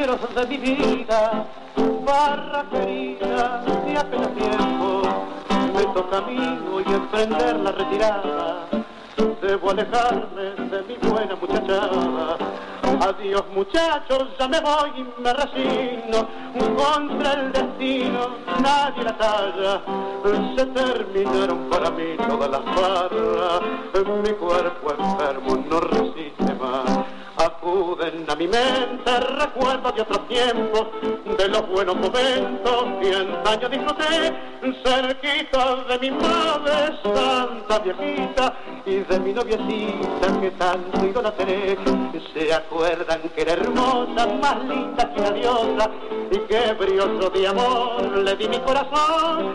Compañeros de mi vida, barra querida de apenas tiempo, me toca a mí hoy emprender la retirada, debo alejarme de mi buena muchachada. Adiós muchachos, ya me voy y me resigno, contra el destino nadie la talla, se terminaron para mí todas las barras, mi cuerpo enfermo no resiste mi mente recuerdos de otros tiempos, de los buenos momentos que antaño disfruté, cerquita de mi madre santa viejita y de mi noviecita que tanto idolatré. Se acuerdan que era hermosa, más linda que la diosa, y que brioso de amor le di mi corazón,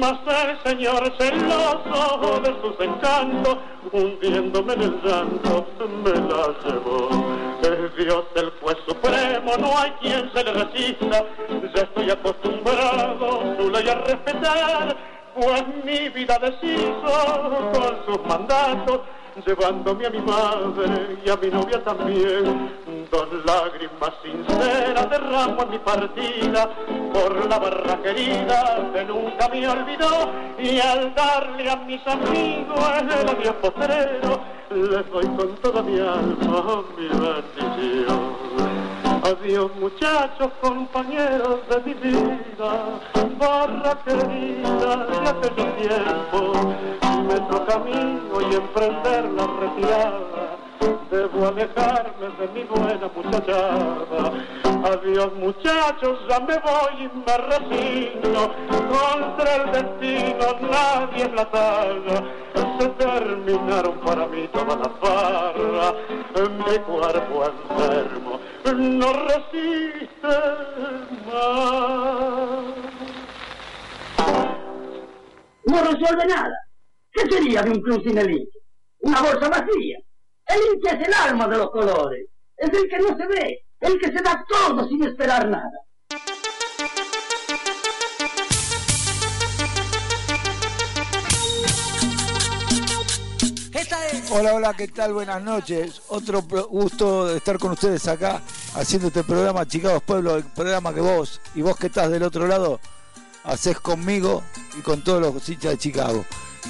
mas el señor celoso de sus encantos, hundiéndome en el llanto, me la llevó. Dios el juez supremo, no hay quien se le resista. Ya estoy acostumbrado su ley a respetar, pues mi vida deshizo con sus mandatos llevándome a mi madre y a mi novia también. Dos lágrimas sinceras derramo en mi partida por la barra querida que nunca me olvidó y al darle a mis amigos el adiós postrero les doy con toda mi alma mi bendición. Adiós muchachos, compañeros de mi vida, barra querida de aquellos tiempos, a mí hoy emprender la retirada, debo alejarme de mi buena muchachada. Adiós muchachos, ya me voy y me resigno, contra el destino nadie es la talla, se terminaron para mí todas las barras, mi cuerpo enfermo no resiste más. No resuelve nada. ¿Qué sería de un club sin? Una bolsa vacía. El hincha es el alma de los colores. Es el que no se ve, el que se da todo sin esperar nada. Hola, hola, ¿qué tal? Buenas noches. Otro gusto de estar con ustedes acá haciendo este programa Chicago Pueblo, el programa que vos y vos que estás del otro lado haces conmigo y con todos los hinchas de Chicago.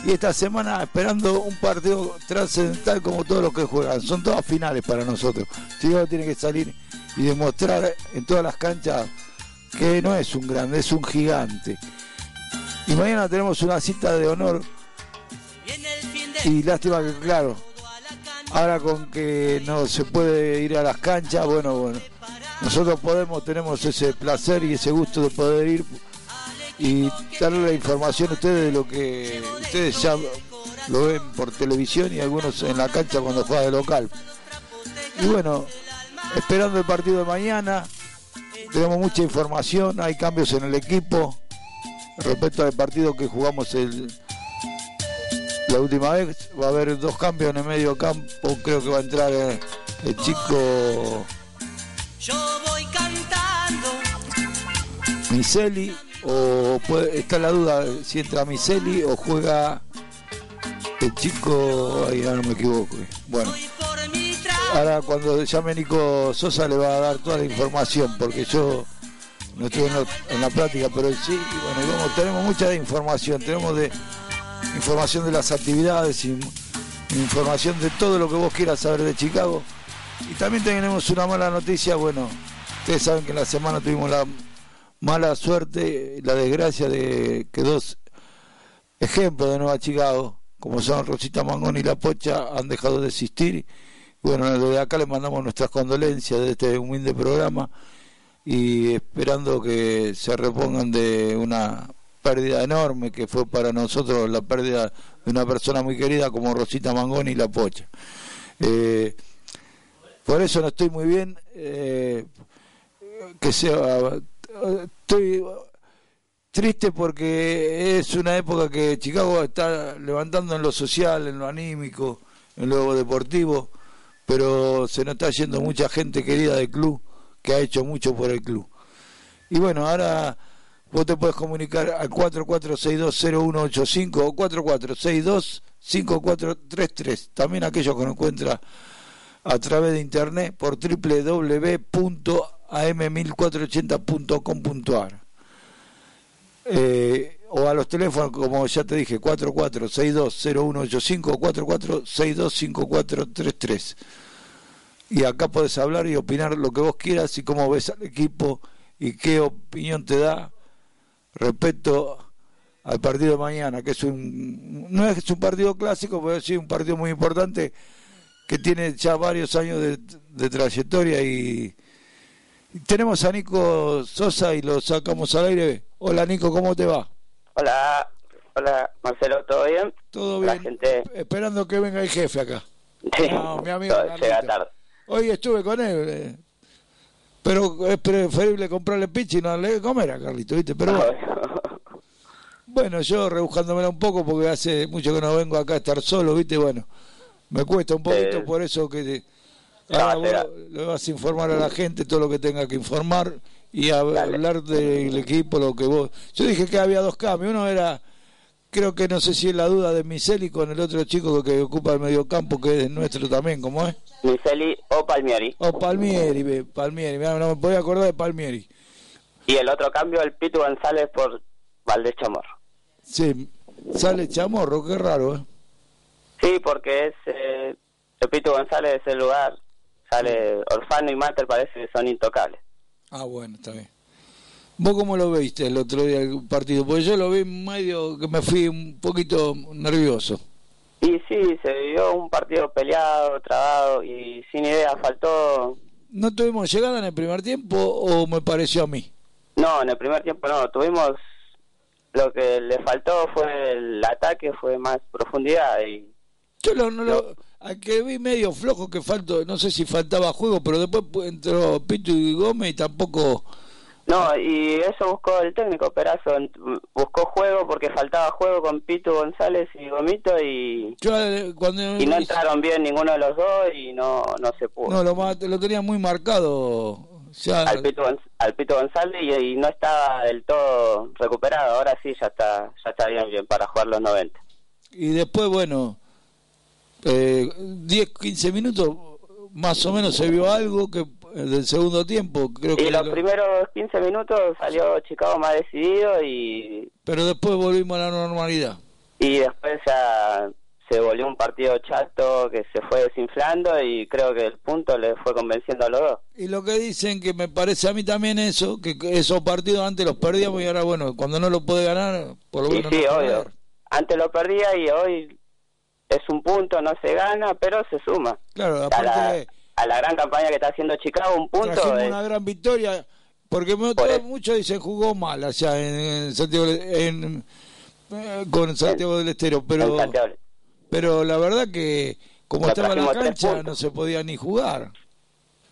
Y esta semana esperando un partido trascendental como todos los que juegan. Son todas finales para nosotros. Chicago tiene que salir y demostrar en todas las canchas que no es un grande, es un gigante. Y mañana tenemos una cita de honor y lástima que, claro, ahora con que no se puede ir a las canchas, bueno, bueno, nosotros podemos, tenemos ese placer y ese gusto de poder ir y darle la información a ustedes de lo que ustedes ya lo ven por televisión y algunos en la cancha cuando juega de local. Y bueno, esperando el partido de mañana, tenemos mucha información, hay cambios en el equipo respecto al partido que jugamos el la última vez. Va a haber dos cambios en el medio campo. Creo que va a entrar eh, el, chico. Yo voy cantando. Miseli. O puede, está la duda si entra Miseli o juega el chico. Ahí no me equivoco. Bueno. Ahora cuando llame Nico Sosa le va a dar toda la información porque yo no estuve en, la, práctica, pero sí, bueno, tenemos mucha información, tenemos de información de las actividades, información de todo lo que vos quieras saber de Chicago. Y también tenemos una mala noticia, bueno, ustedes saben que en la semana tuvimos la mala suerte, la desgracia de que dos ejemplos de Nueva Chicago, como son Rosita Mangón y La Pocha, han dejado de existir. Bueno, desde acá les mandamos nuestras condolencias de este humilde programa y esperando que se repongan de una pérdida enorme que fue para nosotros la pérdida de una persona muy querida como Rosita Mangoni y La Pocha. Eh, por eso no estoy muy bien, eh, que sea, estoy triste porque es una época que Chicago está levantando en lo social, en lo anímico, en lo deportivo, pero se nos está yendo mucha gente querida del club que ha hecho mucho por el club. Y bueno, ahora Vos te puedes comunicar al 44620185 o 44625433. También aquellos que nos encuentran a través de internet por www.am1480.com.ar eh, o a los teléfonos como ya te dije 44620185 44625433 y acá puedes hablar y opinar lo que vos quieras y cómo ves al equipo y qué opinión te da respecto al partido de mañana, que es un no es un partido clásico, pero sí un partido muy importante que tiene ya varios años de, trayectoria y, tenemos a Nico Sosa y lo sacamos al aire. Hola Nico, ¿cómo te va? Hola, hola Marcelo, ¿todo bien? Todo bien. Esperando que venga el jefe acá. Sí, no, mi amigo. Llega tarde. Hoy estuve con él. Eh, pero es preferible comprarle pizza y no darle comer a Carlito, ¿viste? Pero bueno. yo rebuscándomela un poco porque hace mucho que no vengo acá a estar solo, ¿viste? Bueno, me cuesta un poquito, por eso que ahora le vas a informar a la gente todo lo que tenga que informar y hablar del equipo, lo que vos... Yo dije que había dos cambios, uno era creo que no sé si es la duda de Miseli con el otro chico que ocupa el mediocampo, que es nuestro también, ¿cómo es? Miseli o Palmieri. O Palmieri, Palmieri, no me podía acordar de Palmieri. Y el otro cambio, el Pitu González por Valdés Chamorro. Sí, sale Chamorro, qué raro, ¿eh? Sí, porque es eh, el Pitu González es el lugar, sale Orfano y Mater, parece que son intocables. Ah, bueno, está bien. ¿Vos cómo lo viste el otro día el partido? Porque yo lo vi medio que me fui un poquito nervioso. Y sí, se vio un partido peleado, trabado y sin idea, faltó... ¿No tuvimos llegada en el primer tiempo o me pareció a mí? No, en el primer tiempo no, tuvimos... Lo que le faltó fue el ataque, fue más profundidad y... Yo no lo... A que vi medio flojo que faltó, no sé si faltaba juego, pero después entró Pito y Gómez y tampoco no, y eso buscó el técnico Perazo, buscó juego porque faltaba juego con Pito González y Gomito y, eh, y no entraron bien ninguno de los dos y no, no se pudo. No, lo, lo tenía muy marcado al, Pito, al Pito González y, no estaba del todo recuperado, ahora sí ya está, ya está bien, bien para jugar los 90. Y después, bueno, eh, 10, 15 minutos más o menos se vio algo que del segundo tiempo. Creo y los primeros 15 minutos salió Chicago más decidido y... Pero después volvimos a la normalidad. Y después ya se volvió un partido chato que se fue desinflando y creo que el punto le fue convenciendo a los dos. Y lo que dicen que me parece a mí también eso, que esos partidos antes los perdíamos y ahora bueno, cuando no lo puede ganar, por lo menos... Sí, obvio. Antes lo perdía y hoy es un punto, no se gana, pero se suma. Claro, aparte a la gran campaña que está haciendo Chicago, un punto. Es... una gran victoria, porque muchos dicen jugó mal allá en, Santiago, en, eh, con Santiago del Estero, pero, pero la verdad que como estaba la cancha no se podía ni jugar.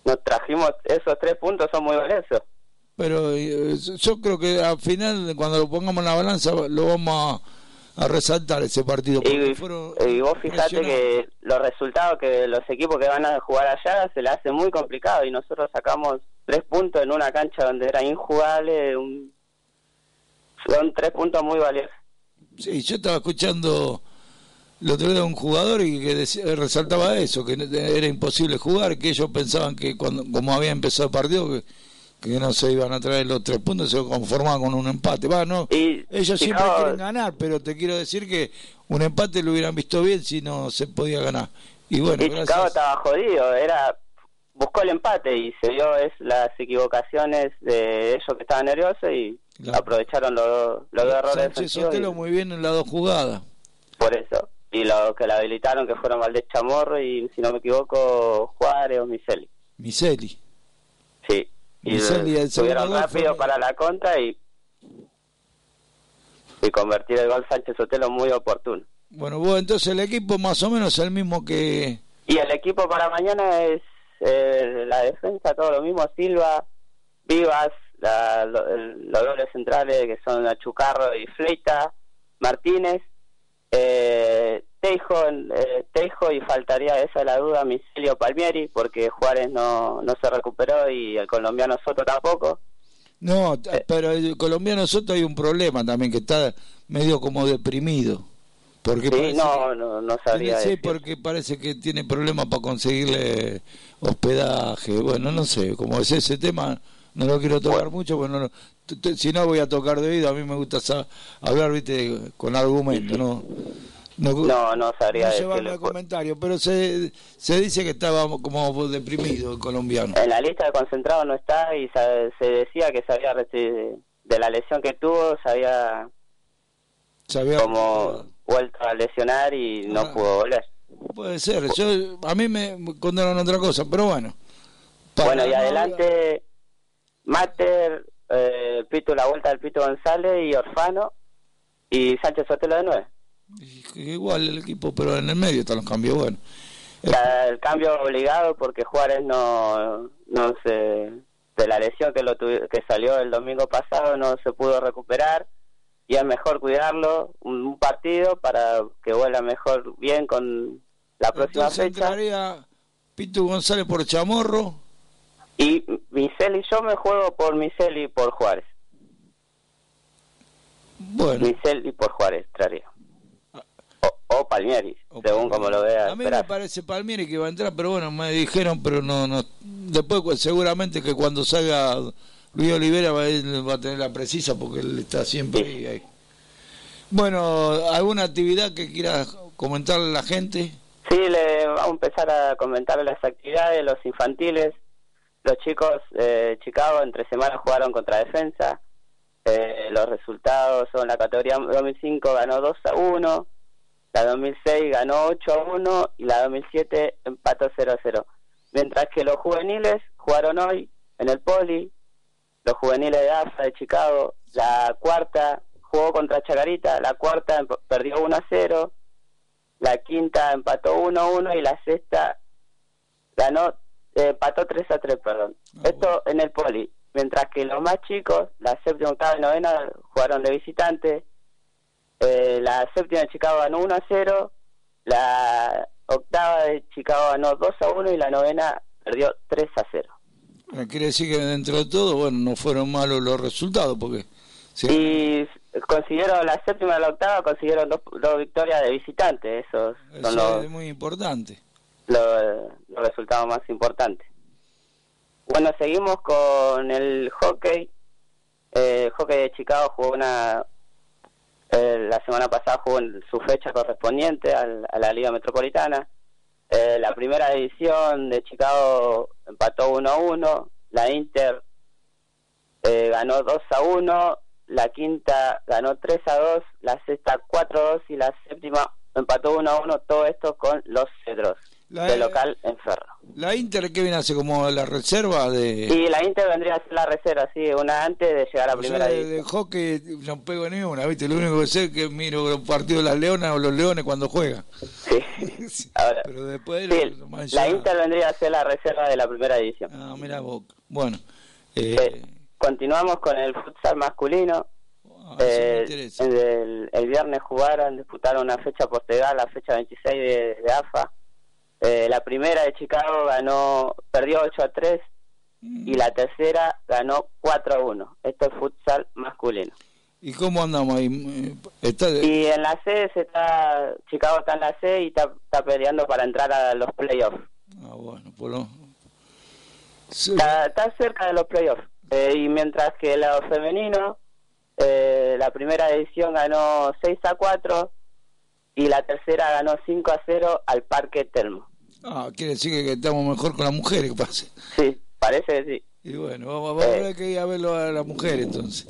Nos trajimos esos tres puntos, son muy valiosos. Pero eh, yo creo que al final, cuando lo pongamos en la balanza, lo vamos a a resaltar ese partido. Y, vos fijate que los resultados que los equipos que van a jugar allá se le hace muy complicado y nosotros sacamos tres puntos en una cancha donde era injugable. Un... Son tres puntos muy valiosos. Sí, yo estaba escuchando el otro día un jugador y que resaltaba eso, que era imposible jugar, que ellos pensaban que cuando como había empezado el partido que que no se iban a traer los tres puntos, se conformaban con un empate. Va, no, ellos siempre quieren ganar, pero te quiero decir que un empate lo hubieran visto bien si no se podía ganar. Y bueno, y Chicago estaba jodido, era buscó el empate y se dio es las equivocaciones de ellos que estaban nerviosos y aprovecharon los, los dos errores Sánchez Sotelo muy bien en las dos jugadas. Por eso. Y los que la habilitaron que fueron Valdés Chamorro y si no me equivoco Juárez o Miseli. Miseli. Sí y subieron rápido para la contra y y convertir el gol Sánchez Sotelo muy oportuno. Bueno, vos entonces el equipo más o menos es el mismo que... Y el equipo para mañana es eh, la defensa, todo lo mismo, Silva, Vivas, la, los dobles centrales que son Achucarro y Fleita, Martínez, eh, Tejo, eh, Tejo y faltaría esa la duda Miselio Palmieri porque Juárez no, no se recuperó y el colombiano Soto tampoco. No, eh. pero el colombiano Soto hay un problema también que está medio como deprimido. Porque sí, no, no, no sabría. Sí, porque parece que tiene problemas para conseguirle hospedaje. Bueno, no sé, como es ese tema, no lo quiero tocar mucho, bueno, si no voy a tocar de oído, a mí me gusta hablar, viste, con argumento, ¿no? No, no, sabría no el comentario, pero se, se dice que estaba como deprimido el colombiano. En la lista de concentrados no está y se, decía que se había de la lesión que tuvo, se había, como vuelto a lesionar y no ah. pudo volver. Puede ser, yo a mí me contaron otra cosa, pero bueno. Bueno, y adelante Mater, eh, Pito la vuelta del Pito González y Orfano y Sánchez Sotelo de nueve. Igual el equipo, pero en el medio están los cambios, bueno. el cambio obligado porque Juárez no, no se, de la lesión que, lo que salió el domingo pasado no se pudo recuperar y es mejor cuidarlo un, partido para que vuelva mejor bien con la próxima Entonces fecha. Pito González por Chamorro. Y Miseli, yo me juego por Miseli y por Juárez. Bueno. Miseli por Juárez, traería o Palmieri, según como lo vea. A mí me parece Palmieri que va a entrar, pero bueno, me dijeron, pero no, no. Después, pues, seguramente que cuando salga Luis Olivera va, va a tener la precisa porque él está siempre ahí. Bueno, ¿alguna actividad que quieras comentarle a la gente? Sí, le vamos a empezar a comentar las actividades, los infantiles. Los chicos de Chicago entre semanas jugaron contra Defensa. Eh, los resultados son la categoría 2005 ganó 2 a 1, la 2006 ganó 8 a 1 y la 2007 empató 0 a 0. Mientras que los juveniles jugaron hoy en el Poli, los juveniles de AFA de Chicago, la cuarta jugó contra Chacarita, la cuarta perdió 1 a 0, la quinta empató 1 a 1 y la sexta ganó, eh, empató 3 a 3, perdón. Ah, Esto en el Poli. Mientras que los más chicos, la séptima, octava y novena, jugaron de visitante, eh, la séptima de Chicago ganó 1 a 0, la octava de Chicago ganó 2 a 1 y la novena perdió 3 a 0. Quiere decir que dentro de todo, bueno, no fueron malos los resultados, porque... Y consiguieron la séptima y la octava, consiguieron dos, victorias de visitante, esos son los, es muy importante. Los, los resultados más importantes. Bueno, seguimos con el hockey. Eh, el hockey de Chicago jugó una, eh, la semana pasada jugó en su fecha correspondiente a la Liga Metropolitana. Eh, la primera edición de Chicago empató 1 a 1. La Inter eh, ganó 2 a 1. La quinta ganó 3 a 2. La sexta 4 a 2. Y la séptima empató 1 a 1. Todo esto con los Cedros de local en Ferro. ¿La Inter qué viene hace como la reserva de...? Sí, la Inter vendría a ser la reserva, sí, una antes de llegar a la primera de, de, hockey no pego ni una, ¿viste? Lo único que sé es que miro los partidos de las Leonas o los Leones cuando juegan. Sí, Ahora, pero después... la Inter vendría a ser la reserva de la primera edición. Ah, mira vos. Bueno. Eh... continuamos con el futsal masculino. Ah, eh, el, el, viernes jugaron, disputaron una fecha postergada, la fecha 26 de, de AFA eh, la primera de Chicago ganó, perdió 8 a 3 y la tercera ganó 4 a 1. Esto es futsal masculino. ¿Y cómo andamos ahí? Está... Y en la C se está, Chicago está en la C y está, está peleando para entrar a los playoffs. Ah, bueno, por lo... está, cerca de los playoffs. Eh, y mientras que el lado femenino, eh, la primera edición ganó 6 a 4 y la tercera ganó 5 a 0 al Parque Telmo. Ah, quiere decir que estamos mejor con las mujeres, ¿qué pasa? Sí, parece que sí. Y bueno, vamos, a ver que ir a verlo a las mujeres entonces.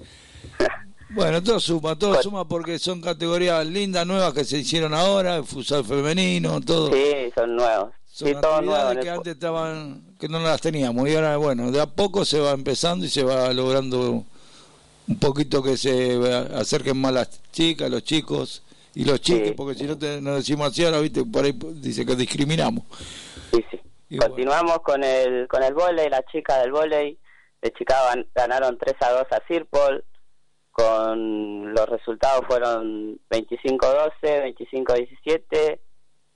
bueno, todo suma, todo suma porque son categorías lindas, nuevas que se hicieron ahora, el futsal femenino, todo. Sí, son nuevos. Son sí, actividades que antes estaban, que no las teníamos y ahora, bueno, de a poco se va empezando y se va logrando un poquito que se acerquen más las chicas, los chicos y los chiques, porque si no te, nos decimos así ahora, viste, por ahí dice que discriminamos. Sí, sí. Continuamos con el con el volei, la chica del volei de Chicago ganaron 3 a 2 a Sirpol, con los resultados fueron 25-12, 25-17,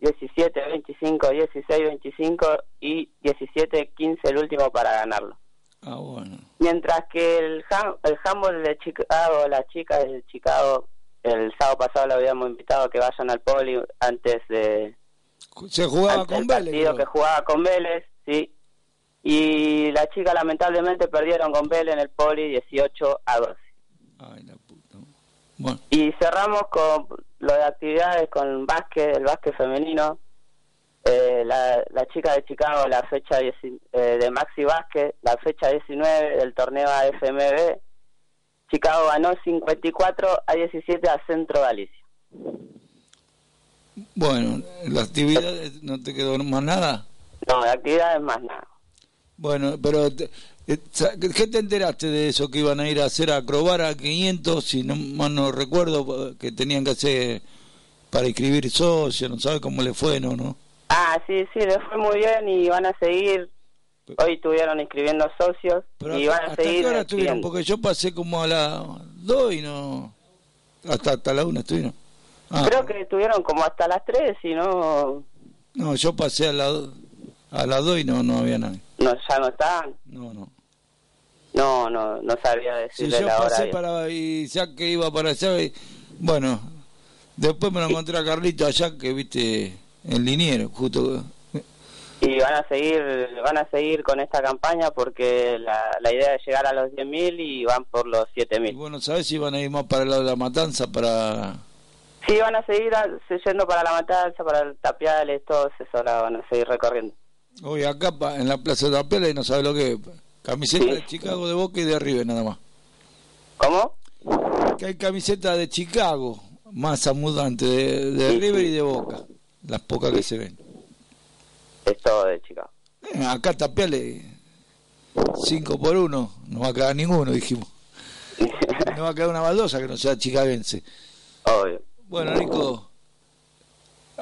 17-25, 16-25 y 17-15 el último para ganarlo. Ah, bueno. Mientras que el, el handball de Chicago, la chica de Chicago el sábado pasado le habíamos invitado a que vayan al poli antes de... Se jugaba con Vélez. partido que jugaba con Vélez, sí. Y la chica lamentablemente perdieron con Vélez en el poli 18 a 12. Ay, la puta. Bueno. Y cerramos con lo de actividades con básquet, el básquet femenino. Eh, la, la, chica de Chicago, la fecha eh, de Maxi Básquet, la fecha 19 del torneo AFMB, Chicago ganó 54 a 17 a Centro Galicia. Bueno, ¿la actividad no te quedó más nada? No, la actividad es más nada. Bueno, pero eh, ¿qué te enteraste de eso? Que iban a ir a hacer a acrobar a 500, si no mal no recuerdo, que tenían que hacer para inscribir socios, no sabe cómo le fue, ¿no? ¿no? Ah, sí, sí, le fue muy bien y van a seguir. Hoy estuvieron inscribiendo socios y van a seguir. Hasta estuvieron, porque yo pasé como a las 2 y no. Hasta, hasta la 1 estuvieron. Ah. Creo que estuvieron como hasta las 3 y no. No, yo pasé a las a las 2 y no, no había nadie. No, ya no estaban. No, no. No, no, no sabría decirle sí, yo la hora. Pasé para, y ya que iba para allá, y, bueno, después me lo encontré a Carlito allá que viste el liniero, justo. Y van a seguir van a seguir con esta campaña porque la, la idea es llegar a los 10.000 y van por los 7.000. Y bueno, ¿sabes si van a ir más para el lado de la matanza? para Sí, van a seguir yendo para la matanza, para el Tapiales, todo eso la van a seguir recorriendo. Hoy acá en la plaza de Tapiales y no sabe lo que es. Camiseta de Chicago de Boca y de River nada más. ¿Cómo? Que hay camiseta de Chicago, más mudante de, de River y de Boca las pocas que se ven. Es todo de Chicago. Eh, acá tapiale 5 por 1, no va a quedar ninguno, dijimos. no va a quedar una baldosa que no sea chicagense. Obvio. Bueno, Nico,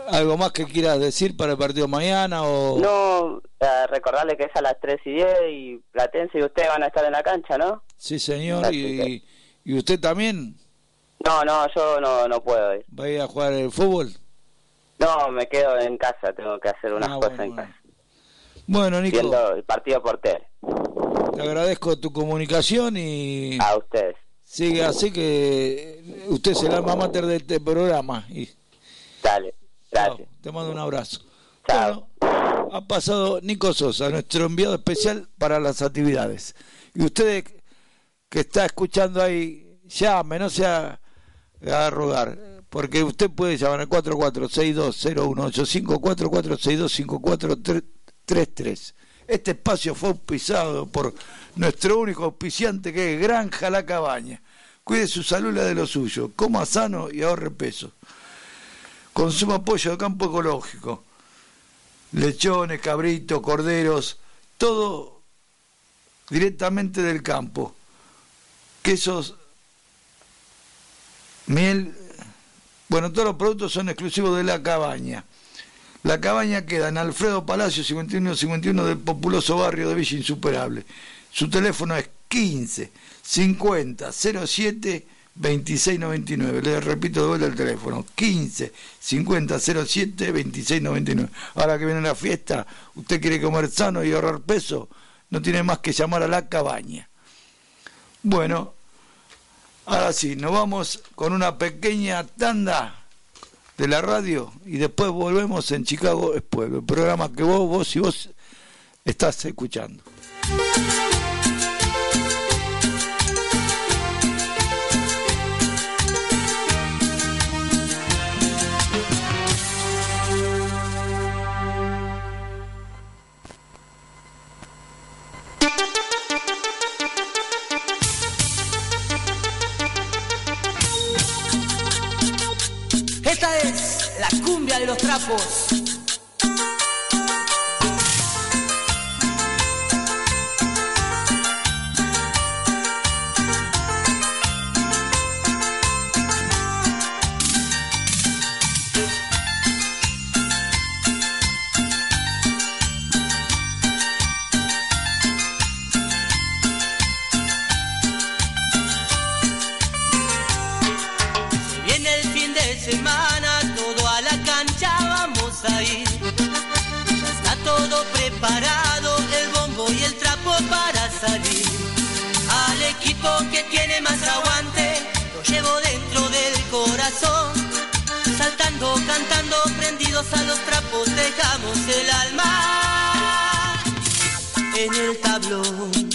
¿algo más que quieras decir para el partido mañana? o No, eh, recordarle que es a las 3 y 10 y Platense y usted van a estar en la cancha, ¿no? Sí, señor. Y, y, usted también? No, no, yo no, no puedo ir. ¿Va a ir a jugar el fútbol? No, me quedo en casa, tengo que hacer unas ah, cosas en casa. Bueno, Nico. Viendo el partido por tele. Te agradezco tu comunicación y... A ustedes. Sigue así que usted será el alma de este programa. Y... Dale, gracias. te mando un abrazo. Chao. ha pasado Nico Sosa, nuestro enviado especial para las actividades. Y usted que está escuchando ahí, llame, no sea a rogar porque usted puede llamar al 44620185, 44625433. Este espacio fue auspiciado por nuestro único auspiciante que es Granja La Cabaña. Cuide su salud la de lo suyo, coma sano y ahorre peso. Consuma apoyo de campo ecológico. Lechones, cabritos, corderos, todo directamente del campo. Quesos, miel bueno, todos los productos son exclusivos de la cabaña. La cabaña queda en Alfredo Palacio 5151 del populoso barrio de Villa Insuperable. Su teléfono es 15 50 07 2699. Le repito de vuelta el teléfono. 15 50 07 2699. Ahora que viene la fiesta, usted quiere comer sano y ahorrar peso, no tiene más que llamar a la cabaña. Bueno, Ahora sí, nos vamos con una pequeña tanda de la radio y después volvemos en Chicago es Pueblo, el programa que vos, vos y vos estás escuchando. Los trapos. Que tiene más aguante, lo llevo dentro del corazón. Saltando, cantando, prendidos a los trapos, dejamos el alma en el tablón.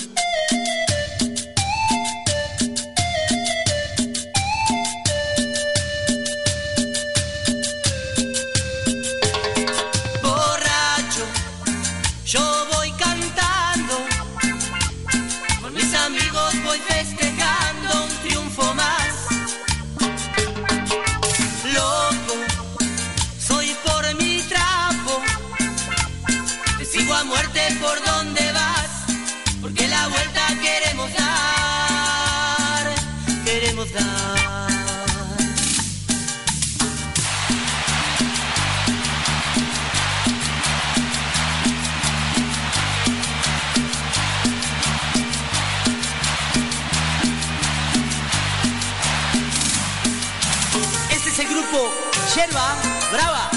Brava.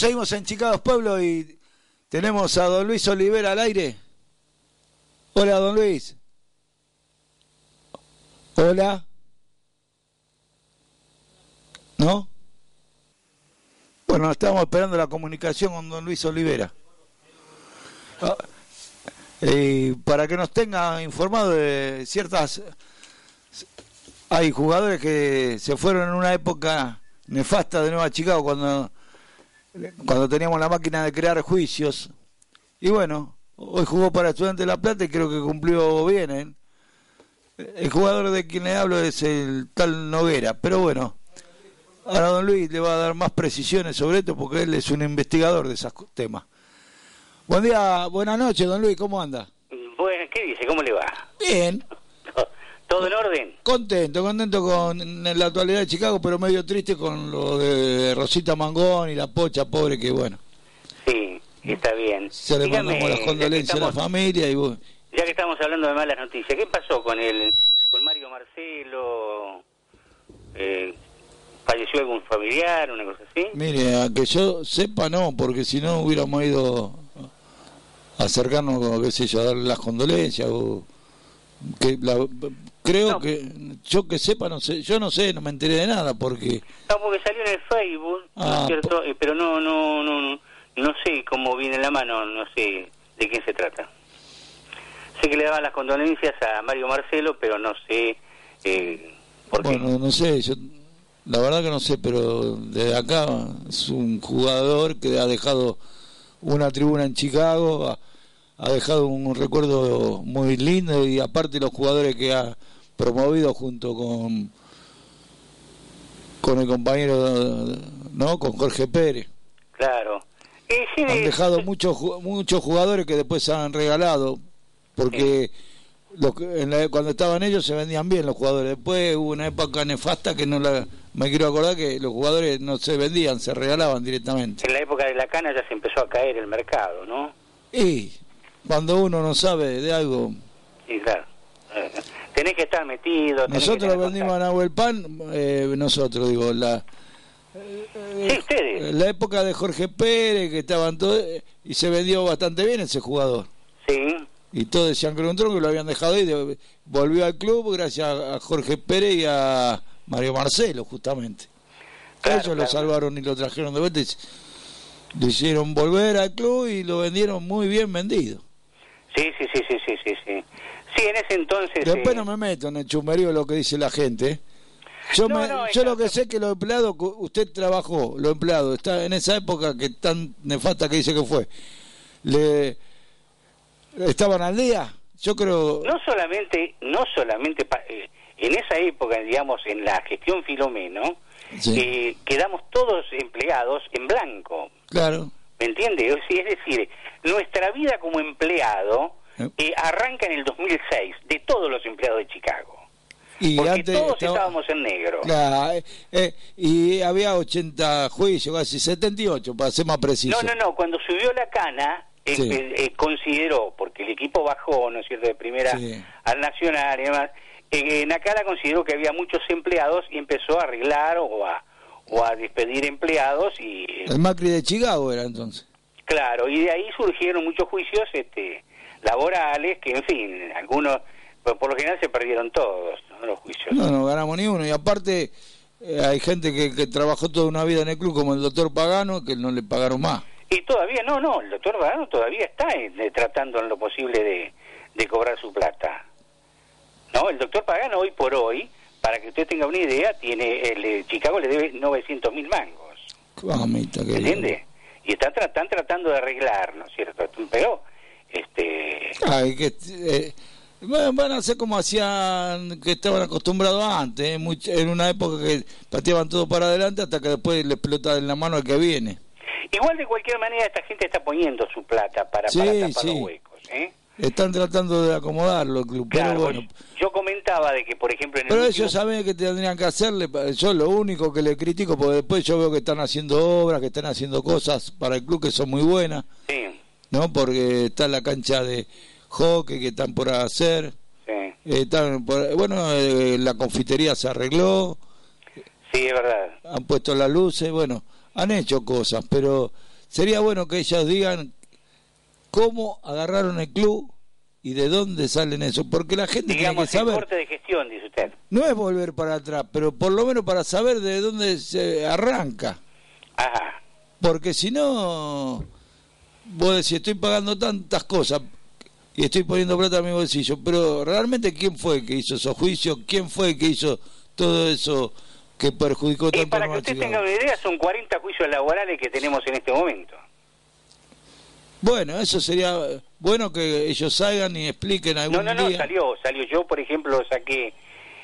Seguimos en Chicago Pueblo y tenemos a don Luis Olivera al aire. Hola, don Luis. Hola. ¿No? Bueno, estamos esperando la comunicación con don Luis Olivera. Ah, para que nos tenga informado de ciertas... Hay jugadores que se fueron en una época nefasta de Nueva Chicago cuando cuando teníamos la máquina de crear juicios. Y bueno, hoy jugó para Estudiantes de La Plata y creo que cumplió bien. ¿eh? El jugador de quien le hablo es el tal Noguera, pero bueno, ahora don Luis le va a dar más precisiones sobre esto porque él es un investigador de esos temas. Buen día, buenas noches, don Luis, ¿cómo anda? Bueno, ¿qué dice? ¿Cómo le va? Bien. ¿Todo en orden? Contento, contento con la actualidad de Chicago, pero medio triste con lo de Rosita Mangón y la pocha pobre que bueno. Sí, está bien. Se le mandamos las condolencias a la familia y Ya que estamos hablando de malas noticias, ¿qué pasó con el con Mario Marcelo? Eh, ¿Falleció algún familiar, una cosa así? Mire, a que yo sepa no, porque si no hubiéramos ido a acercarnos, qué sé yo, a darle las condolencias o que la, creo que yo que sepa no sé yo no sé no me enteré de nada porque no porque salió en el Facebook ah, cierto eh, pero no no no no sé cómo viene la mano no sé de quién se trata. Sé que le daban las condolencias a Mario Marcelo pero no sé eh, por bueno no sé yo la verdad que no sé pero de acá es un jugador que ha dejado una tribuna en Chicago ha dejado un recuerdo muy lindo y aparte los jugadores que ha promovido junto con con el compañero no con Jorge Pérez Claro. Eh, sí, han eh, dejado muchos muchos jugadores que después se han regalado porque los en la- cuando estaban ellos se vendían bien los jugadores después hubo una época nefasta que no la me quiero acordar que los jugadores no se vendían se regalaban directamente En la época de la cana ya se empezó a caer el mercado, ¿no? y cuando uno no sabe de algo Sí, claro. Tenés que estar metido. nosotros vendimos a Nahuel Pan eh, nosotros digo la. Sí, ustedes. la época de Jorge Pérez que estaban todos y se vendió bastante bien ese jugador Sí. y todos decían que era un tronco que lo habían dejado ahí de- volvió al club gracias a Jorge Pérez y a Mario Marcelo justamente Claro, ellos lo claro. salvaron y lo trajeron de vuelta y lo hicieron volver al club y lo vendieron muy bien vendido Sí, sí, sí, sí, sí, sí, sí. Sí, en ese entonces... después eh, no me meto en el chumerío lo que dice la gente yo, No, me- no, yo lo que sé que los empleados usted trabajó los empleados está en esa época que tan nefasta que dice que fue le estaban al día yo creo No solamente, no solamente pa- eh, en esa época, digamos, en la gestión Filomeno, Sí. eh, quedamos todos empleados en blanco. claro ¿Me entiende? Es decir, nuestra vida como empleado Eh. eh, arranca en el 2006, de todos los empleados de Chicago. y Porque antes todos estaba- estábamos en negro. Claro, eh, eh, y había 80 juicios, casi 78, para ser más preciso. No, no, no, cuando subió la cana, eh, Sí. eh, eh, consideró, porque el equipo bajó, ¿no es cierto?, de primera Sí. al nacional y demás, eh, en Acala consideró que había muchos empleados y empezó a arreglar o a, o a despedir empleados y, El Macri de Chicago era entonces. claro, y de ahí surgieron muchos juicios este laborales que, en fin, algunos, por, por lo general se perdieron todos, ¿no? los juicios. No, no ganamos ni uno. Y aparte, eh, hay gente que, que trabajó toda una vida en el club, como el doctor Pagano, que no le pagaron más. Y todavía, no, no, el doctor Varano todavía está eh, tratando en lo posible de, de cobrar su plata. No, el doctor Pagano hoy por hoy, para que usted tenga una idea, tiene el eh, Chicago le debe 900 mil mangos, ¿entiende? Y están, están tratando de arreglar, ¿no es cierto? Pero, este, Ay, que, eh, van a ser como hacían, que estaban acostumbrados antes, eh, en una época que pateaban todo para adelante hasta que después le explota en la mano al que viene. igual de cualquier manera esta gente está poniendo su plata para, Sí, para tapar sí. los huecos, ¿eh? Están tratando de acomodarlo el club, Claro, pero bueno. pues, yo comentaba de que, por ejemplo, en el Pero último- ellos saben que tendrían que hacerle, yo lo único que le critico, porque después yo veo que están haciendo obras, que están haciendo cosas para el club que son muy buenas, Sí, ¿no? Porque está la cancha de hockey que están por hacer, sí, eh, están por- bueno, eh, la confitería se arregló, sí, es verdad. han puesto las luces, bueno, han hecho cosas, pero sería bueno que ellos digan cómo agarraron el club y de dónde salen eso, porque la gente Digamos, tiene que saber. corte de gestión, dice usted. No es volver para atrás, pero por lo menos para saber de dónde se arranca. Ajá. Porque si no, vos decís, estoy pagando tantas cosas y estoy poniendo plata en mi bolsillo, pero realmente quién fue el que hizo esos juicios, quién fue el que hizo todo eso que perjudicó Y tanto para que usted tenga una idea, son 40 juicios laborales que tenemos en este momento. Bueno, eso sería bueno que ellos salgan y expliquen algún No, no, no, día. salió, salió. Yo, por ejemplo, lo saqué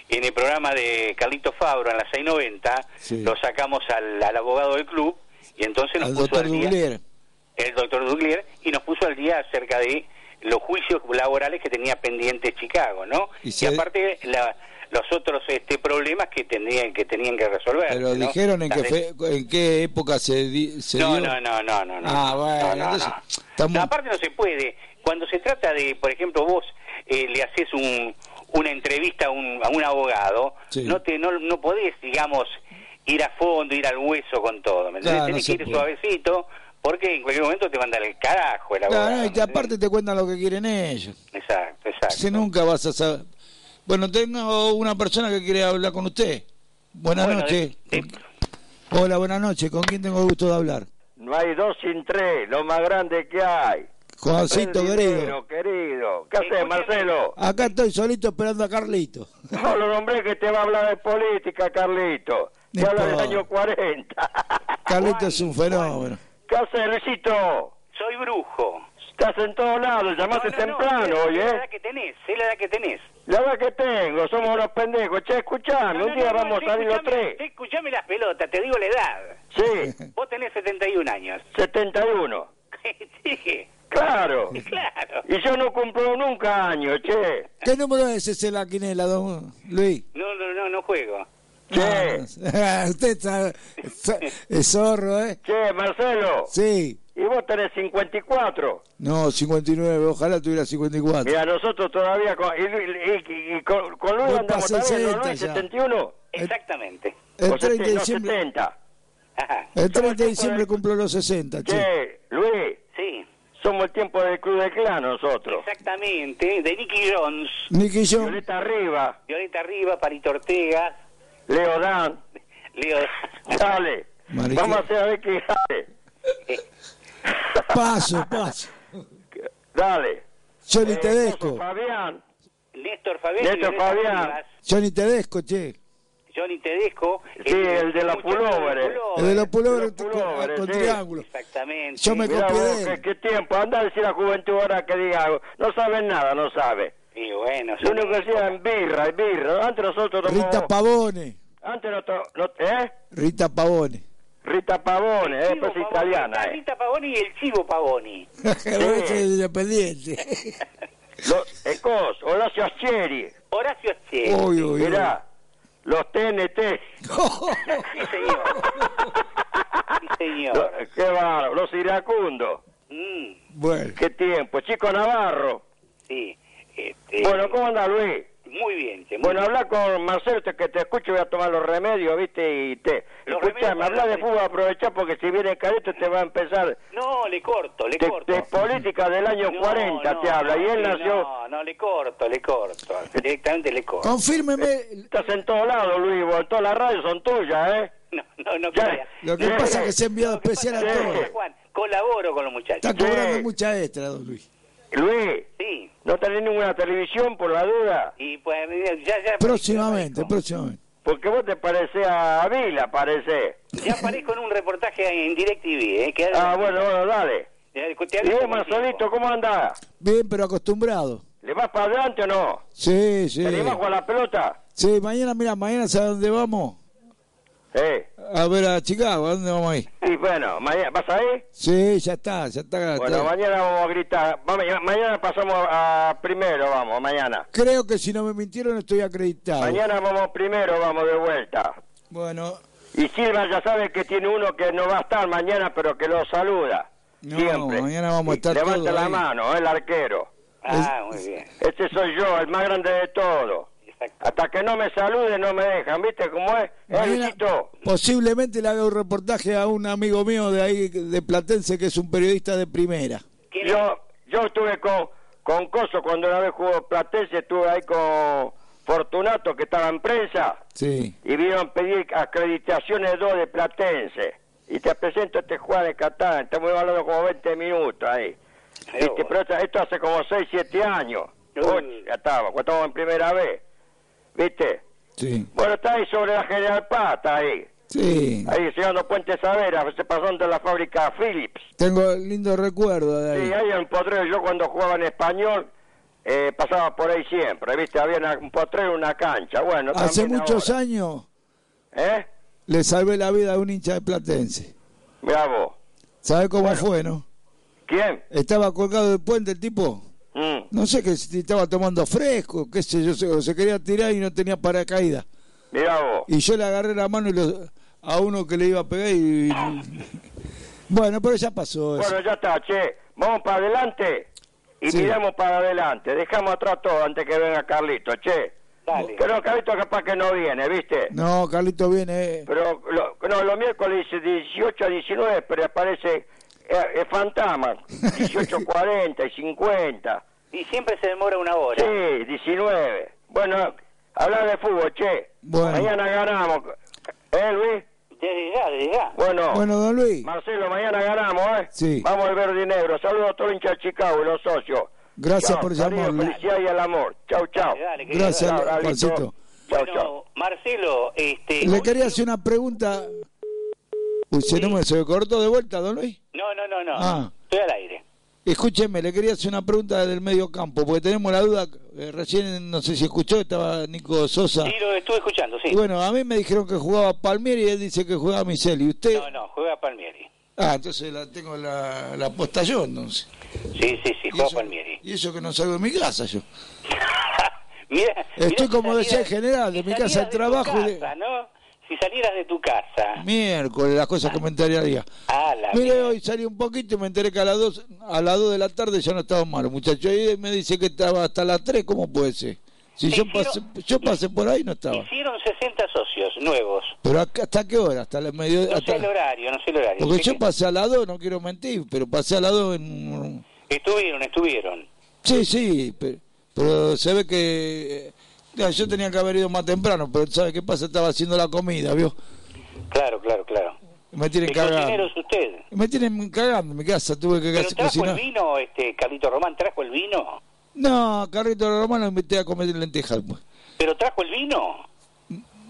en el programa de Carlito Fabro en las 6.90, Sí. lo sacamos al, al abogado del club y entonces nos al puso al día. El doctor Duglier, y nos puso al día acerca de los juicios laborales que tenía pendientes Chicago, ¿no? Y aparte la- los otros este problemas que tenían que tenían que resolver. Pero ¿no? dijeron en fe- en qué época se, di- se no, dio. no, no, no, no, no. Ah, bueno, no, entonces, estamos- aparte no se puede. Cuando se trata de, por ejemplo, vos eh, le haces un, una entrevista a un, a un abogado, Sí. no te no, no podés, digamos, ir a fondo, ir al hueso con todo. ¿me? Claro, Tenés que ir puede. suavecito, porque en cualquier momento te mandan el carajo el abogado. Claro, y ¿me que aparte te cuentan lo que quieren ellos. Exacto, exacto. Si nunca vas a saber. Bueno, tengo una persona que quiere hablar con usted. Buenas Bueno, noches. de- de- Hola, buenas noches. ¿Con quién tengo el gusto de hablar? No hay dos sin tres, lo más grande que hay. Juancito, querido. Querido. ¿Qué haces. Marcelo? Acá estoy solito esperando a Carlito. No, lo nombré que te va a hablar de política, Carlito. Te No habla del año 40. Carlito es un fenómeno. ¿Qué haces, Luisito? Soy brujo. Está Estás en todos lados, llamaste No, no, no, temprano sé hoy, la ¿eh? edad que tenés, sé la edad que tenés. La verdad que tengo, somos unos pendejos. Che, escuchame, No, un no, día no, vamos sí, a salir los tres. sí, Escuchame las pelotas, te digo la edad. Sí, Vos tenés 71 años. 71. sí, Claro. claro. Y yo no cumplo nunca años, che. ¿Qué número es ese la quinela, don Luis? No, no, no, no juego. Che, Ah, usted está, está- es zorro, ¿eh? che, Marcelo. Sí. Y vos tenés 54. No, 59, ojalá tuviera 54. Mira, nosotros todavía con, y, y- y- y con, con Luis andamos también, ¿no, 60 Luis? ya. 71. Exactamente. El O 30 de 70, diciembre, 70. Ajá. el 30 de diciembre cumplo los 60, che. Che, Luis, Sí, somos el tiempo del Club del Clan nosotros. exactamente. De Nicky Jones, Nicky John, Violeta Arriba, Violeta Arriba, Parito Ortega, Leo Dan, Leo. dale. Vamos a hacer a ver qué sale. paso, paso. Dale. Johnny Eh, Tedesco, Fabián, Néstor Fabián. Néstor Fabián. Johnny Tedesco, che. Johnny Tedesco. Sí, el de los muchacho pulóveres. El de los pulóveres Los pulóveres, con sí. triángulo. Exactamente. Yo me Mirá copié vos, de qué, él. qué tiempo. Anda a decir a la juventud ahora que diga algo. No saben nada, no sabe. Y bueno, Lo son único que hacían birra, birra. Antes nosotros tomamos... Rita Pavone, Antes no, to- no- ¿Eh? Rita Pavone. Rita Pavone, eh, Chivo pues italiana, eh. Rita Pavoni y el Chivo Pavoni. Ese es independiente. Los, el cos, Horacio Aschieri. Horacio Che. Uy, uy, uy. Mirá, los TNT. Sí, señor. Sí, señor. Los- qué bárbaro, los iracundos. Mm, Bueno, Qué tiempo. Chico Navarro. sí. Este, Bueno, ¿cómo anda Luis? Muy bien, che, muy Bueno, bien. habla con Marcelo, te- que te escucho, voy a tomar los remedios, ¿viste? Y te... Escuchame, habla de fútbol, aprovechá porque si viene Careto te va a empezar... No, le corto, le De, corto. de política del año No, 40 no, te habla, y él nació... No, no, le corto, le corto. Directamente le corto. confírmeme. Estás en todos lados, Luis, vos, todas las radios son tuyas, ¿eh? No, no, no Ya. Lo que pasa es que se ha enviado especial a todos. Juan, colaboro con los muchachos. Está cobrando Sí. mucha extra, don Luis. Luis, Sí, ¿no tenés ninguna televisión por la duda? y pues ya, ya... Próximamente, próximamente. Porque vos te parecés a Vila, parece. Ya aparezco en un reportaje en DirecTV, ¿eh? Que Ah, bueno, bueno, dale. ¿Y vos, Marcelito, cómo andás? Bien, pero acostumbrado. ¿Le vas para adelante o no? Sí, sí. ¿Te animás a jugar a la pelota? Sí, mañana, mira, mañana ¿sabes dónde vamos? Eh. A ver a Chicago, ¿a dónde vamos a ir? Y bueno, mañana, ¿vas ahí? Sí, ya está, ya está. Bueno, está. mañana vamos a gritar. Vamos, ma- mañana pasamos a primero, vamos, mañana. Creo que si no me mintieron estoy acreditado. Mañana vamos primero, vamos de vuelta. Bueno, Y Silva ya sabe que tiene uno que no va a estar mañana, pero que lo saluda. No, siempre. mañana vamos a estar Levanta la ahí. mano, el arquero. Ah, muy bien. Este soy yo, el más grande de todos. Hasta que no me salude no me dejan, ¿viste cómo es? ¿Eh, mañana posiblemente le haga un reportaje a un amigo mío de ahí, de Platense, que es un periodista de primera. Yo, yo estuve con, con Coso cuando una vez jugó Platense, estuve ahí con Fortunato, que estaba en prensa, Sí. y vieron pedir acreditaciones dos de Platense. Y te presento a este Juan de Catán, estamos hablando como 20 minutos ahí. Pero Este, pero esto, hace como 6, 7 años. Ya estaba, cuando estábamos en primera vez. ¿Viste? Sí. Bueno, está ahí sobre la General Pata, ahí. Sí. Ahí llegando Puente Savera, se pasó de la fábrica Philips. Tengo lindo recuerdo de ahí. Sí, ahí en el potrero, yo cuando jugaba en español, eh, pasaba por ahí siempre, ¿viste? Había una- un potrero, una cancha. Bueno, Hace muchos ahora. años ¿Eh? le salvé la vida a un hincha de Platense. Vos. ¿Sabe cómo Bueno. fue, no? ¿Quién? Estaba colgado del puente el tipo. Mm. No sé que si estaba tomando fresco, qué sé yo, se, se quería tirar y no tenía paracaídas. Mirá vos. Y yo le agarré la mano y lo- a uno que le iba a pegar y... Bueno, pero ya pasó eso. Bueno, ya está, che. Vamos para adelante y Sí. miramos para adelante. Dejamos atrás todo antes que venga Carlito, che. Dale. Que Carlito capaz que no viene, ¿viste? No, Carlito viene... Pero lo, no, los miércoles dice 18 a 19, pero aparece es fantasma. 18, 40 y 50. Y siempre se demora una hora. Sí, 19. Bueno, hablar de fútbol, che. Bueno. Mañana ganamos. ¿Eh, Luis? Desde ya, desde ya. Bueno, Bueno, don Luis, Marcelo, mañana ganamos, ¿eh? Sí. Vamos al verde y negro. Saludos a todo hincha de Chicago y los socios. gracias Chao, por llamarme. felicidad y el amor. Chau, chau. Dale, dale, Gracias. Chau, Bueno, chau. Marcelo, este... Le quería hacer una pregunta. Se, no me, se me cortó de vuelta, don Luis. No, no, no, no. Ah. Estoy al aire. Escúcheme, le quería hacer una pregunta del medio campo, porque tenemos la duda, eh, recién no sé si escuchó, estaba Nico Sosa. Sí, lo estuve escuchando, sí. Y bueno, a mí me dijeron que jugaba Palmieri y él dice que jugaba Miseli. ¿Usted? No, no, juega Palmieri. Ah, entonces la tengo la, la posta yo, entonces. Sí, sí, sí, Y juega Palmieri. y eso que no salgo de mi casa yo. Mira, Estoy como decía el general, de mi casa al trabajo. y de- casa, ¿no? Si salieras de tu casa. Miércoles, las cosas que me enteraría. Ah, la Mire, hoy salí un poquito y me enteré que a las 2 a las dos de la tarde ya no estaba malo, muchacho. Y me dice que estaba hasta las 3, ¿cómo puede ser? Si yo pasé, Hicieron- yo pasé por ahí no estaba. Hicieron 60 socios nuevos. Pero acá- ¿hasta qué hora? Hasta la medio No sé el horario, no sé el horario. Porque yo que pasé a las 2, no quiero mentir, pero pasé a las 2 en... Estuvieron, estuvieron. Sí, sí, pero, pero se ve que... ya, yo tenía que haber ido más temprano, pero ¿sabe qué pasa? Estaba haciendo la comida, ¿vio? Claro, claro, claro. Me tienen cagando. es usted. Me tienen cagando en mi casa, tuve que ¿Pero trajo cocinar. el vino, este, Carlito Román, trajo el vino? No, Carrito Romano me invité a comer lentejas. ¿Pero trajo el vino?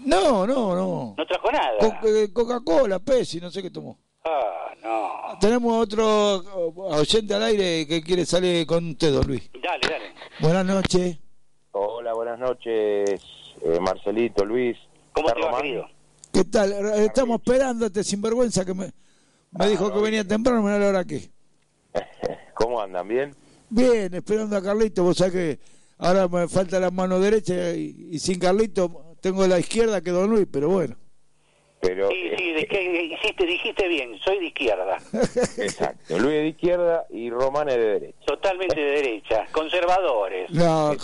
No, no, no. No trajo nada. Co- eh, Coca-Cola, Pepsi, no sé qué tomó. Ah, no. Tenemos otro eh, oyente al aire que quiere salir con usted, don Luis. Dale, dale. Buenas noches. Hola, buenas noches, eh, Marcelito, Luis. ¿Cómo ¿Está te va, querido? ¿Qué tal? Estamos este sinvergüenza que me, me dijo que venía temprano, mira la hora que. ¿Cómo andan? ¿Bien? Bien, esperando a Carlito, vos sabés que ahora me falta la mano derecha y, y sin Carlito tengo la izquierda que don Luis, pero bueno. Pero, Sí, sí, de que hiciste, dijiste bien, soy de izquierda. exacto. Luis de izquierda y Román es de derecha. Totalmente de derecha. Conservadores. No,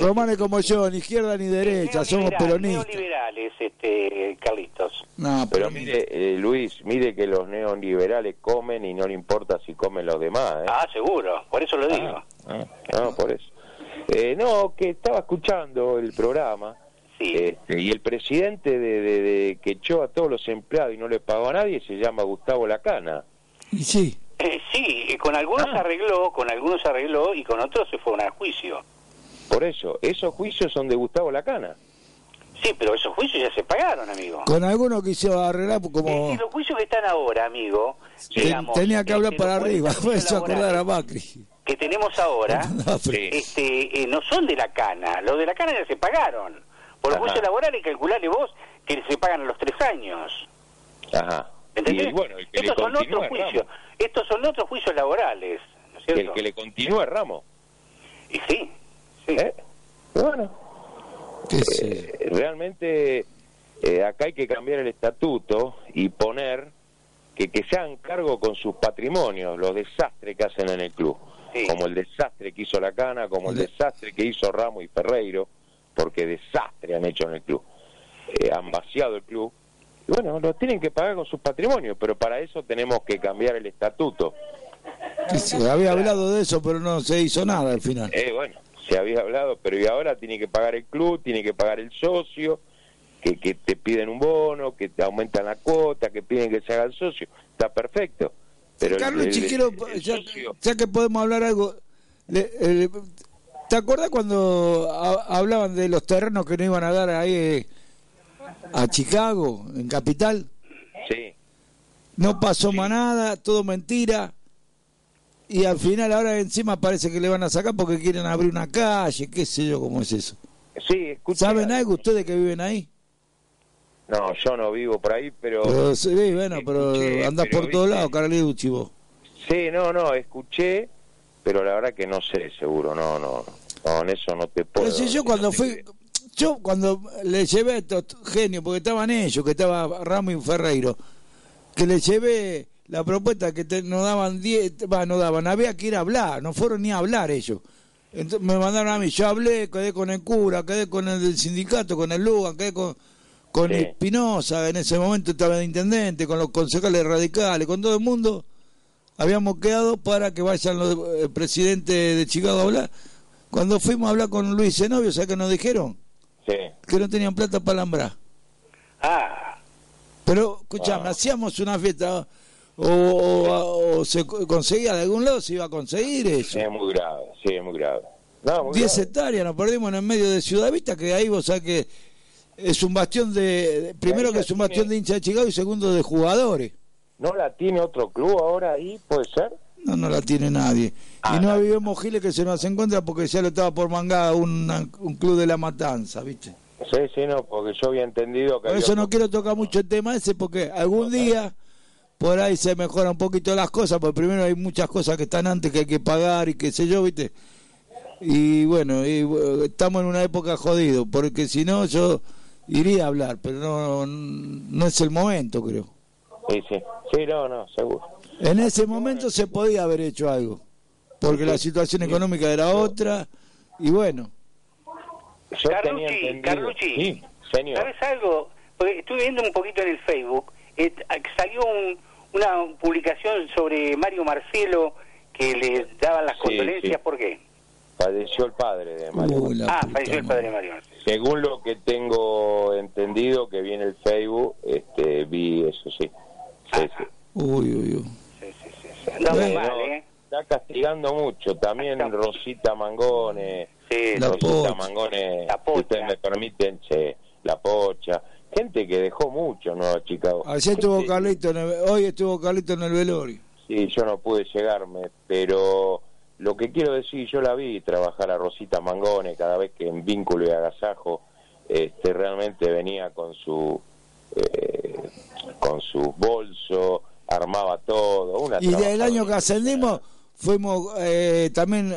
Román es como yo, ni izquierda ni derecha, somos peronistas. Neoliberales, este, Carlitos. No, Pero mire, eh, Luis, mire que los neoliberales comen y no le importa si comen los demás. ¿eh? Ah, seguro, por eso lo digo. Ah, no, por eso. Eh, no, que estaba escuchando el programa Sí. este, y el presidente de, de- de que echó a todos los empleados y no le pagó a nadie se llama Gustavo Lacana. Y sí, Eh, sí, eh, con algunos Ah. arregló, con algunos arregló y con otros se fueron a juicio. Por eso, esos juicios son de Gustavo Lacana. Sí, pero esos juicios ya se pagaron, amigo. con alguno quiso arreglar como los juicios que están ahora, amigo, digamos, tenía que hablar este, para los arriba, 40 me hizo acordar a Macri. que tenemos ahora, No, pero- este, eh, no son de la cana. Los de la cana ya se pagaron. Por los Ajá. juicios laborales, calculale vos que se pagan a los tres años. Ajá. ¿Entendés? Y bueno, el que Estos son otros juicios. Estos son otros juicios laborales, ¿no es Que cierto? el que le continúa es Ramos. Y sí, sí. ¿eh? Bueno, eh, realmente eh, acá hay que cambiar el estatuto y poner que, que se hagan cargo con sus patrimonios, los desastres que hacen en el club. Sí. Como el desastre que hizo La Cana, como el desastre que hizo Ramos y Ferreiro, porque desastre han hecho en el club. Eh, han vaciado el club. Y bueno, lo tienen que pagar con sus patrimonios, pero para eso tenemos que cambiar el estatuto. sé, había hablado de eso, pero no se hizo nada al final. Eh, bueno, se había hablado, pero y ahora tiene que pagar el club, tiene que pagar el socio, que, que te piden un bono, que te aumentan la cuota, que piden que se haga el socio. Está perfecto. Pero el- Carlos el- Chiquero, el ya, que podemos hablar algo, le- el- ¿te acuerdas cuando ha- hablaban de los terrenos que no iban a dar ahí eh, a Chicago, en Capital? Sí, No pasó más nada, todo mentira. Y al final ahora encima parece que le van a sacar porque quieren abrir una calle, qué sé yo cómo es eso. sí, escuché ¿Saben algo ustedes que viven ahí? No, yo no vivo por ahí, pero... Pero, sí, bueno, pero Escuché, andás pero por todos lados, Carliucci, vos. Sí, no, no, escuché, pero la verdad que no sé, seguro, no, no. No, en eso no te puedo... Pero si yo no cuando fui, yo cuando le llevé a estos genios, porque estaban ellos, que estaba Ramos y Ferreiro, que le llevé la propuesta que te- nos daban 10, va, no daban, había que ir a hablar, no fueron ni a hablar ellos. Entonces me mandaron a mí, yo hablé, quedé con el cura, quedé con el del sindicato, con el Lugan, quedé con, con Sí. Espinosa, en ese momento estaba de intendente, con los concejales radicales, con todo el mundo. Habíamos quedado para que vayan los el presidente de Chicago a hablar. Cuando fuimos a hablar con Luis Zenobio, ¿sabes qué nos dijeron? Sí, Que no tenían plata para alambrar. Ah, Pero, escuchame, Ah. hacíamos una fiesta o, o- o se co- conseguía de algún lado, se iba a conseguir eso. sí, es muy grave, sí, es muy grave. No, muy 10 grave. hectáreas nos perdimos en el medio de Ciudad Vista, que ahí vos sabés que es un bastión de... primero que es un tiene- bastión de hincha de Chicago y segundo de jugadores. ¿No la tiene otro club ahora ahí, puede ser? No, no la tiene nadie. Ah, y no no. habíamos giles que se nos encuentra porque ya lo estaba por mangar un, un club de la matanza, ¿viste? Sí, sí, no, porque yo había entendido que Por había eso no quiero tocar mucho el tema ese porque algún día por ahí se mejoran un poquito las cosas, porque primero hay muchas cosas que están antes que hay que pagar y qué sé yo, ¿viste? Y bueno, y, bueno, estamos en una época jodido, porque si no yo iría a hablar, pero no, no es el momento, creo. Sí, sí, sí, no, no, seguro. En ese momento se podía haber hecho algo, porque la situación económica era otra, y bueno, Yo Carlucci, entendido. Carlucci. Sí, señor. ¿Sabes algo? Porque estuve viendo un poquito en el Facebook, eh, salió un- una publicación sobre Mario Marcelo que le daban las Sí, condolencias, sí. ¿por qué? Falleció el padre de Mario. uh, Ah, falleció el padre de Mario Marcelo. Según lo que tengo entendido que vi en el Facebook, este, vi eso, sí. Sí, sí. Uy, uy, uy. Sí, sí, sí, sí. Andamos Bueno, mal, ¿eh? Está castigando mucho. También Está- Rosita Mangone. Sí, La Rosita Pocha. Mangone, La si Pocha. ustedes me permiten, che, la pocha. Gente que dejó mucho, ¿no? A Chicago. Ayer estuvo Carlito, en el- hoy estuvo Carlito en el velorio. Sí, yo no pude llegarme, pero lo que quiero decir, yo la vi trabajar a Rosita Mangone cada vez que en vínculo y agasajo, este, realmente venía con su eh, con su bolso, armaba todo. Una Y del año que ascendimos, fuimos, eh, también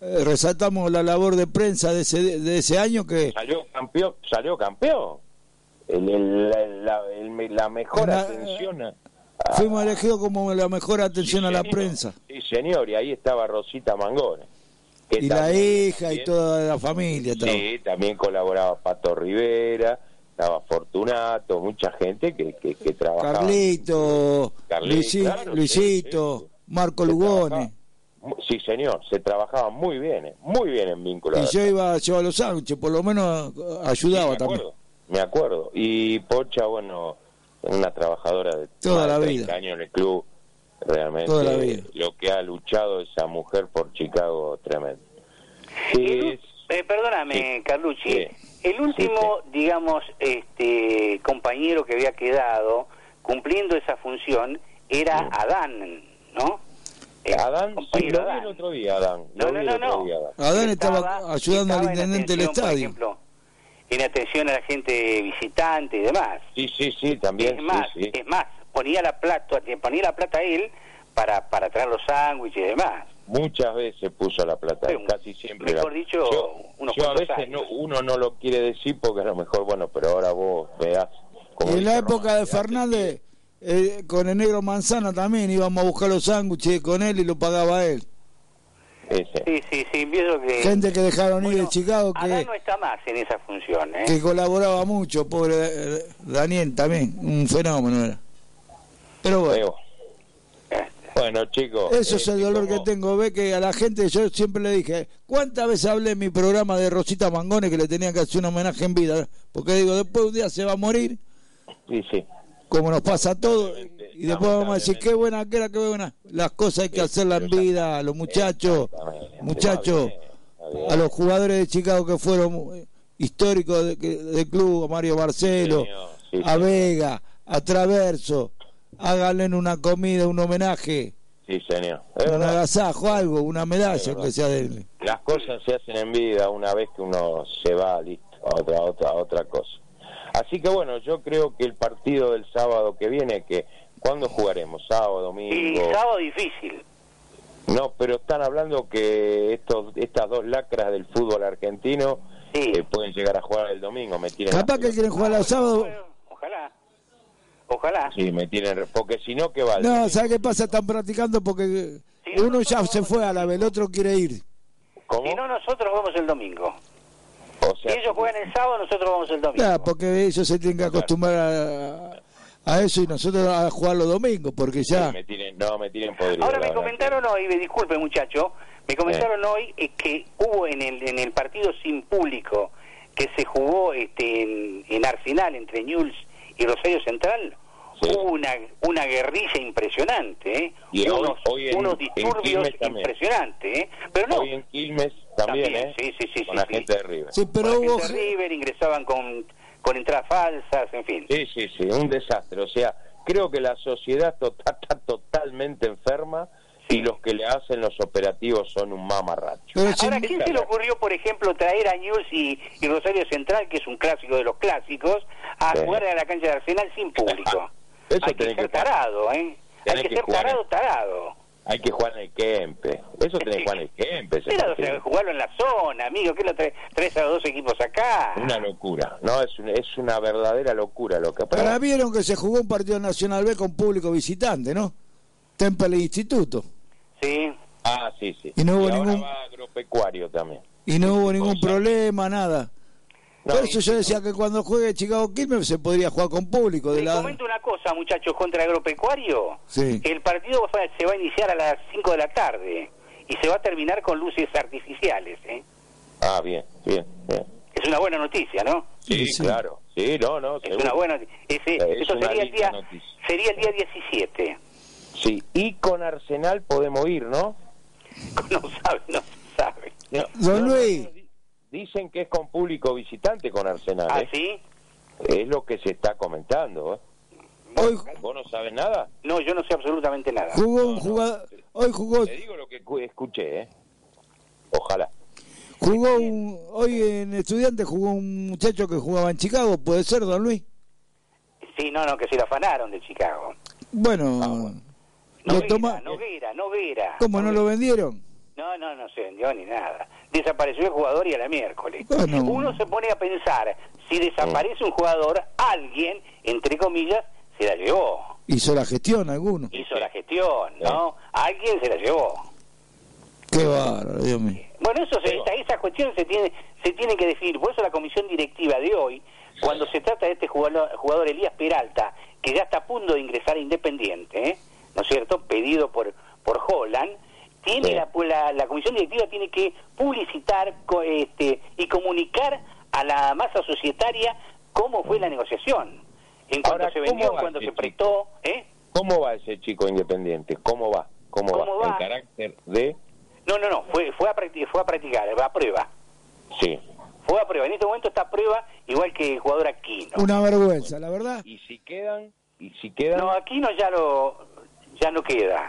eh, resaltamos la labor de prensa de ese, de ese año que salió campeón, salió campeón. El, el- la, el- la mejor La- atención a, a- fuimos elegidos como la mejor atención Sí, a la señor. prensa. Sí, señor, y ahí estaba Rosita Mangone. Y la también- hija y toda la familia. Sí, también colaboraba Pato Rivera, estaba Fortunato, mucha gente que, que, que trabajaba. Carlito, Carlito, Luisi- claro, Luisito, sí. Marco Lugone. Sí, señor, se trabajaba muy bien, eh, muy bien en vínculo. Y yo iba a llevar los sándwiches, por lo menos ayudaba me también. acuerdo, me acuerdo. Y Pocha, bueno, una trabajadora de Toda la 30 vida. años en el club, realmente Toda la vida. lo que ha luchado esa mujer por Chicago, tremendo. Sí, eh, perdóname, Sí. Carlucci. Sí. El último, digamos, este compañero que había quedado cumpliendo esa función era Adán, ¿no? El Adán, sí, lo vi el otro día, Adán. No, no, no, no. día, Adán. Adán estaba Estaba- ayudando al estaba en intendente del atención, por estadio. ejemplo, en atención a la gente visitante y demás. Sí, sí, sí, también, es más, sí, sí. es más, ponía la plata, ponía la plata él para para traer los sándwiches y demás. Muchas veces puso la plata, Sí, casi siempre. mejor la- dicho, yo, unos yo a veces años. no, uno no lo quiere decir porque a lo mejor, bueno, pero ahora vos veas. como en la época Román, de Fernández, eh, con el negro Manzana también íbamos a buscar los sándwiches con él y lo pagaba él. ese. Sí, sí, sí, pienso que... Gente que dejaron ir de Chicago Adán que, no está más en esa función, ¿eh? que colaboraba mucho, pobre Daniel también, un fenómeno era. Pero bueno. Bueno, chicos. eso es el este, dolor que tengo, ve que a la gente yo siempre le dije, ¿cuántas veces hablé en mi programa de Rosita Mangone que le tenía que hacer un homenaje en vida? Porque digo, después un día se va a morir, Sí, sí. Como nos pasa a todos, y después vamos a decir, qué buena que era, qué buena. Las cosas hay que hacerlas en vida, a los muchachos, muchachos, a los jugadores de Chicago que fueron eh, históricos de- del club, a Mario Barcelo, a. Vega, a Traverso, háganle una comida, un homenaje, Sí, señor. Un agasajo, algo, una medalla que sea de él. Las cosas se hacen en vida una vez que uno se va, listo, a otra, a otra, a otra cosa. Así que bueno, yo creo que el partido del sábado que viene, que ¿cuándo jugaremos? ¿Sábado, Y domingo? sábado difícil. No, pero están hablando que estos, estas dos lacras del fútbol argentino Sí. eh, pueden llegar a jugar el domingo. Me tienen Capaz que quieren jugar sábados. Bueno, ojalá. Ojalá. Sí, me tienen... Porque si no, ¿qué vale? No, ¿sabes qué pasa? Están practicando porque Sí, uno ya se fue el a la vez, el otro quiere ir. ¿Cómo? Si no, nosotros vamos el domingo. O Si ellos juegan el sábado, nosotros vamos el domingo. Claro, porque ellos se tienen que acostumbrar a, a eso y nosotros a jugar los domingos, porque sí, ya... me tienen, no, me tienen podrido. Ahora me verdad. comentaron hoy, me disculpe muchacho, me comentaron hoy eh, que hubo en el, en el partido sin público que se jugó este, en, en Arsenal entre Newell's y Rosario Central, Sí. hubo una, una guerrilla impresionante, ¿eh? Y unos, hoy en- unos en disturbios impresionantes, ¿eh? Pero no, Hoy en Quilmes también, También, ¿eh? sí, sí, sí, Con sí, la sí. gente de River. Sí, pero con la hubo... gente de River ingresaban con, con entradas falsas, en fin. Sí, sí, sí, un desastre. O sea, creo que la sociedad to- está totalmente enferma y los que le hacen los operativos son un mamarracho. Ahora, ¿quién se le ocurrió, por ejemplo, traer a News y, y Rosario Central, que es un clásico de los clásicos, a Sí. jugar a la cancha de Arsenal sin público? Eso Hay que ser que- tarado, ¿eh? Hay que que ser jugar. tarado, tarado. Hay que jugar en el Kempe. Eso tenés que jugar en el Kempe. Pero, jugarlo en la zona, amigo, que lo traes, traes a los dos equipos acá. Una locura. No, es una, es una verdadera locura lo que Para vieron que se jugó un partido Nacional B con público visitante, ¿no? Temple Instituto. Sí. Ah, sí, sí. Y no hubo ahora ningún- va agropecuario también. Y no hubo ningún cosa. problema, nada. No, Por eso yo decía que cuando juegue Chicago Quilmes se podría jugar con público. De Les la... comento una cosa, muchachos, contra Agropecuario. Sí. El partido se va a iniciar a las 5 de la tarde y se va a terminar con luces artificiales. ¿eh? Ah, bien, bien, bien. Es una buena noticia, ¿no? Sí, claro. Sí, no, no, Es seguro. una buena Ese, Es eso una sería el, día, noticia. sería el día 17. Sí, y con Arsenal podemos ir, ¿no? No sabe, no sabe. No, Don no, Luis. Dicen que es con público visitante con Arsenal, ¿Ah, ¿eh? sí? Es lo que se está comentando, ¿eh? Hoy ¿Vos no sabes nada? No, yo no sé absolutamente nada. jugó un jugador. Hoy jugó, Te digo lo que cu- escuché, ¿eh? Ojalá. jugó un, hoy en Estudiantes jugó un muchacho que jugaba en Chicago, puede ser, don Luis. Sí, no, no, que se lo afanaron de Chicago. Bueno, Ah, bueno. Noguera, toma. Noguera, Noguera. ¿Cómo no lo vendieron? No, no, no se vendió ni nada. Desapareció el jugador y a la miércoles. Bueno. Uno se pone a pensar, si desaparece un jugador, alguien, entre comillas, se la llevó. Hizo la gestión alguno. Hizo la gestión, ¿no? Alguien se la llevó. Qué bárbaro, Dios mío. Bueno, eso se, esa, esa cuestión se tiene se tiene que definir. Por eso la comisión directiva de hoy, cuando se trata de este jugador, jugador Elías Peralta, que ya está a punto de ingresar a Independiente, ¿eh? ¿no es cierto? Pedido por por Holland, tiene Sí. la, la, la comisión directiva tiene que publicitar co- este, y comunicar a la masa societaria cómo fue la negociación. En cuanto se ¿cómo vendió, va cuando ese se chico? prestó, ¿eh? ¿Cómo va ese chico independiente? ¿Cómo va? ¿Cómo, ¿Cómo va? En carácter de... No, no, no, fue, fue, a practicar, fue a practicar, va a prueba. Sí. Fue a prueba. En este momento está a prueba, igual que el jugador Aquino. Una vergüenza, la verdad. ¿Y si quedan? ¿Y si quedan? No, Aquino ya lo ya no queda.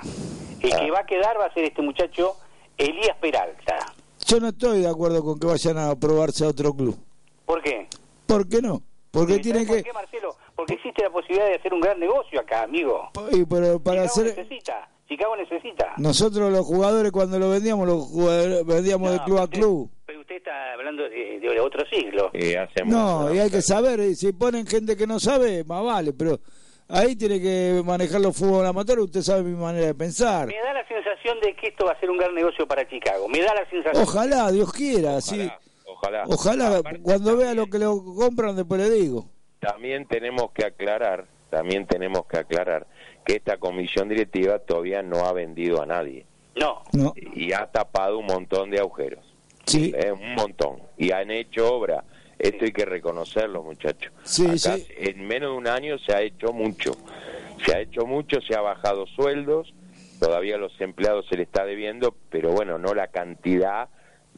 El Ah. que va a quedar va a ser este muchacho Elías Peralta. Yo no estoy de acuerdo con que vayan a probarse a otro club. ¿Por qué? ¿Por qué no? Porque ¿Sabes tienen por que... qué, Marcelo? Porque existe la posibilidad de hacer un gran negocio acá, amigo. y pero para Chicago hacer... necesita. Chicago necesita. Nosotros los jugadores cuando lo vendíamos, los jugadores, vendíamos de club a club. Pero usted está hablando de, de otro siglo. Eh, hace mucho, No, y hay que saber, eh, si ponen gente que no sabe, más vale, pero ahí tiene que manejar los fútbol amateur, usted sabe mi manera de pensar. Me da la sensación de que esto va a ser un gran negocio para Chicago. Me da la sensación. Ojalá, Dios quiera, sí. Ojalá. Ojalá, Aparte, cuando vea lo que lo compran, después le digo. También tenemos que aclarar, también tenemos que aclarar que esta comisión directiva todavía no ha vendido a nadie No. No, y ha tapado un montón de agujeros, sí, eh, un montón, y han hecho obra. Esto hay que reconocerlo, muchachos. Sí, Acá sí. En menos de un año se ha hecho mucho. Se ha hecho mucho, se ha bajado sueldos, todavía a los empleados se le está debiendo, pero bueno, no la cantidad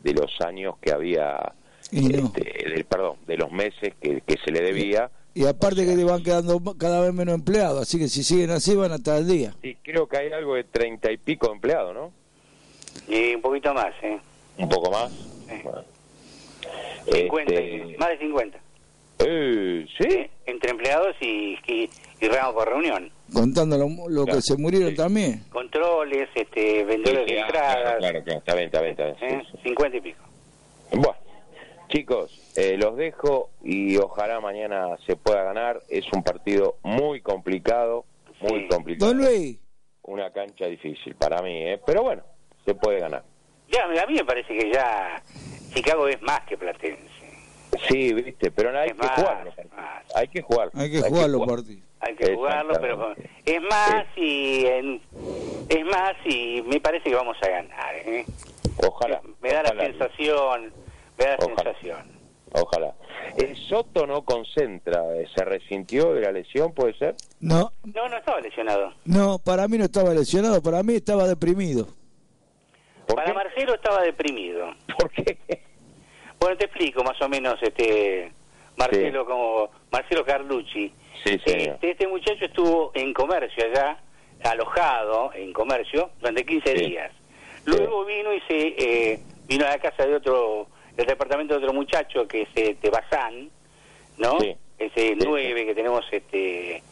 de los años que había, Y no. este, del, perdón, de los meses que, que se le debía. y aparte que te van quedando cada vez menos empleados, así que si siguen así van hasta el día. Sí, creo que hay algo de treinta y pico empleados, ¿no? Y un poquito más, ¿eh? Un poco más. Sí. Bueno. 50, Este, más de 50. eh, ¿Sí? ¿eh? Entre empleados y, y, y ramos por reunión. Contando lo, lo Claro, que se murieron sí. también. Controles, este, vendedores Sí, de ah, entradas, claro, claro, claro, está bien, está bien, está bien. ¿eh? sí, sí. 50 y pico. Bueno, chicos, eh, los dejo y ojalá mañana se pueda ganar. Es un partido muy complicado, muy Sí. complicado. Don Luis, Una cancha difícil para mí, ¿eh? pero bueno, se puede ganar. Ya, a mí me parece que ya Chicago es más que Platense. Sí, viste, pero hay Es que más, jugar. Hay que jugar. hay que jugar los partidos. Hay que jugarlo, pero es más y en- es más y me parece que vamos a ganar. ¿eh? Ojalá. Me da la sensación, me da la Ojalá. sensación. Ojalá. El Soto no concentra, eh, se resintió de la lesión, ¿puede ser? No, No, no estaba lesionado. no, para mí no estaba lesionado, para mí estaba deprimido. ¿Por Para qué? Marcelo estaba deprimido. ¿Por qué? Bueno, te explico más o menos, este Marcelo Sí. como Marcelo Carlucci. Sí. Este, este muchacho estuvo en comercio allá alojado en comercio durante 15 días. Luego vino y se eh, vino a la casa de otro, del departamento de otro muchacho que es este Bazán, ¿no? Ese 9 que tenemos este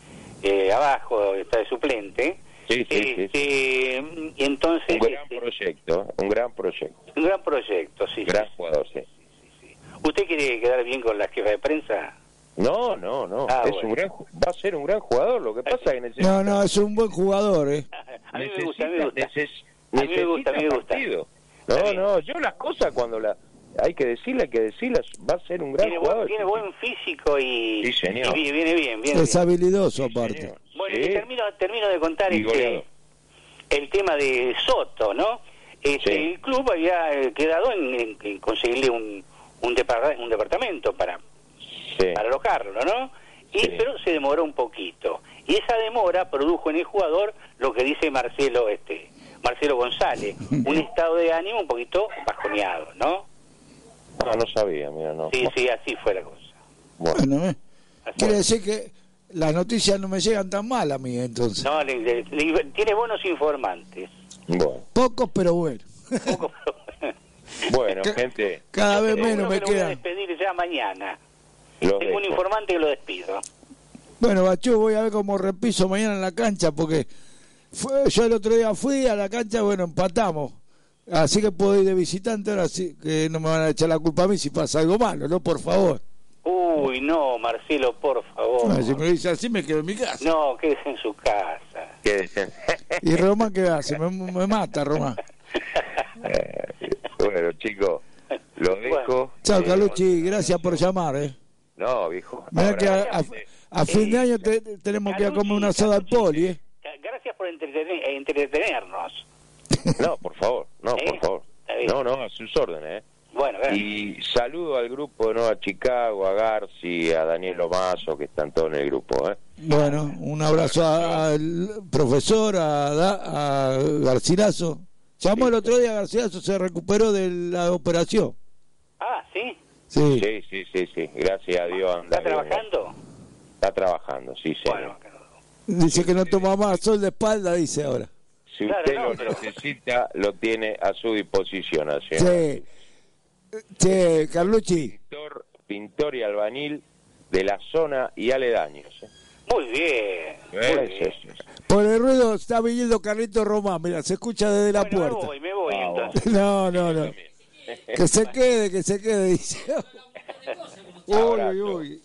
eh, abajo, está de suplente. Sí, sí, este, Y entonces... Un gran este, proyecto, un gran proyecto. Un gran proyecto, sí. Gran jugador, sí. ¿Usted quiere quedar bien con la jefa de prensa? No, no, no. Ah, es bueno. un gran, va a ser un gran jugador. Lo que pasa es que necesita, No, no, es un buen jugador, ¿eh? A mí me gusta, a mí me gusta. neces- A mí me gusta, a mí me gusta. No, no, yo las cosas cuando la hay que decirle, hay que decirlas, va a ser un gran Tiene jugador. buen, tiene buen físico y, Sí, señor. y viene bien, viene Es bien. habilidoso, Sí, aparte. señor. Bueno, y termino, termino de contar este, el tema de Soto, ¿no? Este, Sí. El club había eh, quedado en, en- en conseguirle un, un, depar- un departamento para, Sí. para alojarlo, ¿no? Y, Sí. Pero se demoró un poquito. Y esa demora produjo en el jugador lo que dice Marcelo este Marcelo González, un estado de ánimo un poquito bajoneado, ¿no? Ah, no sabía, mira, no. Sí, sí, así fue la cosa. Bueno, Bueno, ¿eh? Quiere decir que las noticias no me llegan tan mal a mí, entonces. No, le- le- le- tiene buenos informantes. bueno, Pocos, pero bueno. Pero- bueno, gente, Cada vez tengo menos me que lo voy a quedan. despedir ya mañana. los Tengo un informante que lo despido. Bueno, Bachú, voy a ver cómo repiso mañana en la cancha, porque fue, yo el otro día fui a la cancha, bueno, empatamos. Así que puedo ir de visitante, ahora sí que no me van a echar la culpa a mí si pasa algo malo, ¿no? Por favor. Uy, no, Marcelo, por favor. Si me dice así, me quedo en mi casa. No, quédese en su casa. ¿Qué dicen? ¿Y Román qué hace? Me, me mata, Román. Eh, bueno, chicos, los dejo. Chao, Eh, Caluchi, gracias por llamar, ¿eh? No, viejo. Mirá que a, ahora- a- a fin de año te- tenemos que ir a comer una asado al poli, ¿eh? Gracias por entretener- eh, entretenernos. No, por favor, no, ¿Eh? por favor. Está bien. No, no, a sus órdenes, ¿eh? Bueno. Y saludo al grupo, ¿no? A Chicago, a Garci, a Daniel Lomazo, que están todos en el grupo, ¿eh? Bueno, un abrazo a- al profesor, a, Da- a Garcilaso. Llamó el otro día, Garcilaso se recuperó de la operación. Ah, ¿sí? Sí. Sí, sí, sí, sí. Gracias a Dios anda ¿Está bien, trabajando? Está trabajando, sí, señor. Bueno, Dice que no toma más sol de espalda, dice ahora. si claro, usted no, lo pero- necesita, lo tiene a su disposición, señor. Sí. Che, Carlucci, Pintor, pintor y albanil de la zona y aledaños. ¿eh? muy bien. Muy por el ruido está viniendo Carlito Román, mira, se escucha desde la Bueno, me puerta. voy, me voy Ah, entonces. No, no, no. Que se quede, que se quede, dice. Uy, uy, uy.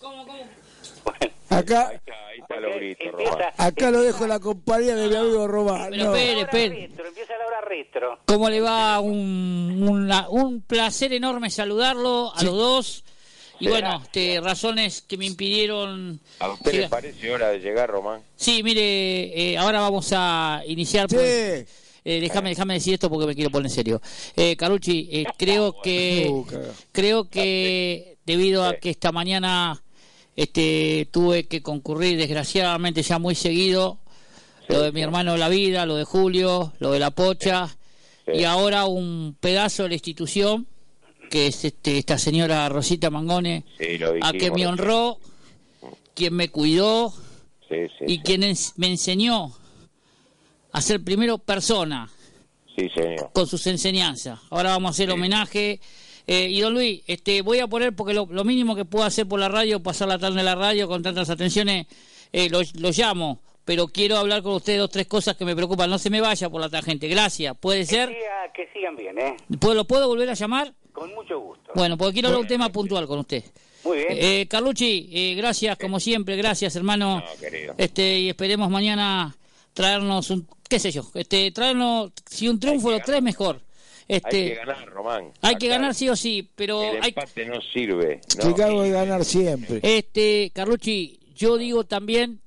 Bueno, Acá, Ahí está, ahí está los porque gritos, empieza- Román. acá lo dejo la compañía de mi amigo Román. Pero No. espere, espere. retro, empieza la hora retro. ¿Cómo le va? Un, un placer enorme saludarlo a los dos. Y bueno, este, razones que me impidieron... ¿A usted le parece hora de llegar, Román? Sí, mire, eh, ahora vamos a iniciar... Sí. pues, eh, déjame, déjame decir esto porque me quiero poner en serio. Eh, Carucci, eh, creo que creo que debido a que esta mañana este tuve que concurrir desgraciadamente ya muy seguido lo de mi hermano La Vida, lo de Julio, lo de La Pocha y ahora un pedazo de la institución que es este, esta señora Rosita Mangone Sí, lo a que me honró, quien me cuidó y quien ens- me enseñó a ser primero persona Sí, señor. con sus enseñanzas. Ahora vamos a hacer homenaje. Eh, y don Luis, este, voy a poner, porque lo, lo mínimo que puedo hacer por la radio, pasar la tarde en la radio con tantas atenciones, eh, lo, lo llamo. Pero quiero hablar con ustedes dos, tres cosas que me preocupan. No se me vaya por la tangente. Gracias. ¿Puede Que, ser? siga- que sigan bien, ¿eh? ¿Puedo, ¿Lo puedo volver a llamar? Con mucho gusto. Bueno, porque quiero hablar un tema puntual con usted. Muy bien. Eh, Carlucci, eh, gracias como siempre, gracias hermano. No, querido. Este y esperemos mañana traernos un, qué sé yo, este traernos si un triunfo los tres mejor. Este Hay que ganar, Román. hay que ganar sí o sí, pero El hay empate no sirve. ¿no? Chicago de ganar siempre. este Carlucci, yo digo también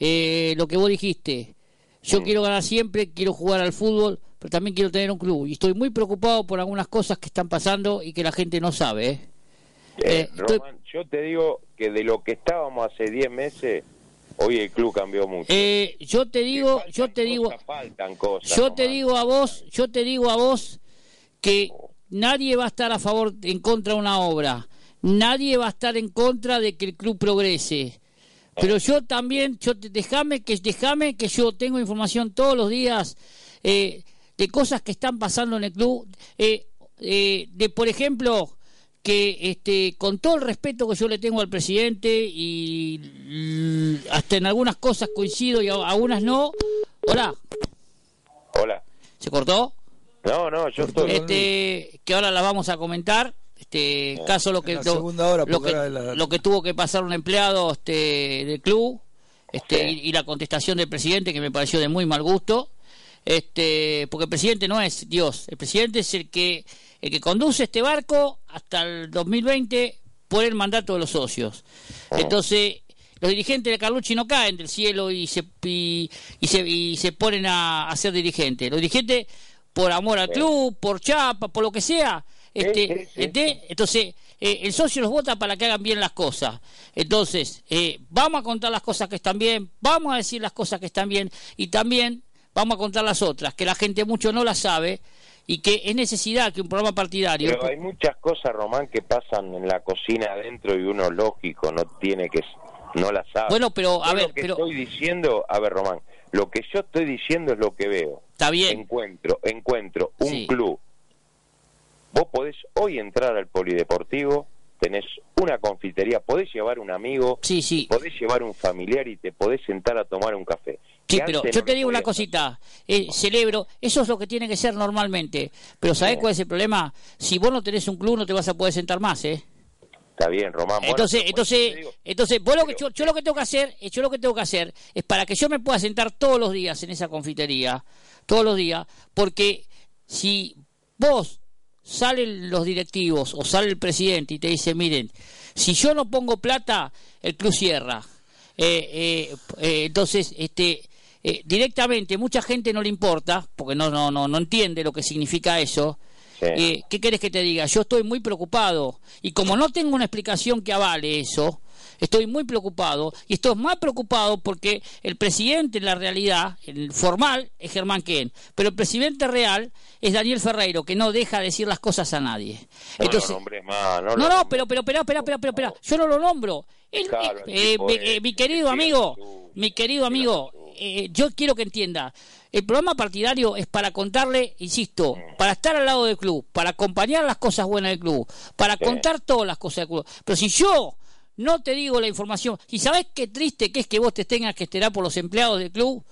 eh, lo que vos dijiste. Yo quiero ganar siempre, quiero jugar al fútbol, pero también quiero tener un club y estoy muy preocupado por algunas cosas que están pasando y que la gente no sabe. ¿eh? Eh, Eh, estoy- Román, yo te digo que de lo que estábamos hace 10 meses, hoy el club cambió mucho. Eh, yo te digo, Faltan yo te digo, cosas, faltan cosas. Yo te digo a vos, yo te digo a vos que nadie va a estar a favor, en contra de una obra. Nadie va a estar en contra de que el club progrese. Pero yo también, yo déjame que déjame que yo tengo información todos los días eh, de cosas que están pasando en el club, eh, eh, de por ejemplo que este con todo el respeto que yo le tengo al presidente y hasta en algunas cosas coincido y algunas no. Hola. Hola. ¿Se cortó? No, no, yo estoy. Este, que ahora la vamos a comentar. Este caso lo que lo, que, lo que tuvo que pasar un empleado este del club este y, la contestación del presidente que me pareció de muy mal gusto. Este, porque el presidente no es Dios, el presidente es el que el que conduce este barco hasta el 2020 por el mandato de los socios. Oh. Entonces, los dirigentes de Carlucci no caen del cielo y se, y, se, y se ponen a, ser dirigentes. Los dirigentes, por amor al club, por chapa, por lo que sea, este, este entonces eh, el socio los vota para que hagan bien las cosas. Entonces, eh, vamos a contar las cosas que están bien, vamos a decir las cosas que están bien y también vamos a contar las otras, que la gente mucho no las sabe y que es necesidad que un programa partidario... Pero hay muchas cosas, Román, que pasan en la cocina adentro y uno lógico no tiene que... no las sabe. Bueno, pero a ver... Lo que pero... estoy diciendo, a ver, Román, lo que yo estoy diciendo es lo que veo. Está bien. Encuentro, encuentro un club. Vos podés hoy entrar al polideportivo, tenés una confitería, podés llevar un amigo, sí, sí. podés llevar un familiar y te podés sentar a tomar un café. Sí, pero yo te digo una cosita, eh, celebro, eso es lo que tiene que ser normalmente, pero ¿sabés cuál es el problema? Si vos no tenés un club no te vas a poder sentar más, ¿eh? Está bien, Román. entonces, entonces, entonces, vos lo que yo, lo que tengo que hacer, eh, yo lo que tengo que hacer es para que yo me pueda sentar todos los días en esa confitería, todos los días, porque si vos salen los directivos o sale el presidente y te dice, miren, si yo no pongo plata, el club cierra. Eh, entonces, este, eh, directamente mucha gente no le importa, porque no, no, no, no entiende lo que significa eso. Eh, ¿Qué querés que te diga? Yo estoy muy preocupado y como no tengo una explicación que avale eso, estoy muy preocupado y estoy más preocupado porque el presidente en la realidad, el formal, es Germán Ken, pero el presidente real es Daniel Ferreiro, que no deja de decir las cosas a nadie. Entonces, no, no, pero, pero, espera, espera, espera, espera, yo no lo nombro. Eh, mi querido amigo, mi querido amigo, eh, yo quiero que entienda, el programa partidario es para contarle, insisto, para estar al lado del club, para acompañar las cosas buenas del club, para contar todas las cosas del club. Pero si yo no te digo la información, y sabes qué triste que es que vos te tengas que esperar por los empleados del club,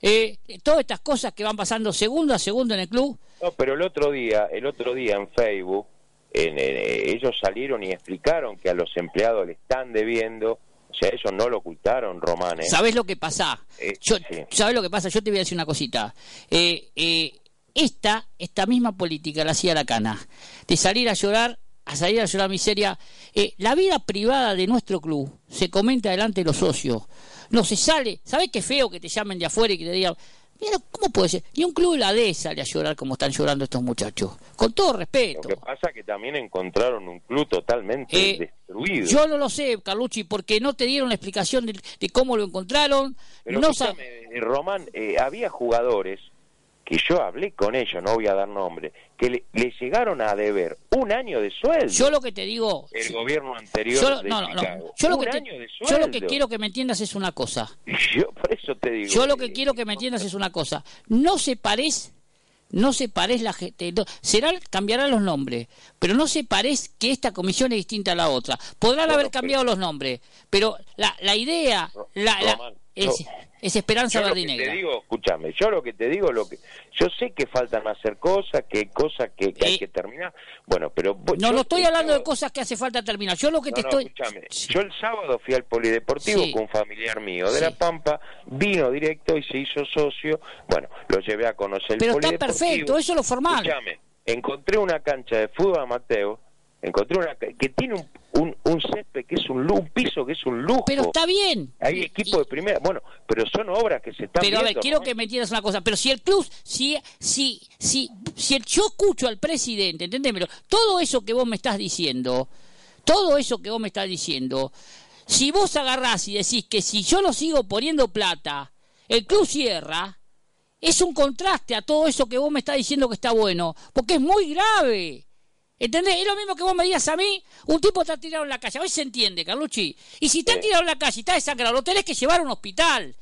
eh, todas estas cosas que van pasando segundo a segundo en el club. No, pero el otro día, el otro día en Facebook, ellos salieron y explicaron que a los empleados le están debiendo o sea, eso no lo ocultaron, Román. ¿eh? ¿Sabes lo que pasa? Eh, ¿Sabes lo que pasa? Yo te voy a decir una cosita. Eh, eh, esta, esta misma política la hacía la cana, de salir a llorar, a salir a llorar miseria. la vida privada de nuestro club se comenta delante de los socios. No se sale. ¿Sabes qué feo que te llamen de afuera y que te digan, Mira, ¿cómo puede ser? Ni un club de la D sale a llorar como están llorando estos muchachos. Con todo respeto. Lo que pasa es que también encontraron un club totalmente eh, destruido. Yo no lo sé, Carlucci, porque no te dieron la explicación de, cómo lo encontraron. Pero no Román, eh, había jugadores que yo hablé con ellos, no voy a dar nombre, que le, llegaron a deber un año de sueldo. Yo lo que te digo... El gobierno anterior yo, no, no, Yo lo, que yo lo que quiero que me entiendas es una cosa. Yo por eso te digo... Yo lo que quiero que me entiendas es una cosa. No se parece no se parece la gente, será, cambiarán los nombres, pero no se parece que esta comisión es distinta a la otra. Podrán haber cambiado los nombres, pero la, la idea, la, es, es esperanza verde y Te digo, escúchame, yo lo que te digo, lo que yo sé que faltan hacer cosas, que hay cosas que, hay eh, que terminar. Bueno, pero no, no estoy hablando de cosas que hace falta terminar. Yo lo que te estoy. Escúchame, yo el sábado fui al polideportivo con un familiar mío de La Pampa, vino directo y se hizo socio. Bueno, lo llevé a conocer pero el polideportivo. Pero está perfecto, eso es lo formal. Escúchame, encontré una cancha de fútbol a Mateo encontré una que tiene un, un, un césped que es un, un, piso que es un lujo. Pero está bien. Hay equipo de primera, bueno, pero son obras que se están Pero a ver, quiero que me entiendas una cosa, pero si el club, si, si, si, si el, yo escucho al presidente, entendémelo, todo eso que vos me estás diciendo, todo eso que vos me estás diciendo, si vos agarrás y decís que si yo no sigo poniendo plata, el club cierra, es un contraste a todo eso que vos me estás diciendo que está bueno, porque es muy grave ¿Entendés? Es lo mismo que vos me digas a mí, un tipo está tirado en la calle. Veces se entiende, Carlucci. Y si está tirado en la calle y está desangrado, lo tenés que llevar a un hospital.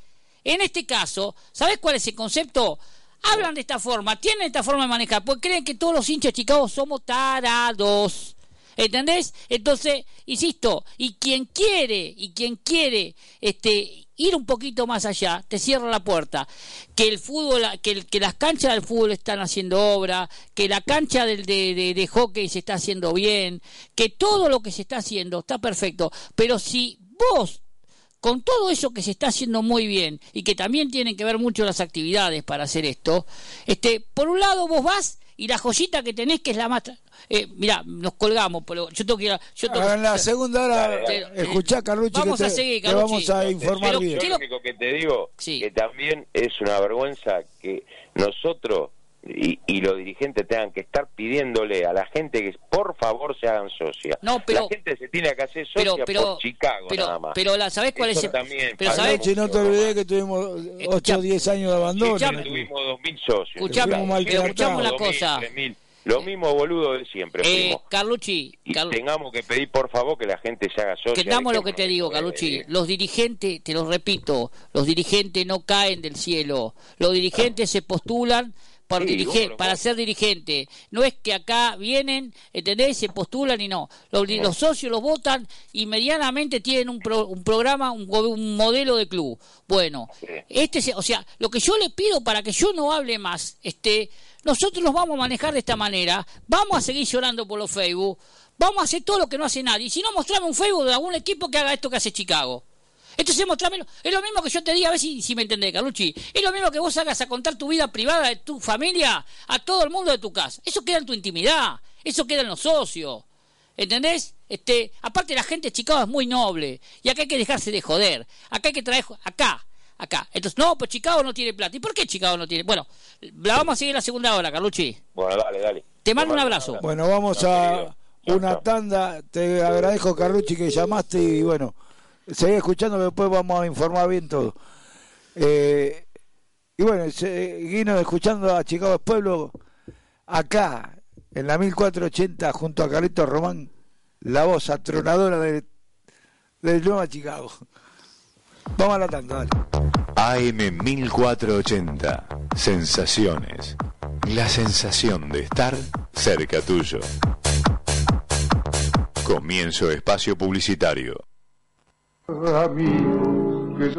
En este caso, ¿sabés cuál es el concepto? Hablan de esta forma, tienen esta forma de manejar, porque creen que todos los hinchas de Chicago somos tarados. ¿Entendés? Entonces, insisto, y quien quiere, y quien quiere este, ir un poquito más allá, te cierra la puerta. Que el fútbol, que, las canchas del fútbol están haciendo obra, que la cancha de, de, de hockey se está haciendo bien, que todo lo que se está haciendo está perfecto. Pero si vos con todo eso que se está haciendo muy bien y que también tienen que ver mucho las actividades para hacer esto, este, por un lado vos vas y la joyita que tenés que es la más eh, mira nos colgamos pero yo tengo que ir a, yo tengo, en la segunda hora escuchá Carlucci vamos que a te, seguir que vamos a informar bien. lo único que te digo que también es una vergüenza que nosotros y, y, los dirigentes tengan que estar pidiéndole a la gente que por favor se hagan socias. No, pero, la gente se tiene que hacer socia por Chicago pero, nada más. Pero la, ¿sabés cuál Eso es? También, pero ¿sabés? no te olvides que tuvimos 8 o 10 años de abandono. Escuchame, tuvimos 2.000 socios. Escuchame, pero escuchame una cosa. 3.000, lo mismo boludo de siempre. Eh, primo. Carlucci. Y Carlu tengamos que pedir por favor que la gente se haga socia. Que damos lo que te digo, de- Carlucci. Los dirigentes, te lo repito, los dirigentes no caen del cielo. Los dirigentes se postulan por Sí, dirige- vos, para ser dirigente. No es que acá vienen, ¿entendés? Se postulan y no. Los, los socios los votan y medianamente tienen un, pro- un programa, un, modelo de club. Bueno, este, se- o sea, lo que yo le pido para que yo no hable más, este, nosotros nos vamos a manejar de esta manera, vamos a seguir llorando por los Facebook, vamos a hacer todo lo que no hace nadie. Y si no, mostrame un Facebook de algún equipo que haga esto que hace Chicago. Entonces mostrámelo. Es lo mismo que yo te diga, a ver si, si me entendés, Carlucci. Es lo mismo que vos hagas a contar tu vida privada de tu familia a todo el mundo de tu casa. Eso queda en tu intimidad. Eso queda en los socios. ¿Entendés? Este, aparte la gente de Chicago es muy noble. Y acá hay que dejarse de joder. Acá hay que traer... Acá. Acá. Entonces, no, pues Chicago no tiene plata. ¿Y por qué Chicago no tiene? Bueno, la vamos a seguir la segunda hora, Carlucci. Bueno, dale, dale. Te mando un abrazo. Bueno, vamos a una tanda. Te agradezco, Carlucci, que llamaste y bueno, seguí escuchando, después vamos a informar bien todo. Eh, y bueno, seguimos escuchando a Chicago Pueblo acá, en la 1480, junto a Carlitos Román, la voz atronadora de, del Nueva Chicago. Vamos a la tanda, dale. AM 1480. Sensaciones. La sensación de estar cerca tuyo. Comienzo espacio publicitario.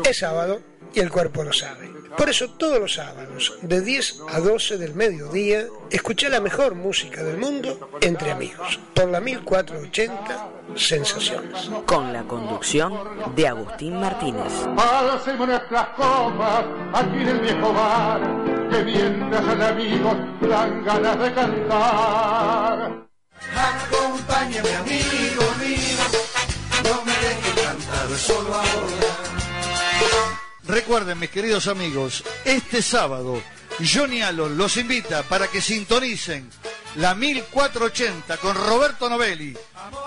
Es sábado y el cuerpo lo sabe. Por eso todos los sábados, de 10 a 12 del mediodía, escuché la mejor música del mundo entre amigos. Por la 1480 Sensaciones. Con la conducción de Agustín Martínez. Hacemos nuestras copas aquí en el viejo bar, que mientras al amigos dan ganas de cantar. Acompáñame amigo mío, no me dejes Recuerden, mis queridos amigos, este sábado Johnny Allen los invita para que sintonicen la 1480 con Roberto Novelli.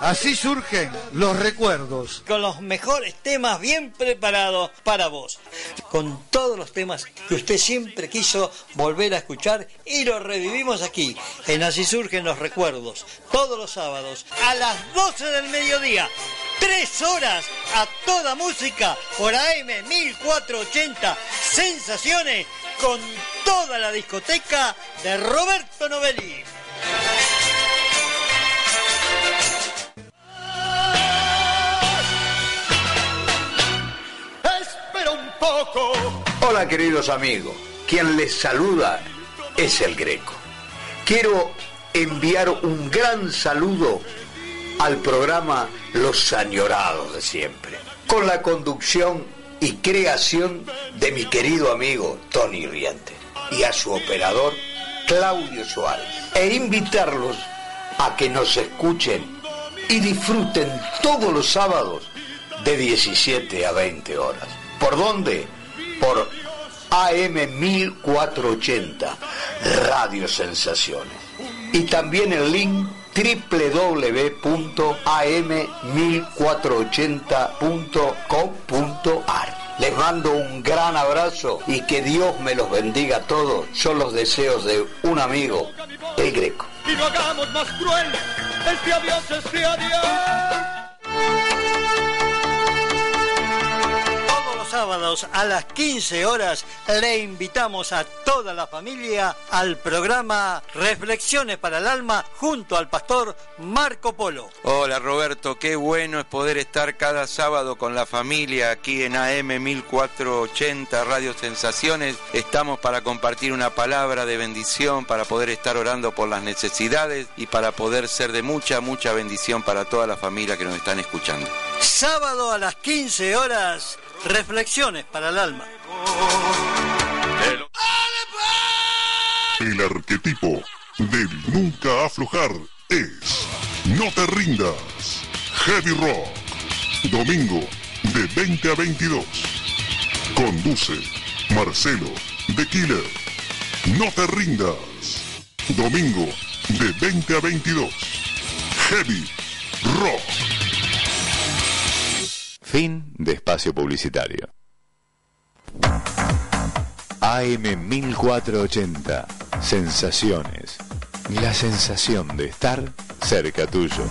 Así surgen los recuerdos. Con los mejores temas bien preparados para vos. Con todos los temas que usted siempre quiso volver a escuchar y los revivimos aquí, en Así surgen los recuerdos. Todos los sábados a las 12 del mediodía. Tres horas a toda música por AM 1480 Sensaciones con toda la discoteca de Roberto Novelli. Hola queridos amigos, quien les saluda es el Greco. Quiero enviar un gran saludo al programa Los Añorados de siempre, con la conducción y creación de mi querido amigo Tony Riente y a su operador Claudio Suárez, e invitarlos a que nos escuchen y disfruten todos los sábados de 17 a 20 horas. ¿Por dónde? Por AM 1480, Radio Sensaciones. Y también el link www.am1480.com.ar. Les mando un gran abrazo y que Dios me los bendiga a todos. Son los deseos de un amigo, el Greco. Y no hagamos más cruel Este adiós, este adiós. Sábados a las 15 horas le invitamos a toda la familia al programa Reflexiones para el Alma junto al pastor Marco Polo. Hola Roberto, qué bueno es poder estar cada sábado con la familia aquí en AM 1480 Radio Sensaciones. Estamos para compartir una palabra de bendición, para poder estar orando por las necesidades y para poder ser de mucha, mucha bendición para toda la familia que nos están escuchando. Sábado a las 15 horas Reflexiones para el alma. El arquetipo del nunca aflojar es No te rindas. Heavy Rock. Domingo de 20 a 22. Conduce Marcelo de Killer. No te rindas. Domingo de 20 a 22. Heavy Rock. Fin de espacio publicitario. AM 1480. Sensaciones. La sensación de estar cerca tuyo.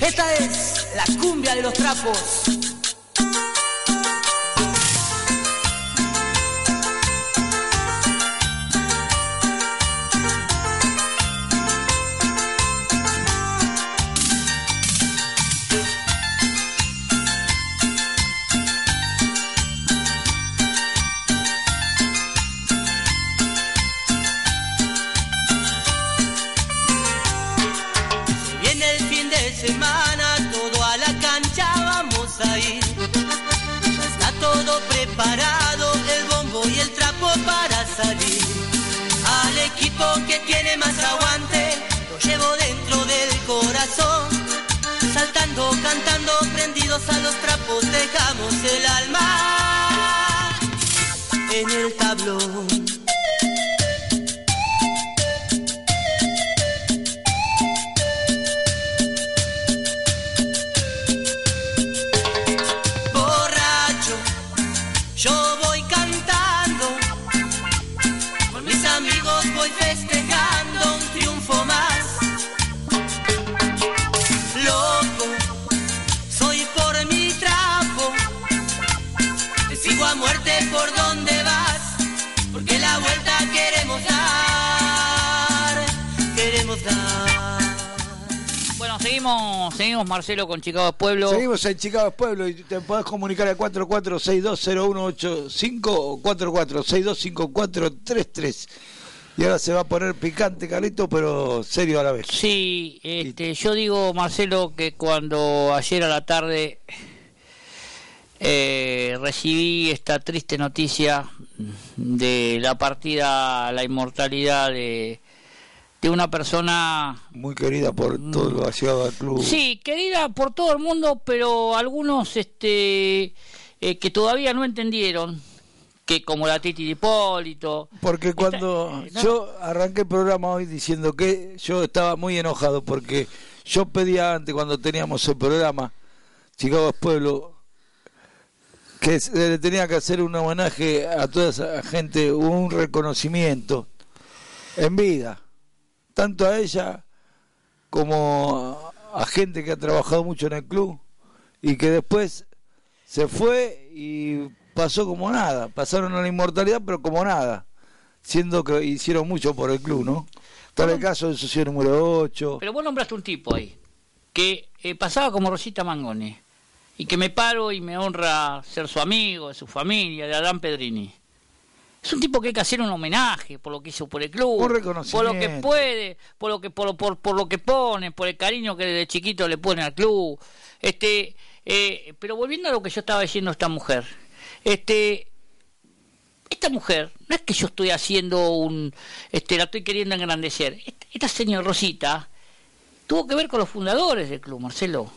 Esta es la cumbia de los trapos. Marcelo con Chicago Pueblo. Seguimos en Chicago Pueblo y te podés comunicar al 44620185 o 44625433. Y ahora se va a poner picante, Carlito, pero serio a la vez. Sí, este, yo digo, Marcelo, que cuando ayer a la tarde eh, recibí esta triste noticia de la partida, la inmortalidad de de una persona muy querida por todo lo llegado al club. Sí, querida por todo el mundo, pero algunos este eh, que todavía no entendieron que como la Titi de Hipólito. Porque cuando eh, yo arranqué el programa hoy diciendo que yo estaba muy enojado porque yo pedía antes cuando teníamos el programa Chicago Pueblo que se le tenía que hacer un homenaje a toda esa gente, un reconocimiento en vida tanto a ella como a gente que ha trabajado mucho en el club y que después se fue y pasó como nada, pasaron a la inmortalidad pero como nada, siendo que hicieron mucho por el club, ¿no? Tal el caso del socio número 8. Pero vos nombraste un tipo ahí, que eh, pasaba como Rosita Mangoni, y que me paro y me honra ser su amigo, de su familia, de Adán Pedrini. Es un tipo que hay que hacer un homenaje por lo que hizo por el club, por lo que puede, por lo que por, por, por lo que pone, por el cariño que desde chiquito le pone al club. Este, eh, pero volviendo a lo que yo estaba diciendo esta mujer, este, esta mujer no es que yo estoy haciendo un, este, la estoy queriendo engrandecer. Esta, señora Rosita tuvo que ver con los fundadores del club, Marcelo.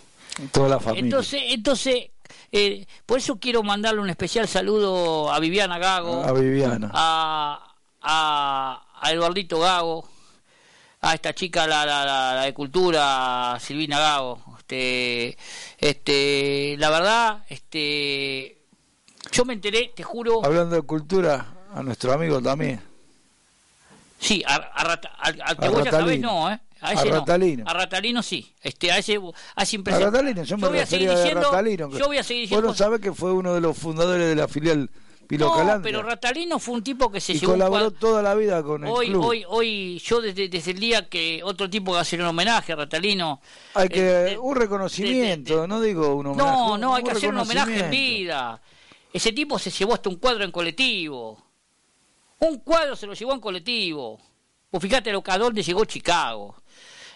Toda la familia. Entonces, entonces eh, por eso quiero mandarle un especial saludo a Viviana Gago. A Viviana. A, a, Eduardito Gago. A esta chica, la, la, de cultura, Silvina Gago. Este, este, la verdad, este, yo me enteré, te juro. Hablando de cultura, a nuestro amigo también. Sí, a, a, Rata- al, al que vos ya sabés no, ¿eh? A, ese A no. Ratalino. A Ratalino sí. Este, a ese A impresión. Ratalino, yo me voy a seguir a diciendo, Ratalino. yo voy a seguir Vos diciendo no sabés que fue uno de los fundadores de la filial Pilo No, pero Ratalino fue un tipo que se y llevó colaboró toda la vida con el Hoy, club. hoy, hoy, yo desde, desde el día que otro tipo va a hacer un homenaje a Ratalino. Hay que eh, un reconocimiento, no digo un homenaje. no, no, hay que hacer un homenaje en vida. Ese tipo se llevó hasta un cuadro en colectivo. Un cuadro se lo llevó en colectivo. Pues fíjate lo que a dónde llegó Chicago.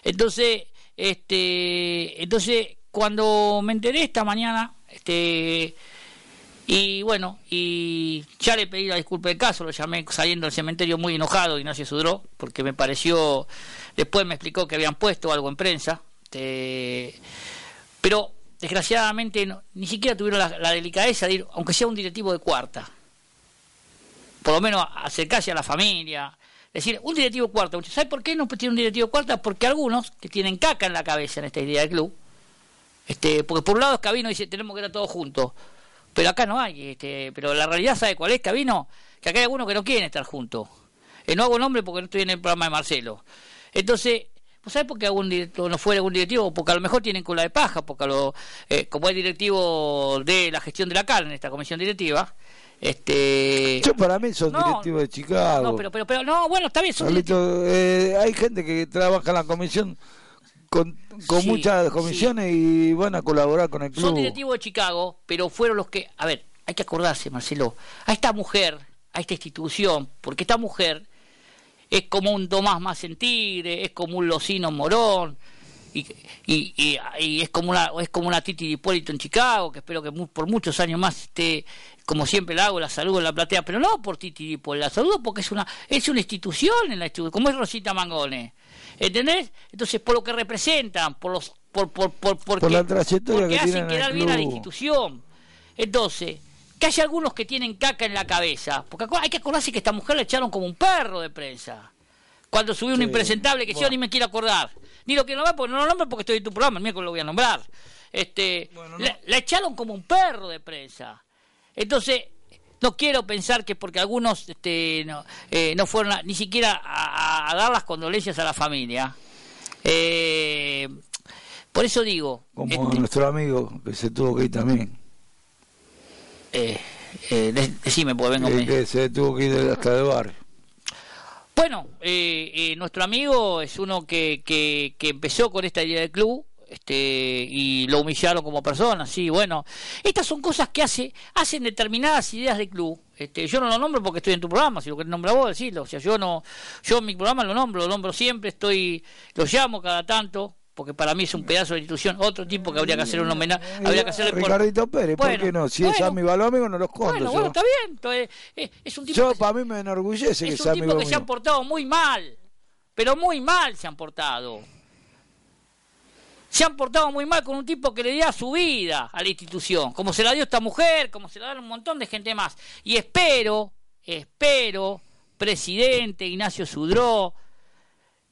Entonces, este, entonces cuando me enteré esta mañana, este, y bueno, y ya le pedí la disculpa del caso, lo llamé saliendo del cementerio muy enojado, Ignacio Sudró, porque me pareció, después me explicó que habían puesto algo en prensa, este, pero desgraciadamente no- ni siquiera tuvieron la, la delicadeza de ir, aunque sea un directivo de cuarta, por lo menos acercarse a la familia, decir, un directivo cuarta, ¿sabe por qué no tiene un directivo cuarta? Porque algunos que tienen caca en la cabeza en esta idea del club, este, porque por un lado es Cabino dice tenemos que estar todos juntos, pero acá no hay, este, pero la realidad sabe cuál es Cabino, que acá hay algunos que no quieren estar juntos. Eh, no hago nombre porque no estoy en el programa de Marcelo. Entonces, ¿vos sabés por qué algún director no fue algún directivo? Porque a lo mejor tienen cola de paja, porque a lo, eh, como es directivo de la gestión de la carne esta comisión directiva, este Yo para mí son No, directivos de Chicago. no, pero, pero, pero, no, bueno, está bien, son Pablito, eh, hay gente que trabaja en la comisión con, con Sí, muchas comisiones y van a colaborar con el club. Son directivos de Chicago, pero fueron los que, a ver, hay que acordarse, Marcelo, a esta mujer, a esta institución, porque esta mujer es como un Tomás más Tigre, es como un Locino Morón, y, y, y, y es como una es como una Titi Hipólito en Chicago, que espero que por muchos años más esté, como siempre la hago, la saludo en la platea, pero no por Titi Hipólito, la saludo porque es una es una institución en la institución, como es Rosita Mangone. ¿Entendés? Entonces, por lo que representan, por los por por por porque, la trayectoria porque que hacen quedar bien a la institución. Entonces, que haya algunos que tienen caca en la cabeza, porque hay que acordarse que esta mujer la echaron como un perro de prensa. Cuando subió un impresentable que yo bueno. ni me quiero acordar. Ni lo quiero nombrar porque no lo nombro porque estoy en tu programa, el miércoles lo voy a nombrar. Este, la, la echaron como un perro de prensa. Entonces, no quiero pensar que porque algunos este, no, eh, no fueron a- ni siquiera a, dar las condolencias a la familia. Eh, por eso digo, Como este, nuestro amigo que se tuvo que ir también. eh, eh, de- decime, porque vengo que, muy- que se tuvo que ir hasta del barrio. Bueno, eh, eh, nuestro amigo es uno que, que, que empezó con esta idea del club este, y lo humillaron como persona, sí, bueno. Estas son cosas que hace hacen determinadas ideas de club. Este, yo no lo nombro porque estoy en tu programa, si lo querés nombrar vos, decirlo. O sea, yo no, yo en mi programa lo nombro, lo nombro siempre, estoy, lo llamo cada tanto, porque para mí es un pedazo de institución. Otro tipo que habría que hacer un homenaje, habría que hacerle por- Ricardito Pérez, ¿por Bueno, qué no? Si es bueno. amigos no los conto Bueno, yo. bueno, está bien. Entonces, eh, es un tipo Yo, para mí me enorgullece que es un tipo que se han portado muy mal, pero muy mal se han portado. Se han portado muy mal con un tipo que le da su vida a la institución, como se la dio esta mujer, como se la dan un montón de gente más. Y espero, espero, presidente Ignacio Sudró,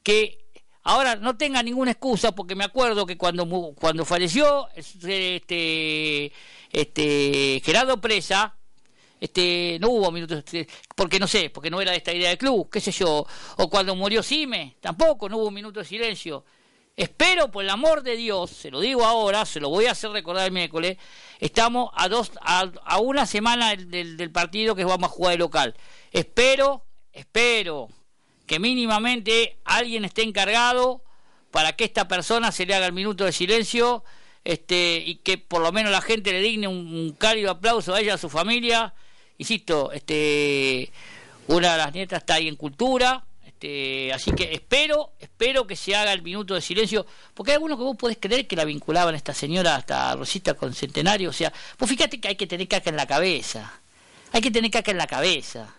que ahora no tenga ninguna excusa, porque me acuerdo que cuando cuando falleció este este Gerardo Presa, este no hubo minutos este, porque no sé porque no era de esta idea del club qué sé yo o cuando murió Sime tampoco no hubo un minuto de silencio espero por el amor de Dios se lo digo ahora se lo voy a hacer recordar el miércoles estamos a dos a, una semana del partido que vamos a jugar de local espero espero que mínimamente alguien esté encargado para que esta persona se le haga el minuto de silencio este y que por lo menos la gente le digne un, un cálido aplauso a ella, a su familia. Insisto, este una de las nietas está ahí en cultura, este, así que espero, espero que se haga el minuto de silencio, porque hay algunos que vos podés creer que la vinculaban a esta señora hasta Rosita con Centenario, o sea, vos fíjate que hay que tener caca en la cabeza, hay que tener caca en la cabeza.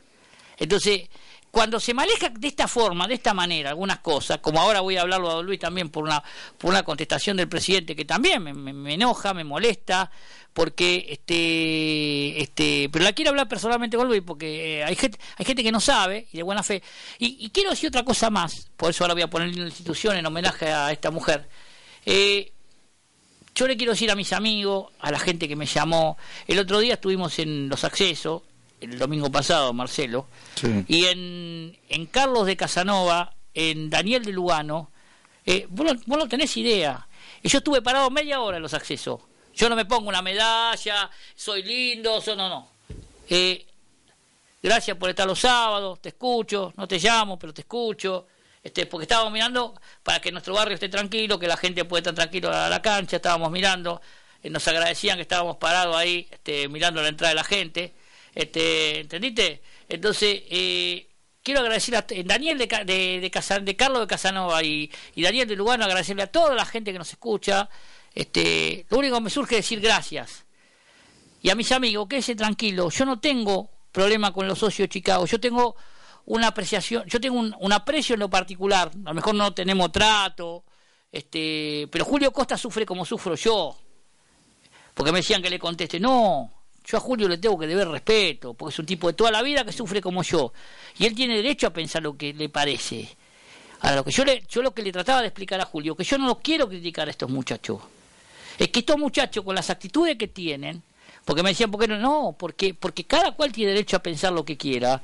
Entonces, cuando se maneja de esta forma, de esta manera, algunas cosas, como ahora voy a hablarlo a don Luis también por una, por una contestación del presidente que también me, enoja, me molesta, porque este, este, pero la quiero hablar personalmente con Luis, porque eh, hay gente, hay gente que no sabe y de buena fe. Y, y quiero decir otra cosa más, por eso ahora voy a poner en la institución en homenaje a esta mujer. Eh, yo le quiero decir a mis amigos, a la gente que me llamó, el otro día estuvimos en los accesos, el domingo pasado, Marcelo, y en, en Carlos de Casanova, en Daniel de Lugano, eh, vos, no, tenés idea. Y yo estuve parado media hora en los accesos. Yo no me pongo una medalla, soy lindo, so, no, no. Eh, gracias por estar los sábados, te escucho, no te llamo, pero te escucho. Este, porque estábamos mirando para que nuestro barrio esté tranquilo, que la gente pueda estar tranquilo a la cancha, estábamos mirando, eh, nos agradecían que estábamos parados ahí este, mirando la entrada de la gente, este, ¿entendiste? Entonces, eh, quiero agradecer a Daniel de, de, de, de Carlos de Casanova y, y, Daniel de Lugano, agradecerle a toda la gente que nos escucha, este, lo único que me surge es decir gracias. Y a mis amigos, quédense tranquilos, yo no tengo problema con los socios de Chicago, yo tengo una apreciación, yo tengo un, aprecio en lo particular, a lo mejor no tenemos trato, este, pero Julio Costa sufre como sufro yo, porque me decían que le conteste, no, yo a Julio le tengo que deber respeto, porque es un tipo de toda la vida que sufre como yo, y él tiene derecho a pensar lo que le parece. Ahora, lo que yo, le, yo lo que le trataba de explicar a Julio, que yo no lo quiero criticar a estos muchachos, es que estos muchachos con las actitudes que tienen, porque me decían, ¿por qué no? No, porque, porque cada cual tiene derecho a pensar lo que quiera.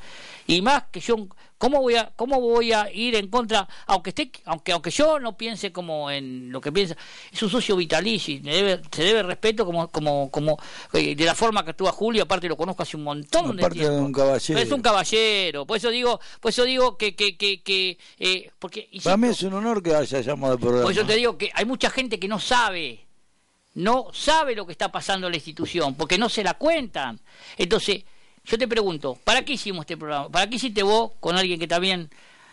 Y más que yo, ¿cómo voy a, cómo voy a ir en contra, aunque esté, aunque, aunque yo no piense como en lo que piensa, es un socio vitalicio y debe, se debe respeto como, como, como, eh, de la forma que actúa Julio, aparte lo conozco hace un montón de tiempo. De un caballero. es un caballero, por eso digo, por eso digo que, que, que, que eh, porque Para mí es un honor que haya llamado al programa. Por eso te digo que hay mucha gente que no sabe no sabe lo que está pasando en la institución, porque no se la cuentan. Entonces, yo te pregunto, ¿para qué hicimos este programa? ¿Para qué hiciste vos con alguien que también...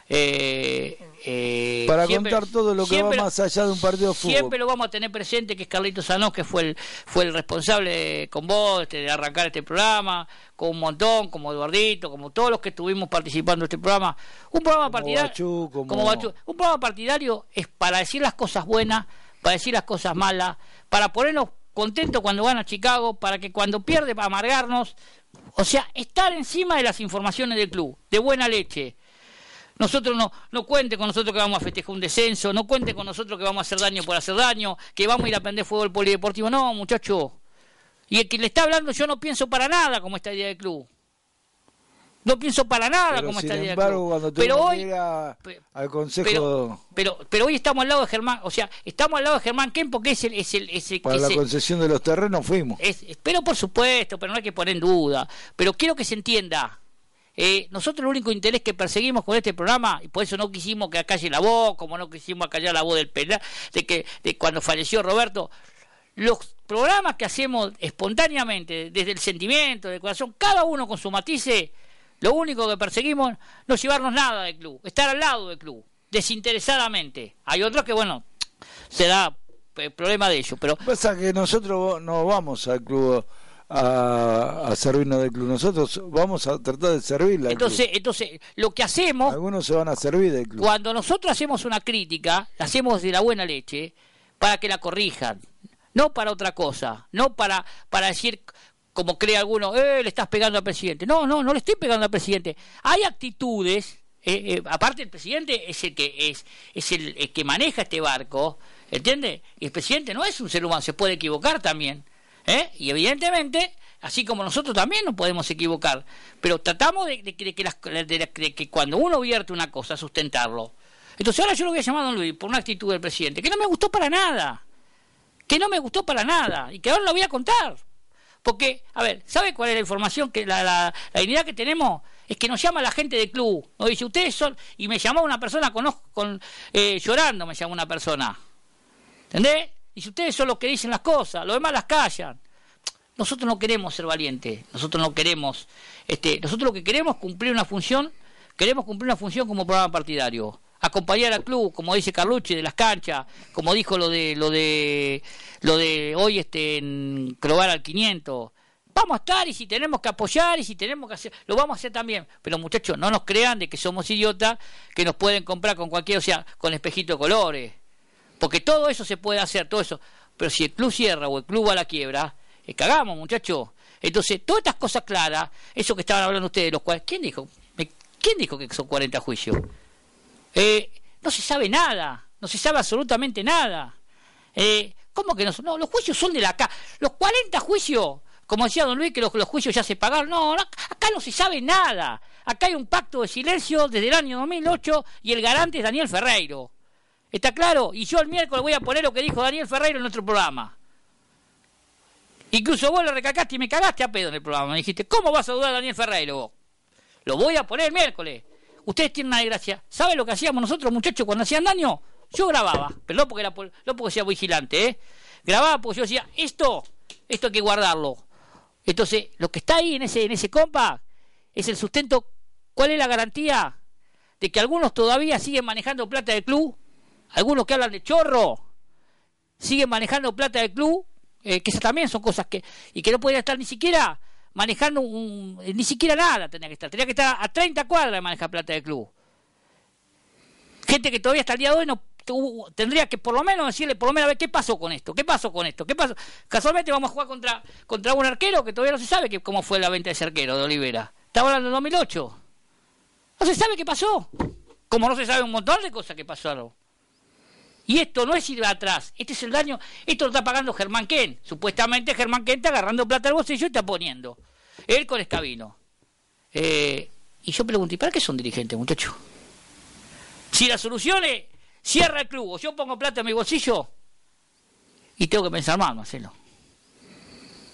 Eh, eh, para contar todo lo que va más allá de un partido de fútbol. Siempre lo vamos a tener presente, que es Carlitos Sanós, que fue el, fue el responsable con vos este, de arrancar este programa, con un montón, como Eduardito, como todos los que estuvimos participando en este programa. Un programa partidario. como... Un programa partidario es para decir las cosas buenas, para decir las cosas malas, para ponernos contentos cuando van a Chicago, para que cuando pierde para amargarnos, o sea, estar encima de las informaciones del club, de buena leche. Nosotros no, no cuente con nosotros que vamos a festejar un descenso, no cuente con nosotros que vamos a hacer daño por hacer daño, que vamos a ir a aprender fútbol polideportivo. No, muchacho. Y el que le está hablando, yo no pienso para nada como esta idea del club. No pienso para nada como está el cuando pero hoy al consejo pero, pero, hoy estamos al lado de Germán, o sea, estamos al lado de Germán Kempo que es el es el, es para la concesión de los terrenos fuimos. pero por supuesto, pero no hay que poner en duda, pero quiero que se entienda. Eh, nosotros el único interés que perseguimos con este programa, y por eso no quisimos que acalle la voz, como no quisimos acallar la voz del penal, de que de cuando falleció Roberto, los programas que hacemos espontáneamente, desde el sentimiento, del corazón, cada uno con su matice, lo único que perseguimos no llevarnos nada del club, estar al lado del club, desinteresadamente. Hay otros que, bueno, se da el problema de ellos, pero... Pasa que nosotros no vamos al club a, servirnos del club, nosotros vamos a tratar de servirle entonces, Entonces, lo que hacemos... Algunos se van a servir del club. Cuando nosotros hacemos una crítica, la hacemos de la buena leche, para que la corrijan, no para otra cosa, no para, para decir como cree alguno, eh, le estás pegando al presidente. No, no, no le estoy pegando al presidente. Hay actitudes, eh, eh, aparte el presidente es el que es, es el, que maneja este barco, ¿entiende? Y el presidente no es un ser humano, se puede equivocar también. ¿eh? Y evidentemente, así como nosotros también nos podemos equivocar, pero tratamos de, que, que cuando uno vierte una cosa, sustentarlo. Entonces ahora yo lo voy a llamar a don Luis por una actitud del presidente, que no me gustó para nada, que no me gustó para nada, y que ahora lo voy a contar. Porque, a ver, ¿sabe cuál es la información? que La, la, idea que tenemos es que nos llama la gente del club. Nos dice, ustedes son... Y me llamó una persona, conozco, con, eh, llorando me llamó una persona. ¿Entendés? Y si ustedes son los que dicen las cosas, los demás las callan. Nosotros no queremos ser valientes, nosotros no queremos, este, nosotros lo que queremos es cumplir una función, queremos cumplir una función como programa partidario acompañar al club, como dice Carlucci, de las canchas, como dijo lo de lo de lo de hoy este en Clovar al 500. Vamos a estar y si tenemos que apoyar y si tenemos que hacer, lo vamos a hacer también. Pero muchachos, no nos crean de que somos idiotas, que nos pueden comprar con cualquier, o sea, con espejito de colores. Porque todo eso se puede hacer, todo eso. Pero si el club cierra o el club va a la quiebra, eh, cagamos, muchachos. Entonces, todas estas cosas claras, eso que estaban hablando ustedes, los cuales, ¿quién dijo? ¿Quién dijo que son 40 juicios? Eh, no se sabe nada, no se sabe absolutamente nada. Eh, ¿Cómo que no? No, los juicios son de la acá. Los 40 juicios, como decía don Luis, que los, juicios ya se pagaron. No, no, acá no se sabe nada. Acá hay un pacto de silencio desde el año 2008 y el garante es Daniel Ferreiro. ¿Está claro? Y yo el miércoles voy a poner lo que dijo Daniel Ferreiro en nuestro programa. Incluso vos lo recalcaste y me cagaste a pedo en el programa. Me dijiste, ¿cómo vas a dudar a Daniel Ferreiro vos? Lo voy a poner el miércoles. Ustedes tienen una desgracia. ¿Saben lo que hacíamos nosotros, muchachos, cuando hacían daño? Yo grababa, pero no porque, era, no porque sea vigilante, ¿eh? Grababa porque yo decía, esto, esto hay que guardarlo. Entonces, lo que está ahí en ese, en ese compa es el sustento. ¿Cuál es la garantía de que algunos todavía siguen manejando plata del club? Algunos que hablan de chorro siguen manejando plata del club, eh, que esas también son cosas que. y que no podían estar ni siquiera manejando un, ni siquiera nada tenía que estar, tenía que estar a 30 cuadras de manejar plata del club. Gente que todavía hasta el día de hoy no tendría que por lo menos decirle, por lo menos a ver qué pasó con esto, qué pasó con esto, qué pasó. Casualmente vamos a jugar contra, contra un arquero que todavía no se sabe que, cómo fue la venta de ese arquero de Olivera. Estaba hablando de 2008. No se sabe qué pasó. Como no se sabe un montón de cosas que pasaron. Y esto no es ir atrás, este es el daño, esto lo está pagando Germán Ken. Supuestamente Germán Ken está agarrando plata al bolsillo y está poniendo. Él con Escabino. Eh, y yo pregunté, ¿para qué son dirigentes, muchachos? Si la solución es cierra el club o yo pongo plata en mi bolsillo, y tengo que pensar más, Marcelo.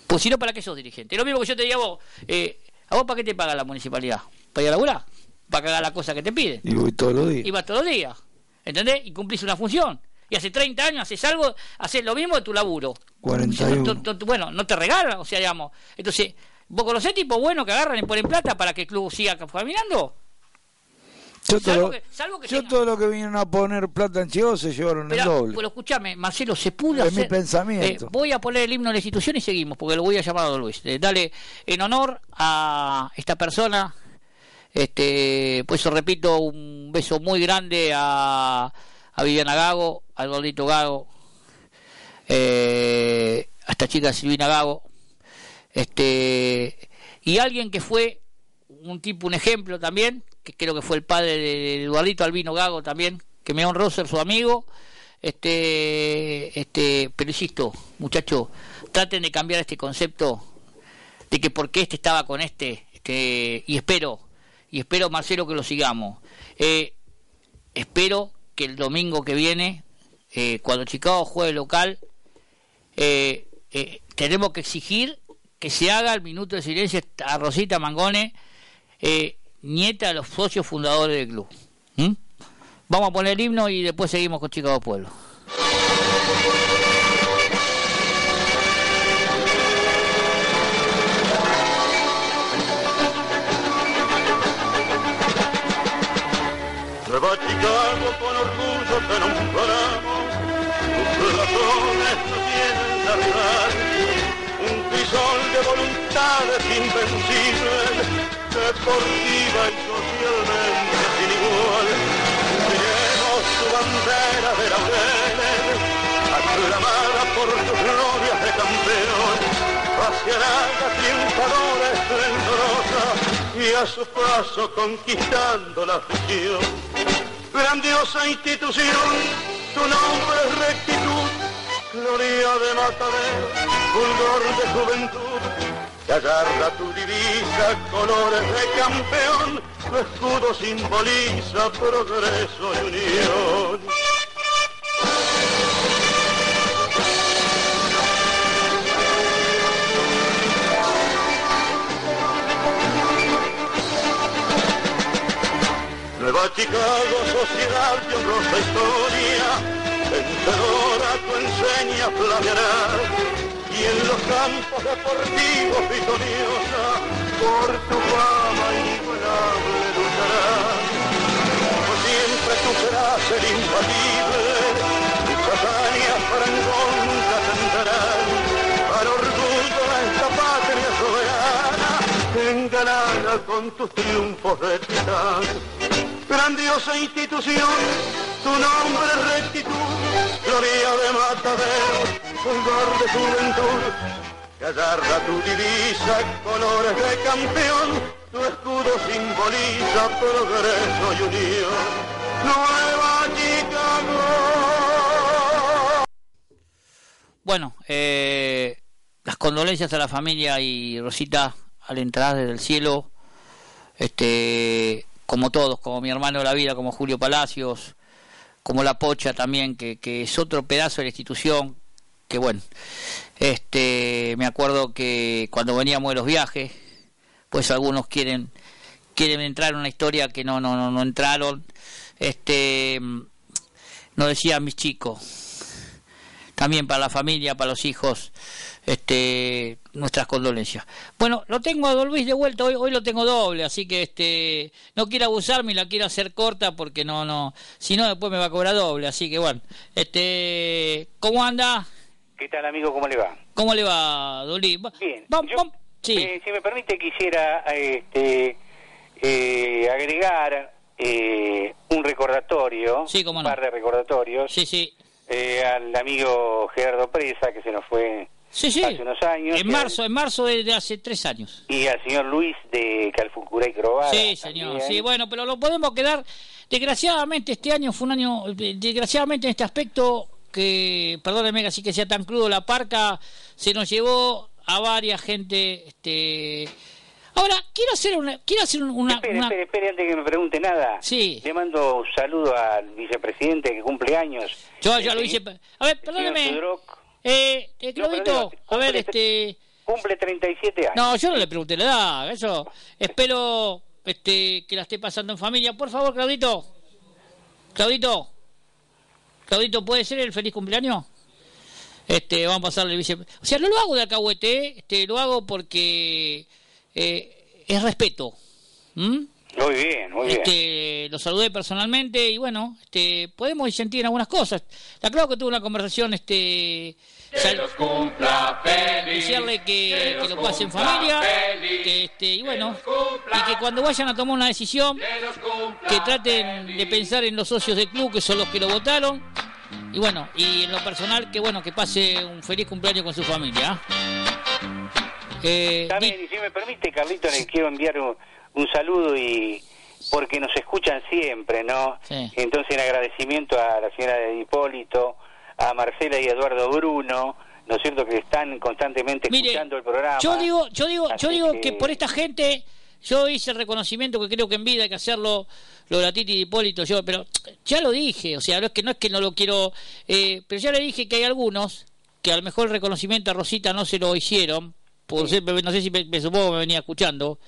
Pues si no, ¿para qué sos dirigente? Lo mismo que yo te diga a vos, eh, ¿a vos para qué te paga la municipalidad? ¿Para ir a laburar? ¿Para cagar la cosa que te piden? Y voy todos los días. Y vas todos los días. ¿Entendés? Y cumplís una función. Y hace 30 años haces algo, haces lo mismo de tu laburo. 41. bueno, no te regalan, o sea, digamos. Entonces, ¿vos conocés tipos buenos que agarran y ponen plata para que el club siga caminando? Yo, todo, que, yo todo lo que vinieron a poner plata en Chivo se llevaron el doble. Pero escúchame, Marcelo, se pudo es mi pensamiento. Eh, voy a poner el himno de la institución y seguimos, porque lo voy a llamar a Luis. Eh, dale, en honor a esta persona, este, pues repito, un beso muy grande a, a Viviana Gago, al gordito Gago, eh, a esta chica Silvina Gago, este, y alguien que fue un tipo, un ejemplo también, que creo que fue el padre de Eduardito Albino Gago también, que me honró ser su amigo, este, este, pero insisto, muchachos, traten de cambiar este concepto de que porque este estaba con este, este y espero y espero, Marcelo, que lo sigamos. Eh, espero que el domingo que viene, eh, cuando Chicago juegue local, eh, tenemos que exigir que se haga el minuto de silencio a Rosita Mangone, nieta de los socios fundadores del club. ¿Mm? Vamos a poner el himno y después seguimos con Chicago Pueblo. Nueva Chicago con orgullo te nombramos, tus razones no tienen un crisol de voluntades invencibles, deportiva y socialmente sin igual. Tenemos tu bandera de laureles, aclamada por tus glorias de campeón, hacia la triunfadora esplendorosa y a su paso conquistando la afición. Grandiosa institución, tu nombre es rectitud, gloria de matadero, fulgor de juventud. Agarra tu divisa, colores de campeón, tu escudo simboliza progreso y unión. Nueva Chicago, sociedad de honrosa historia, vencedora tu enseña flameará, y en los campos deportivos victoriosa, por tu fama inigualable lucharás. Como siempre tú serás el imbatible, tus hazañas parangón nunca tenderán, para orgullo de esta patria soberana, engalana con tus triunfos de titán grandiosa institución, tu nombre es rectitud, gloria de matadero, fulgor de juventud, que agarra tu divisa, colores de campeón, tu escudo simboliza progreso y unión. Nueva Chicago. bueno, eh, las condolencias a la familia y Rosita al entrar desde el cielo, este, como todos, como mi hermano de la vida, como Julio Palacios, como la Pocha también, que, que es otro pedazo de la institución, que bueno, este, me acuerdo que cuando veníamos de los viajes, pues algunos quieren quieren entrar en una historia que no no no, no entraron, este, nos decían mis chicos, también para la familia, para los hijos, este, nuestras condolencias. Bueno, lo tengo a Don Luis de vuelta, hoy, hoy lo tengo doble, así que este, no quiero abusarme y la quiero hacer corta porque no, no, si no después me va a cobrar doble, así que bueno, este, ¿cómo anda? ¿Qué tal, amigo? ¿Cómo le va? ¿Cómo le va, Don Luis? Bien. Eh, si me permite, quisiera este, eh, agregar eh, un recordatorio, un par de recordatorios, sí, sí. al amigo Gerardo Presa, que se nos fue hace unos años. En marzo, en marzo de, hace tres años. Y al señor Luis de Calfucurá y Crobada. Sí, señor, sí, bueno, pero lo podemos quedar, desgraciadamente este año fue un año, desgraciadamente en este aspecto, que, perdóneme que así que sea tan crudo, la parca se nos llevó a varias gente, este... Ahora, quiero hacer una... Quiero hacer una, espere, espere, espere, antes que me pregunte nada. Sí. Le mando un saludo al vicepresidente que cumple años. Yo ya lo hice... A ver, perdóneme. Eh, eh Claudito, a ver, este... Cumple 37 años. No, yo no le pregunté la edad, eso. Espero este, que la esté pasando en familia. Por favor, Claudito. Claudito. Claudito, ¿puede ser el feliz cumpleaños? Este, vamos a pasarle el vice... O sea, no lo hago de alcahuete, este, lo hago porque eh, es respeto. Muy bien, muy este, bien. Lo saludé personalmente y bueno, este, podemos disentir en algunas cosas. La creo que tuve una conversación, este, que los cumpla feliz, decirle que, que, lo pase en familia, que este, y bueno, y que cuando vayan a tomar una decisión, que traten de pensar en los socios del club, que son los que lo votaron, y bueno, y en lo personal, que bueno, que pase un feliz cumpleaños con su familia. Eh, También, y si me permite, Carlito, le quiero enviar un, un saludo y porque nos escuchan siempre, ¿no? Entonces, en agradecimiento a la señora de Hipólito, a Marcela y Eduardo Bruno, ¿no es cierto? Que están constantemente escuchando el programa. Yo digo, yo digo, yo digo que... por esta gente, yo hice el reconocimiento que creo que en vida hay que hacerlo, lo de la Titi de Hipólito, yo, pero ya lo dije, o sea, no es que no es que no lo quiero, eh, pero ya le dije que hay algunos que a lo mejor el reconocimiento a Rosita no se lo hicieron, por no sé si me, supongo que me venía escuchando,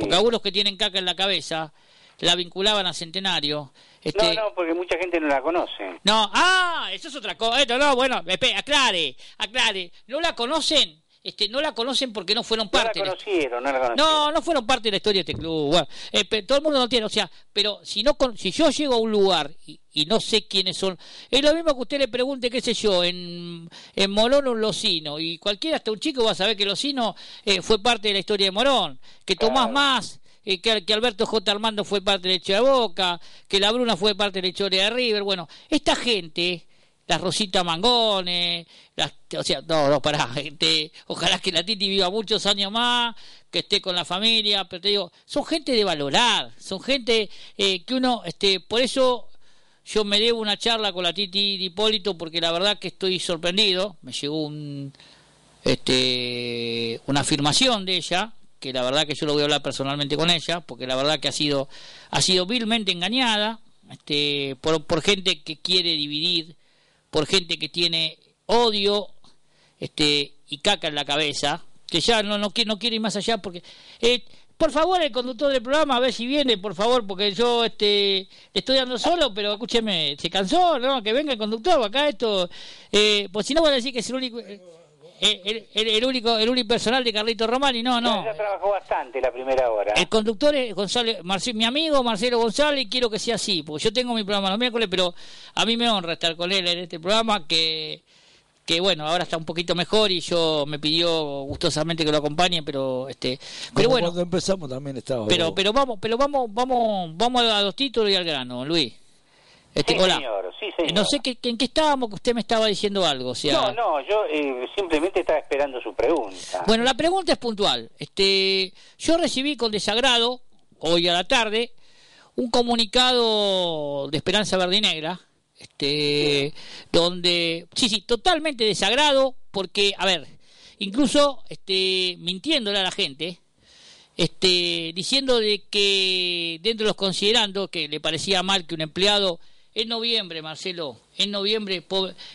porque algunos que tienen caca en la cabeza la vinculaban a Centenario. Este... No, no, porque mucha gente no la conoce. No, ah, eso es otra cosa. Esto no, bueno, aclare, aclare. ¿No la conocen? Este, no la conocen porque no fueron parte. No la conocieron, no la conocieron. No, no fueron parte de la historia de este club. Bueno, eh, todo el mundo lo tiene, o sea, pero si no, si yo llego a un lugar y, y, no sé quiénes son, es lo mismo que usted le pregunte, qué sé yo, en, en Morón o en Locino, y cualquiera, hasta un chico va a saber que Locino eh, fue parte de la historia de Morón, que Tomás Más eh, que, que, Alberto J. Armando fue parte de la historia de Boca, que la Bruna fue parte de la historia de River. Bueno, esta gente, las Rosita Mangones, las, o sea, no, no, pará, gente, ojalá que la Titi viva muchos años más, que esté con la familia, pero te digo, son gente de valorar, son gente eh, que uno, este, por eso yo me debo una charla con la Titi de Hipólito, porque la verdad que estoy sorprendido, me llegó un, este, una afirmación de ella, que la verdad que yo lo voy a hablar personalmente con ella, porque la verdad que ha sido, ha sido vilmente engañada este, por, por gente que quiere dividir, por gente que tiene odio este, y caca en la cabeza, que ya no, no, no quiere ir más allá porque... Eh, por favor, el conductor del programa, a ver si viene, por favor, porque yo este, estoy dando solo, pero escúcheme, se cansó, ¿no? Que venga el conductor, acá esto... Eh, pues si no, voy a decir que es el único... Eh, el, el, único el único personal de Carlito Romani, no, no. Ya trabajó bastante la primera hora. El conductor es González, mi amigo Marcelo González, quiero que sea así, porque yo tengo mi programa los miércoles, pero a mí me honra estar con él en este programa que que bueno, ahora está un poquito mejor y yo me pidió gustosamente que lo acompañe, pero este pero bueno, cuando empezamos también estaba. Pero pero vamos, pero vamos vamos vamos a los títulos y al grano, Luis. Este, sí, Señor, sí, señor. No sé en qué estábamos, que usted me estaba diciendo algo. O sea... No, no, yo eh, simplemente estaba esperando su pregunta. Bueno, la pregunta es puntual. Este, yo recibí con desagrado, hoy a la tarde, un comunicado de Esperanza Verdinegra, este, donde, sí, sí, totalmente desagrado, porque, a ver, incluso este, mintiéndole a la gente, este, diciendo de que dentro de los considerando que le parecía mal que un empleado en noviembre, Marcelo, en noviembre eh,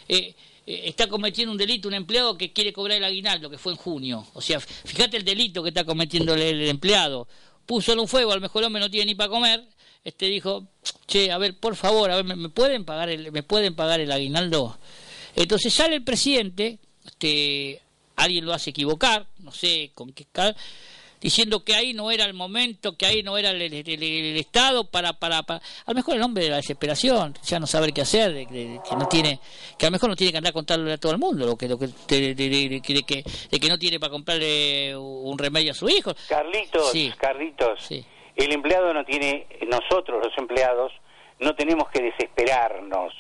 eh, está cometiendo un delito un empleado que quiere cobrar el aguinaldo, que fue en junio. O sea, fíjate el delito que está cometiendo el, empleado. Puso en un fuego, a lo mejor hombre no tiene ni para comer, este dijo, che, a ver, por favor, a ver, ¿me, pueden pagar el, me pueden pagar el aguinaldo? Entonces sale el presidente, este, alguien lo hace equivocar, no sé con qué diciendo que ahí no era el momento, que ahí no era el, Estado para, para, a lo mejor el hombre de la desesperación, ya no saber qué hacer, de, que no tiene, que a lo mejor no tiene que andar a contarle a todo el mundo, lo que, lo que, de, que, de que no tiene para comprarle un remedio a su hijo. Carlitos, Carlitos, el empleado no tiene, nosotros los empleados no tenemos que desesperarnos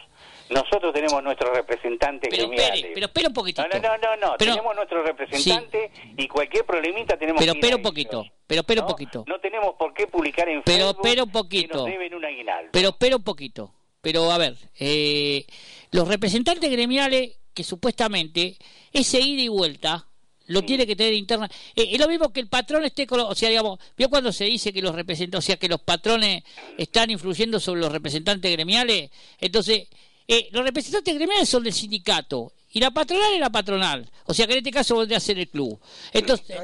nosotros tenemos nuestro representante pero Espere, pero espera un poquito. No, no, no, no, tenemos nuestro representante y cualquier problemita tenemos pero, que Pero un poquito, pero espera un poquito. No tenemos por qué publicar en pero, Facebook pero un poquito. que nos deben un aguinaldo. Pero espera un poquito. Pero a ver, eh, los representantes gremiales que supuestamente ese ida y vuelta lo tiene que tener interna. Eh, es lo mismo que el patrón esté con, o sea, digamos, vio cuando se dice que los representantes, o sea, que los patrones están influyendo sobre los representantes gremiales, entonces eh, los representantes gremiales son del sindicato y la patronal es la patronal. O sea que en este caso vendría a ser el club. Entonces,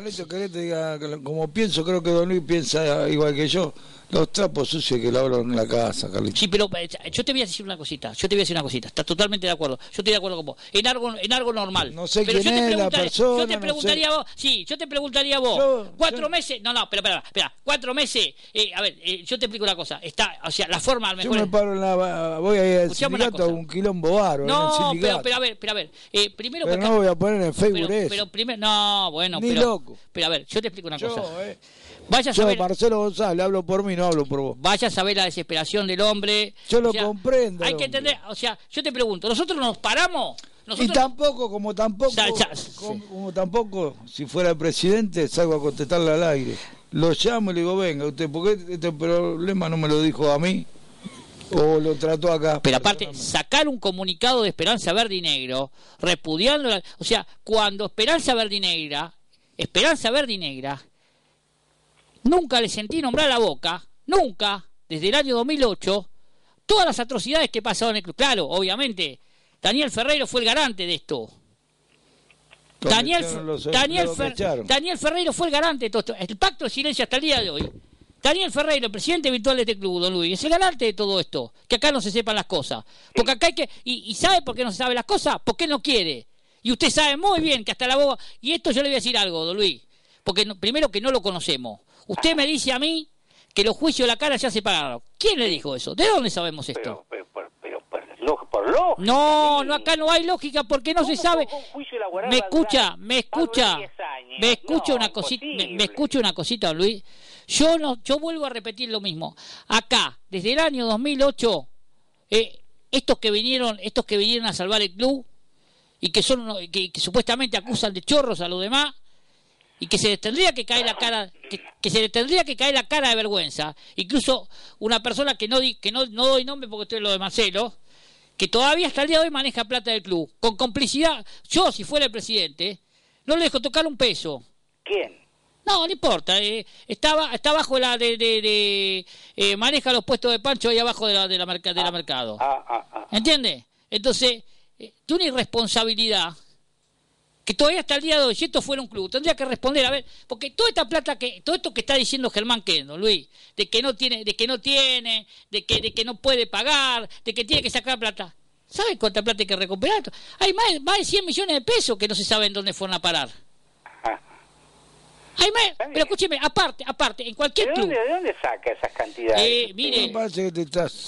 como pienso, creo que Don Luis piensa igual que yo. Los trapos sucios que lavran en la casa, Carlitos. Sí, pero eh, yo te voy a decir una cosita. Yo te voy a decir una cosita. Estás totalmente de acuerdo. Yo estoy de acuerdo con vos. En algo, en algo normal. No sé pero quién yo te es la persona. Yo te preguntaría a vos. Sí, yo te preguntaría a vos. cuatro meses. No, no, pero espera, espera. Cuatro meses. Eh, a ver, eh, yo te explico una cosa. Está, o sea, la forma al mejor. Yo me paro en la. Voy a ir al sindicato a un quilombo baro. No, pero, pero a ver, pero a ver. Eh, primero. Pero no voy a poner en Facebook pero, pero primero. No, bueno, Ni pero. loco. Pero a ver, yo te explico una yo, cosa. Vaya a yo, saber, Marcelo González, hablo por mí, no hablo por vos. Vaya a saber la desesperación del hombre. Yo lo comprendo. Hay que entender, o sea, yo te pregunto, ¿nosotros nos paramos? Y tampoco, como tampoco, como, tampoco, si fuera presidente, salgo a contestarle al aire. Lo llamo y le digo, venga, usted, porque este problema no me lo dijo a mí? o lo trató acá. Pero aparte, sacar un comunicado de Esperanza Verde y Negro, repudiando, o sea, cuando Esperanza Verde y Negra, Esperanza Verde y Negra Nunca le sentí nombrar la boca, nunca, desde el año 2008, todas las atrocidades que pasaron en el club. Claro, obviamente, Daniel Ferreiro fue el garante de esto. Daniel, Daniel, Daniel Ferreiro fue el garante de todo esto. El pacto de silencio hasta el día de hoy. Daniel Ferreiro, el presidente virtual de este club, don Luis, es el garante de todo esto. Que acá no se sepan las cosas. Porque acá hay que. ¿Y, sabe por qué no se sabe las cosas? Porque no quiere. Y usted sabe muy bien que hasta la boca. Y esto yo le voy a decir algo, don Luis. Porque primero que no lo conocemos. Usted me dice a mí que los juicios de la cara ya se pagaron. ¿Quién le dijo eso? ¿De dónde sabemos esto? Pero, pero, pero, por lógica. No, no, acá no hay lógica porque no se sabe. Me escucha, me escucha, me escucha una cosita, me, escucha una cosita, Luis. Yo no, yo vuelvo a repetir lo mismo. Acá, desde el año 2008, eh, estos que vinieron, estos que vinieron a salvar el club y que son, que supuestamente acusan de chorros a los demás y que se les tendría que caer la cara que, se le tendría que caer la cara de vergüenza incluso una persona que no que no, no doy nombre porque estoy en lo de Marcelo que todavía hasta el día de hoy maneja plata del club con complicidad yo si fuera el presidente no le dejo tocar un peso quién no, no importa. Eh, está, está bajo la de, de, eh, maneja los puestos de Pancho ahí abajo de la de la, de la ah, mercado. Ah, ah, ¿Entiende? Entonces, eh, tiene irresponsabilidad que todavía hasta el día de hoy, si esto fuera un club, tendría que responder, a ver, porque toda esta plata que, todo esto que está diciendo Germán Kendo, Luis, de que no tiene, de que no tiene, de que, de que no puede pagar, de que tiene que sacar plata. ¿Sabe cuánta plata hay que recuperar? Hay más, más de 100 millones de pesos que no se sabe en dónde fueron a parar. Hay más, pero escúcheme, aparte, aparte, en cualquier ¿De dónde, club. ¿De dónde saca esas cantidades? Eh, mire,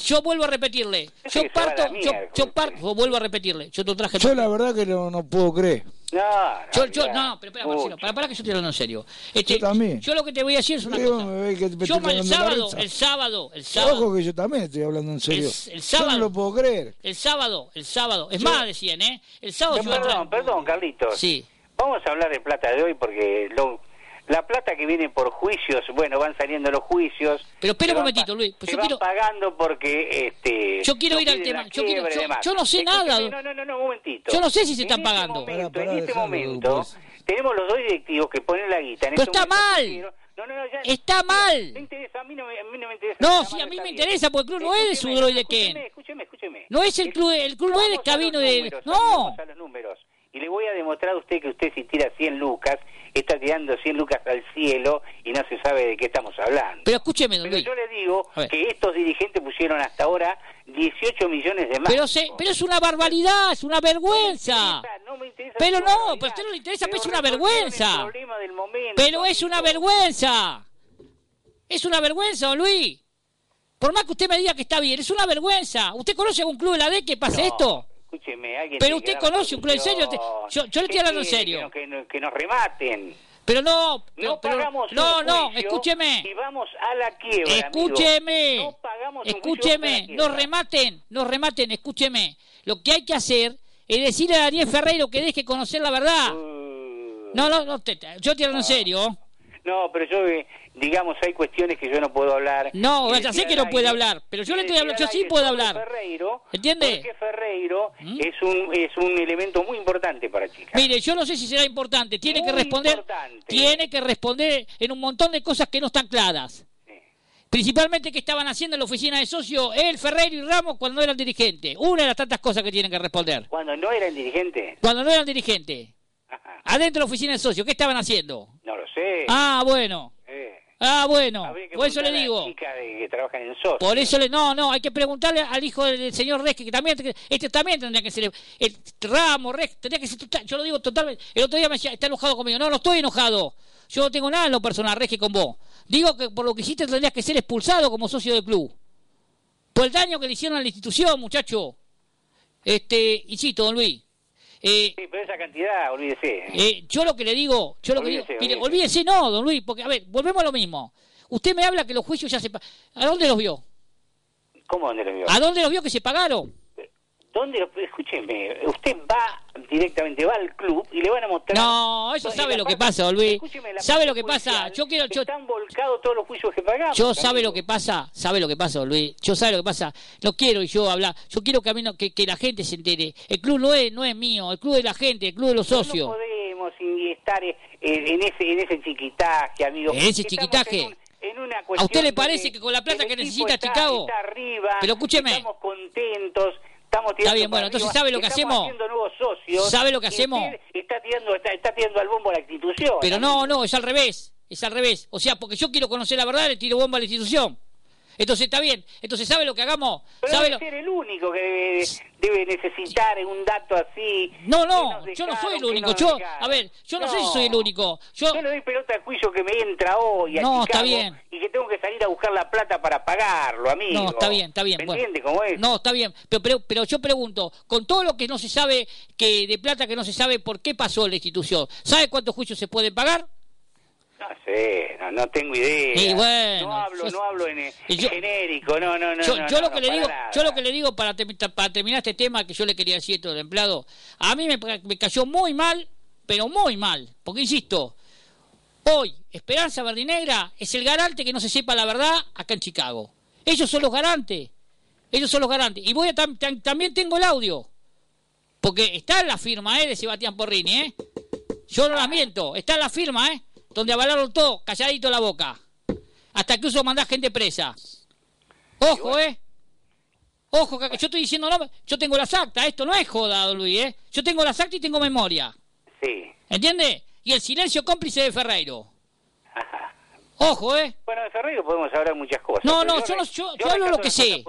yo vuelvo a repetirle. Yo parto, yo, yo parto, vuelvo a repetirle. Yo te traje. Yo la verdad que no, no puedo creer. No, yo, yo, no, pero espera, Marcelo, para, para que yo estoy hablando en serio. Este, yo también. Yo lo que te voy a decir es una cosa. yo el sábado, el sábado, el sábado. Ojo que yo también estoy hablando en serio. El, sábado. Yo no lo puedo creer. El sábado, el sábado. Es más, decían, ¿eh? El sábado. perdón, perdón, Carlitos. Sí. Vamos a hablar de plata de hoy porque lo la plata que viene por juicios, bueno, van saliendo los juicios. Pero espera un momentito, Luis. Pues yo van pagando porque. este Yo quiero ir al tema. Yo, quiero, yo, no sé nada. No, no, no, no, un momentito. Yo no sé si se están este pagando. en este momento, pues. tenemos los dos directivos que ponen la guita. En pero está mal. No, no, no, ya, está mal. Me interesa, a mí no me, a mí no me interesa. No, sí, a mí me interesa porque el club no es de su de Ken. Escúcheme, escúcheme. No es el club, el club no es de Cabino de. No. A los números. Y le voy a demostrar a usted que usted si tira 100 lucas, está tirando 100 lucas al cielo y no se sabe de qué estamos hablando. Pero escúcheme, don Pero yo le digo que estos dirigentes pusieron hasta ahora 18 millones de más. Pero, se, pero es una barbaridad, es una vergüenza. No me interesa, pero no, pero a usted no le interesa, pero es una vergüenza. Pero es una vergüenza. Es una vergüenza, don Luis. Por más que usted me diga que está bien, es una vergüenza. ¿Usted conoce algún club de la D que pase esto? Escúcheme, alguien Pero usted conoce un club en serio. Yo, yo le estoy hablando en serio. Que, que, nos rematen. Pero no, no pero, pagamos no, no, escúcheme. Y vamos a la quiebra. Escúcheme. No pagamos escúcheme, nos rematen, nos rematen, escúcheme. Lo que hay que hacer es decirle a Daniel Ferreiro que deje conocer la verdad. Uh. no, no, no, te, yo te hablo en serio. No, pero yo, eh, digamos, hay cuestiones que yo no puedo hablar. No, ya sé que no puede hablar, pero yo le estoy hablando, yo sí puedo hablar. Ferreiro, ¿Entiende? Porque Ferreiro ¿Mm? es un es un elemento muy importante para chicas. Mire, yo no sé si será importante, tiene que responder tiene que responder en un montón de cosas que no están claras. Principalmente que estaban haciendo en la oficina de socio él, Ferreiro y Ramos cuando no eran dirigentes. Una de las tantas cosas que tienen que responder. ¿Cuando no eran dirigentes? Cuando no eran dirigentes. Adentro de la oficina de socio, ¿qué estaban haciendo? No lo sé. Ah, bueno. Ah, bueno. Por eso le digo. que trabajan en socio. Por eso le. No, no, hay que preguntarle al hijo del señor Resque, que también. Este también tendría que ser. El Ramos, Resque, tendría que ser. Yo lo digo totalmente. El otro día me decía, está enojado conmigo. No, no estoy enojado. Yo no tengo nada en lo personal, Resque, con vos. Digo que por lo que hiciste tendrías que ser expulsado como socio del club. Por el daño que le hicieron a la institución, muchacho. Este, insisto, don Luis. Eh, sí, pero esa cantidad, olvídese. Eh, yo lo que le digo, yo lo que digo, mire, olvídese. no, don Luis, porque, a ver, volvemos a lo mismo. Usted me habla que los juicios ya se... ¿A dónde los vio? ¿Cómo dónde los vio? ¿A dónde los vio que se pagaron? ¿Dónde? Escúcheme, usted va directamente, va al club y le van a mostrar... No, eso sabe lo que pasa, Luis. ¿Sabe lo que pasa? Yo quiero... Yo, están volcados todos los juicios que pagamos. Yo sabe lo que pasa, sabe lo que pasa, Luis. Yo sabe lo que pasa. No quiero yo hablar. Yo quiero que, a mí no, que, que, la gente se entere. El club no es, no es mío, el club de la gente, el club de los socios. No podemos estar en, ese, en ese chiquitaje, amigo. En ese chiquitaje. ¿A usted le parece que con la plata que necesita Chicago? Está arriba, pero escúcheme. Estamos contentos Estamos está bien, bueno, entonces ¿sabe lo que hacemos? nuevos socios. ¿Sabe lo que hacemos? Está tirando, está, está tirando al bombo a la institución. Pero no, no, es al revés. Es al revés. O sea, porque yo quiero conocer la verdad, le tiro bomba a la institución. Entonces está bien. Entonces, ¿sabe lo que hagamos? Pero ¿sabe debe ser el único que debe, debe, necesitar un dato así. No, no, yo no soy el único. Yo, a ver, yo no, sé si soy el único. Yo, yo le doy pelota al juicio que me entra hoy a no, está bien. y que tengo que salir a buscar la plata para pagarlo, amigo. No, está bien, está bien. ¿Me entiende cómo es? No, está bien. Pero, pero, pero yo pregunto, con todo lo que no se sabe, que de plata que no se sabe por qué pasó la institución, ¿sabe cuántos juicios se pueden pagar? No sé, no, tengo idea. Bueno, no hablo, no hablo en, genérico, no, no, no. Yo, no, lo que le digo, yo lo que le digo para, para terminar este tema que yo le quería decir todo el empleado, a mí me, me cayó muy mal, pero muy mal, porque insisto, hoy Esperanza Verdinegra es el garante que no se sepa la verdad acá en Chicago. Ellos son los garantes, ellos son los garantes. Y voy a también tengo el audio, porque está en la firma ¿eh? de Sebastián Porrini, ¿eh? Yo no la miento, está en la firma, ¿eh? Donde avalaron todo, calladito la boca. Hasta que uso mandar gente presa. Ojo, ¿eh? Ojo, que yo estoy diciendo, no, yo tengo las actas, esto no es joda, Luis, ¿eh? Yo tengo las actas y tengo memoria. Sí. ¿Entiende? Y el silencio cómplice de Ferreiro. Ojo, ¿eh? Bueno, de Ferreiro podemos hablar muchas cosas. No, no, yo, no, yo, yo, hablo lo que sé.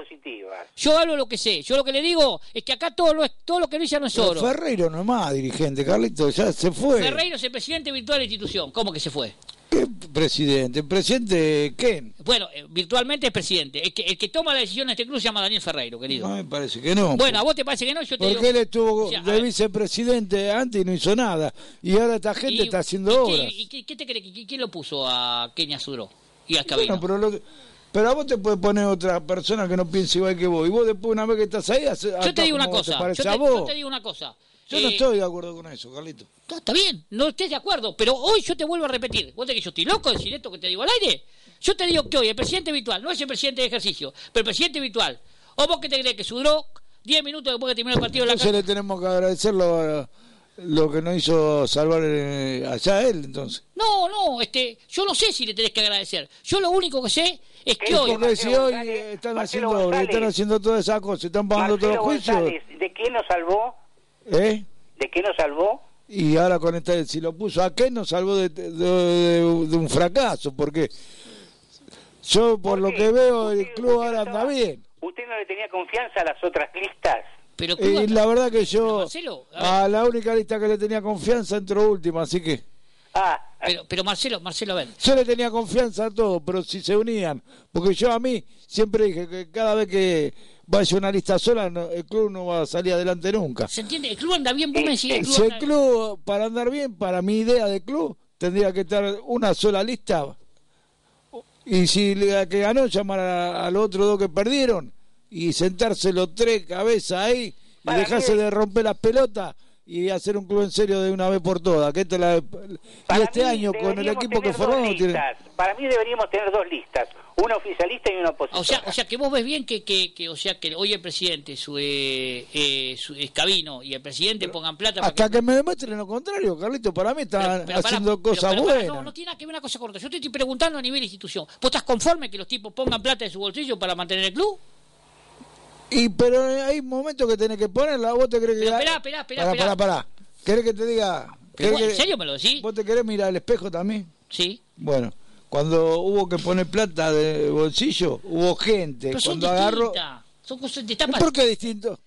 Yo hablo lo que sé. Yo lo que le digo es que acá todo lo, todo lo que dice no es oro. Ferreiro no es más dirigente, Carlito, ya se fue. Ferreiro es el presidente virtual de la institución. ¿Cómo que se fue? ¿Qué presidente? ¿El presidente quién? Bueno, eh, virtualmente es presidente. El que, el que toma la decisión en este club se llama Daniel Ferreiro, querido. No, me parece que no. Bueno, a vos te parece que no, yo te Porque él estuvo de vicepresidente antes y no hizo nada. Y ahora esta gente está haciendo obras. ¿Y qué, te crees? ¿Quién lo puso a Kenia Suro? Y a bueno, pero, pero a vos te puede poner otra persona que no piense igual que vos. Y vos después, una vez que estás ahí, yo te digo una cosa. Yo te, yo te digo una cosa. Yo no eh, estoy de acuerdo con eso, Carlito. Está, está bien, no estés de acuerdo, pero hoy yo te vuelvo a repetir. ¿Vos te que yo estoy loco de decir esto que te digo al aire? Yo te digo que hoy el presidente virtual no es el presidente de ejercicio, pero el presidente virtual. ¿O vos que te crees que sudró 10 minutos después que terminó el partido de la Entonces le tenemos que agradecer lo, lo que nos hizo salvar eh, allá él, entonces. No, no, este, yo no sé si le tenés que agradecer. Yo lo único que sé es que hoy. Porque si hoy están haciendo, están haciendo todas esas cosas, están pagando todos los juicios, González, ¿de qué nos salvó? ¿Eh? ¿De qué nos salvó? Y ahora con esta, si lo puso a qué nos salvó de, de- de- de un fracaso, porque yo por lo que veo el club ahora anda bien. ¿Usted no le tenía confianza a las otras listas? Pero Y la verdad que yo Marcelo, a la única lista que le tenía confianza entró última, así que Pero, pero Marcelo, Marcelo, a ver. yo le tenía confianza a todos, pero si se unían, porque yo a mí siempre dije que cada vez que vaya una lista sola, no- el club no va a salir adelante nunca. ¿Se entiende? El club anda bien, vos me decís, el club Si el anda- club, para andar bien, para mi idea de club, tendría que estar una sola lista. Y si la que ganó, llamar a, a los otros dos que perdieron y sentarse los tres cabezas ahí y dejarse de romper las pelotas y hacer un club en serio de una vez por todas. Que esta la- y este año, con el equipo que formamos, tiene-. Para mí deberíamos tener dos listas, una oficialista y una opositora. O sea, o sea que vos ves bien que, que, que o sea que hoy el presidente, su, eh, eh, su Escabino y el presidente pongan plata para hasta que me demuestren lo contrario, Carlito. Para mí están Pero haciendo cosas buenas. no, no tiene nada que ver una cosa con otra. Yo te estoy preguntando a nivel institución. ¿Vos estás conforme que los tipos pongan plata de su bolsillo para mantener el club? Y pero hay momentos que tenés que ponerla. ¿Vos te crees que.? Pero esperá, esperá, esperá, Pará, esperá. pará, pará. ¿Querés que te diga? ¿Querés vos, ¿En que- serio me lo decís? ¿Vos te querés mirar al espejo también? Sí. Bueno, cuando hubo que poner plata de bolsillo, hubo gente. Pero son cuando agarró. distintas. Son cosas distintas. ¿Por qué distinto?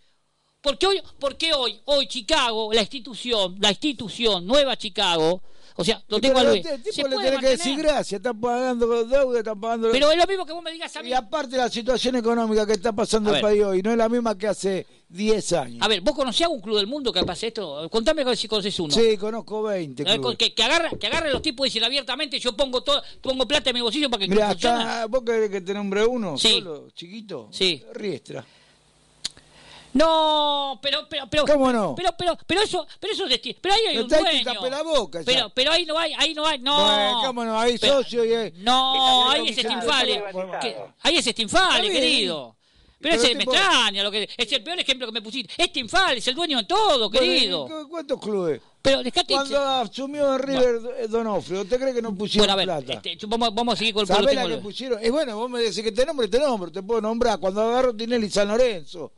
Porque hoy, porque hoy, hoy Chicago, la institución, la institución, Nueva Chicago, o sea, lo tengo al este tipo le tenés que decir gracias, están pagando deuda, están pagando. Pero es lo mismo que vos me digas a mí. Y aparte la situación económica que está pasando el país hoy no es la misma que hace 10 años. A ver, ¿vos conocés algún club del mundo que pase esto? Contame si conocés uno. Sí, conozco 20. A ver, clubes. que, que agarra, que agarre los tipos y dicen abiertamente, yo pongo todo, pongo plata en mi bolsillo para que Mira, acá, ¿vos querés que te nombre uno? Sí. Solo, chiquito. Sí. Riestra. No, pero, pero, pero. ¿Cómo no? Pero, pero, pero eso, pero eso es destino. Pero ahí hay un dueño. tapé la boca. Pero, pero ahí no hay, ahí no hay, no. Bueno, ¿cómo no? Hay Pero- socio y hay- No, ahí es bien, Stinfale. está Que- Ahí es Stinfale, Está bien. querido. Pero, Pero ese me extraña, lo que, es el peor ejemplo que me pusiste. Es Stinfale, es el dueño de todo, Bueno, querido. ¿y cu- ¿Cuántos clubes? Pero dejate. Cuando asumió en River eh, Donofrio, ¿usted cree que no pusieron Bueno, a ver, plata? este, vamos, vamos a seguir con el ¿Sabés la que pusieron? Y bueno, vos me decís que te nombre, te nombro, te puedo nombrar. Cuando agarro Tinelli San Lorenzo.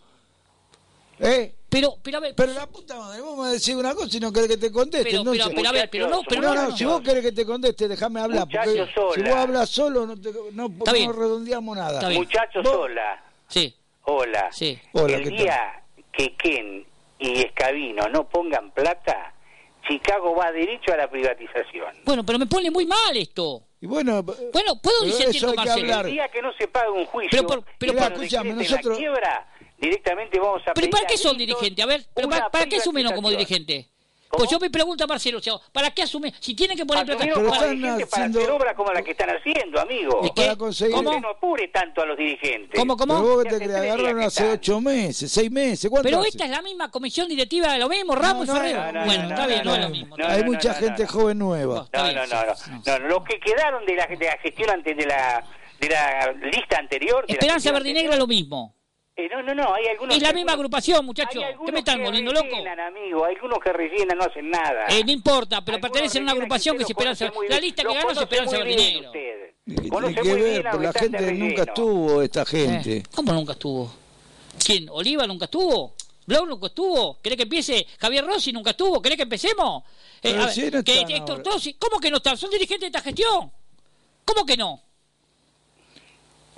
¿Eh? Pero, pero a ver. Pero la puta madre, vos me decís una cosa y no querés que te conteste. Pero, pero, pero, a ver, pero no, pero no, no, no, si vos querés que te conteste, déjame hablar. Si vos hablas solo, no, te, no, Está no bien. redondeamos nada. Muchacho Vos- sola. Sí. Hola. Sí. Hola, el día que Ken y Escabino no pongan plata, Chicago va derecho a la privatización. Bueno, pero me pone muy mal esto. Y bueno, Bueno, puedo Pero disentir con Marcelo. hablar. El día que no se pague un juicio, Pero pero escuchame, decreten nosotros- la quiebra, directamente vamos a ¿Pero ¿y pedir para qué son gritos dirigentes? A ver, ¿pero para, para qué asumen como dirigente? ¿Cómo? Pues yo me pregunto a Marcelo, o sea, ¿para qué asumen? Si tienen que poner plata... Pero están dirigentes para haciendo- hacer obras como la que están haciendo, amigo. ¿Y qué? para conseguir- ¿Cómo? No apure tanto a los dirigentes. ¿Cómo, Pero cómo? vos que Ya te crees, agarraron hace ocho meses, seis meses. ¿Cuánto Pero hace? esta es la misma comisión directiva de lo mismo, Ramos No, y no, Ferrero. no, no, bueno, no, está bien, no, no, es lo mismo. no, Hay no, mucha no, gente no. joven nueva. No, bien, no, sí, no, sí, no. Los que quedaron de la, de la gestión antes de la, de la lista anterior. de Esperanza Verdinegra lo mismo. Eh, no, no, no, hay algunos. Es la que- misma agrupación, muchachos. Hay ¿Qué me están que volviendo loco? rellenan, amigo. Hay algunos que rellenan, no hacen nada. Eh, no importa, pero Algunos pertenecen a una agrupación que lo Esperanza. La lista que ganó es Esperanza muy bien Verdinegra. usted. ¿Qué Conoce tiene que ver? Pero la gente nunca estuvo, esta gente. Eh, ¿Cómo nunca estuvo? ¿Quién? ¿Oliva nunca estuvo? ¿Blau nunca estuvo? ¿Querés que empiece? ¿Javier Rossi nunca estuvo? ¿Querés que empecemos? Eh, Pero a ver, sí no que están Héctor. Tosi, ¿cómo que no están? Son dirigentes de esta gestión. ¿Cómo que no?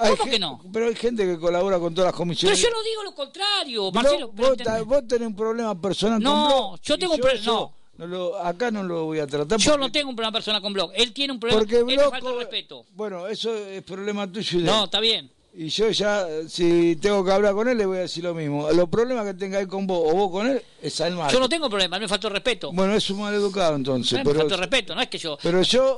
Hay ¿Cómo que no? Pero hay gente que colabora con todas las Pero comisiones. yo no digo lo contrario, Marcelo. vos, pero ta- entendé. vos tenés un problema personal No, con Blo, yo y tengo un pro- eso no. no lo- acá no lo voy a tratar. Yo porque- no tengo un problema personal con Block. Él tiene un problema. Porque me Bloco- falta el respeto. Bueno, eso es problema tuyo y de No, está bien. Y yo ya, si tengo que hablar con él, le voy a decir lo mismo. Los problemas que tenga él con vos o vos con él, es al mal. Yo no tengo problema, me faltó respeto. Bueno, es un mal educado entonces. me pero, faltó el respeto, no es que yo. pero yo,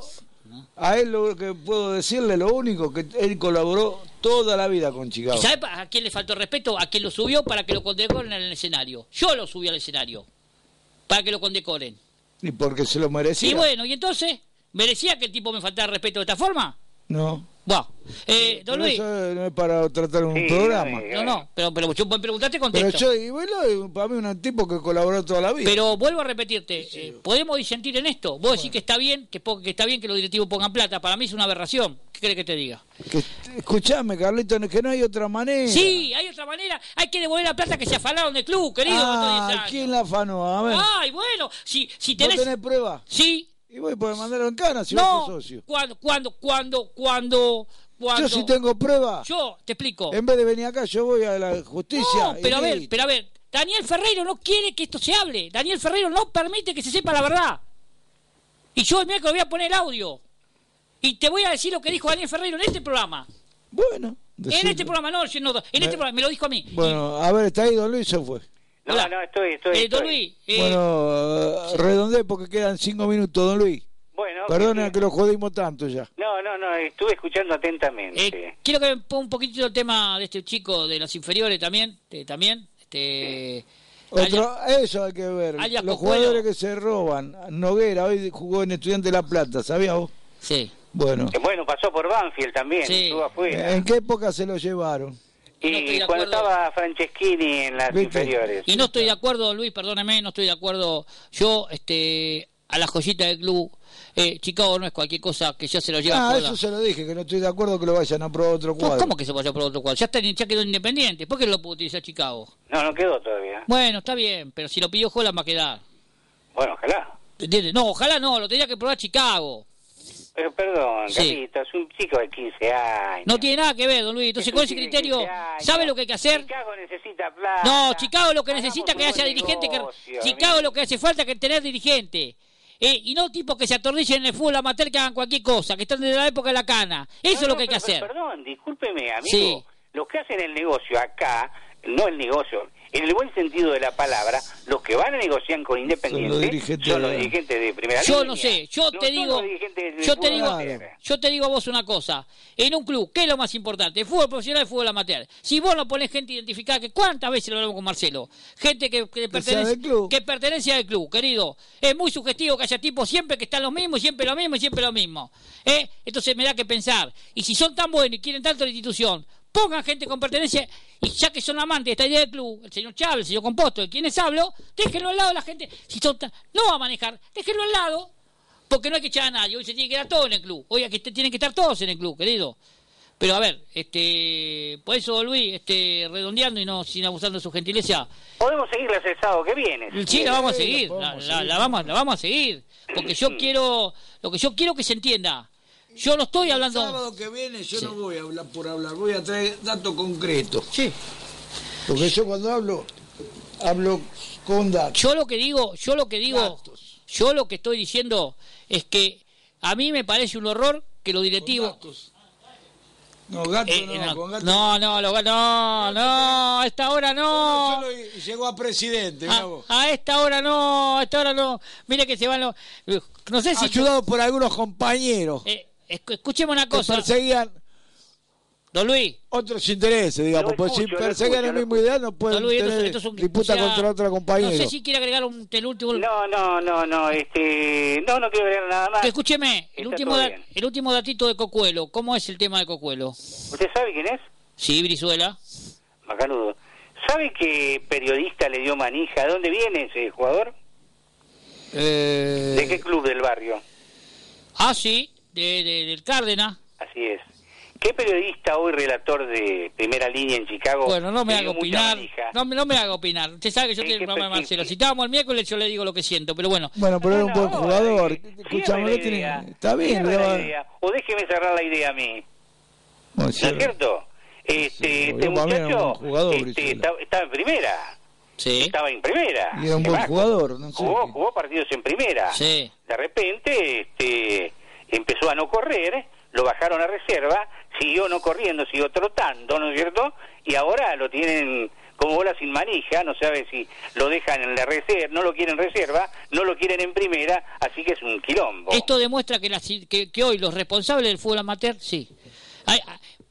a él lo que puedo decirle, lo único, que él colaboró toda la vida con Chicago. ¿Y sabe a quién le faltó respeto? A quien lo subió para que lo condecoren en el escenario. Yo lo subí al escenario. para que lo condecoren. Y porque se lo merecía. Y bueno, ¿y entonces? ¿Merecía que el tipo me faltara respeto de esta forma? No. Bueno, eh, don Pero Luis. eso no es para tratar un Sí, programa. No, no, pero, pero yo me preguntaste Pero contesto. yo, y bueno, para mí un tipo que colaboró toda la vida. Pero vuelvo a repetirte, eh, podemos disentir en esto. Vos decís que está bien, que, está bien que los directivos pongan plata. Para mí es una aberración. ¿Qué crees que te diga? Que, escuchame, Carlito, que no hay otra manera. Sí, hay otra manera. Hay que devolver la plata que se afanaron del club, querido. Ah, estos 10 años. ¿quién la afanó? A ver. Ay, bueno, si, si ¿Vos tenés... tenés prueba? Sí. Y voy a mandarlo en cana si no, vos sos socio. cuando, cuando, cuando, cuando, cuando... Yo si tengo prueba. Yo, te explico. En vez de venir acá, yo voy a la justicia. No, y pero a ver, pero a ver, Daniel Ferreiro no quiere que esto se hable. Daniel Ferreiro no permite que se sepa la verdad. Y yo el miércoles voy a poner el audio. Y te voy a decir lo que dijo Daniel Ferreiro en este programa. Bueno. En decilo. este programa, no, en este Me- programa, me lo dijo a mí. Bueno, a ver, está ahí Don Luis, se fue. No, no, estoy, estoy. Eh, don. Luis, eh, Bueno, eh, redondé porque quedan cinco minutos, Don Luis. Bueno, Perdona que lo jodimos tanto ya. No, no, no, estuve escuchando atentamente. eh, quiero que me ponga un poquitito el tema de este chico de las inferiores también. eh, también. Este, Otro, eso hay que ver. alias Los Cocuelo. jugadores que se roban. Noguera hoy jugó en Estudiante de La Plata, ¿sabías vos? Sí. Bueno. Eh, Bueno, pasó por Banfield también, estuvo afuera. ¿En qué época se lo llevaron? Y cuando estaba Franceschini en las ¿Viste? inferiores. Y no estoy de acuerdo, Luis, perdóneme, no estoy de acuerdo. Yo, este, a la joyita del club, eh, Chicago no es cualquier cosa que ya se lo lleva Ah, eso se lo dije, que no estoy de acuerdo que lo vayan a probar otro ¿Cómo- cuadro. ¿Cómo que se vaya por otro cuadro? Ya, está, ya quedó independiente. ¿Por qué no lo pudo utilizar Chicago? No, no quedó todavía. Bueno, está bien, pero si lo pidió Holland va a quedar. Bueno, ojalá. ¿Entiendes? No, ojalá no, lo tenía que probar Chicago. Pero perdón, Sí. Carlito, es un chico de 15 años. No tiene nada que ver, don Luis. Entonces, con ese criterio, ¿sabe lo que hay que hacer? Chicago necesita plata. No, Chicago lo que necesita es que haya dirigente. Que... Chicago lo que hace falta es que tener dirigente. Eh, y no tipos que se atornillen en el fútbol amateur que hagan cualquier cosa, que están desde la época de la cana. Eso No, es lo que hay que hacer. Perdón, discúlpeme, amigo. Sí. Los que hacen el negocio acá, no el negocio, en el buen sentido de la palabra, los que van a negociar con Independiente Son los dirigentes son los de- dirigentes de primera Yo línea. no sé, yo No te digo, yo te digo, amateur. yo te digo a vos una cosa. En un club, ¿qué es lo más importante? ¿El fútbol profesional o el fútbol amateur? Si vos no ponés gente identificada, que cuántas veces lo hablamos con Marcelo, gente que, que pertenece, que pertenece al club, querido. Es muy sugestivo que haya tipos siempre que están los mismos, siempre lo mismo y siempre lo mismo. ¿eh? Entonces me da que pensar. Y si son tan buenos y quieren tanto la institución, pongan gente con pertenencia y ya que son amantes de esta idea del club, el señor Chávez, el señor Composto, de quienes hablo, déjenlo al lado de la gente. Si son tan- no va a manejar, déjenlo al lado porque no hay que echar a nadie. Hoy se tiene que quedar todo en el club. Hoy aquí tienen que estar todos en el club, querido. Pero a ver, este, por eso Luis, este, redondeando y no sin abusando de su gentileza, Podemos seguirlas el sábado que viene. sí, la vamos a seguir, la, la- la vamos, la vamos a seguir, porque yo quiero, lo que yo quiero que se entienda, yo no estoy El hablando, sábado que viene yo no voy a hablar por hablar, voy a traer datos concretos. Sí. Porque yo cuando hablo, hablo con datos. yo lo que digo, yo lo que digo, yo lo que estoy diciendo es que a mí me parece un horror que los directivos, No, gato Eh, no, no, con gato no, no, lo- no, no, a esta hora no. Solo llegó a presidente, A, vos. a esta hora no, a esta hora no. Mire que se van los. No sé si. Ayudado por algunos compañeros Eh, escuchemos una cosa. perseguían Don Luis. otros intereses, digamos. Porque si escucho, lo perseguían el mismo ideal no pueden Don Luis, esto es- tener esto es un- disputa o sea, contra otro compañero. No sé si quiere agregar un, el último. No, no, no, no, este, no, no quiero ver nada más. Escúcheme, el Está último, el último datito de Cocuelo. ¿Cómo es el tema de Cocuelo? ¿Usted sabe quién es? Sí, Brizuela. Macanudo. ¿Sabe qué periodista le dio manija? ¿De dónde viene ese jugador? Eh, ¿De qué club del barrio? Ah, sí, de, de- del Cárdenas. Así es. ¿Qué periodista hoy relator de primera línea en Chicago? Bueno, no me mucha opinar. No, me- no me haga opinar. Usted sabe que yo ¿En tengo el programa de? Marcelo. Si estábamos el miércoles, yo le digo lo que siento, pero bueno. Bueno, pero era un buen No, jugador. no tiene- está bien. Idea. O déjeme cerrar la idea a mí. ¿No sí, es cierto? Este, este era un muchacho buen jugador, este, estaba, estaba en primera. Sí. Estaba en primera. Y era un buen jugador. No sé. Jugó, jugó partidos en primera. Sí. De repente este, empezó a no correr, lo bajaron a reserva, siguió no corriendo, siguió trotando, ¿no es cierto? Y ahora lo tienen como bola sin manija, no sabe si lo dejan en la reserva, no lo quieren en reserva, no lo quieren en primera, así que es un quilombo. Esto demuestra que, las- que, hoy los responsables del fútbol amateur, sí. Hay-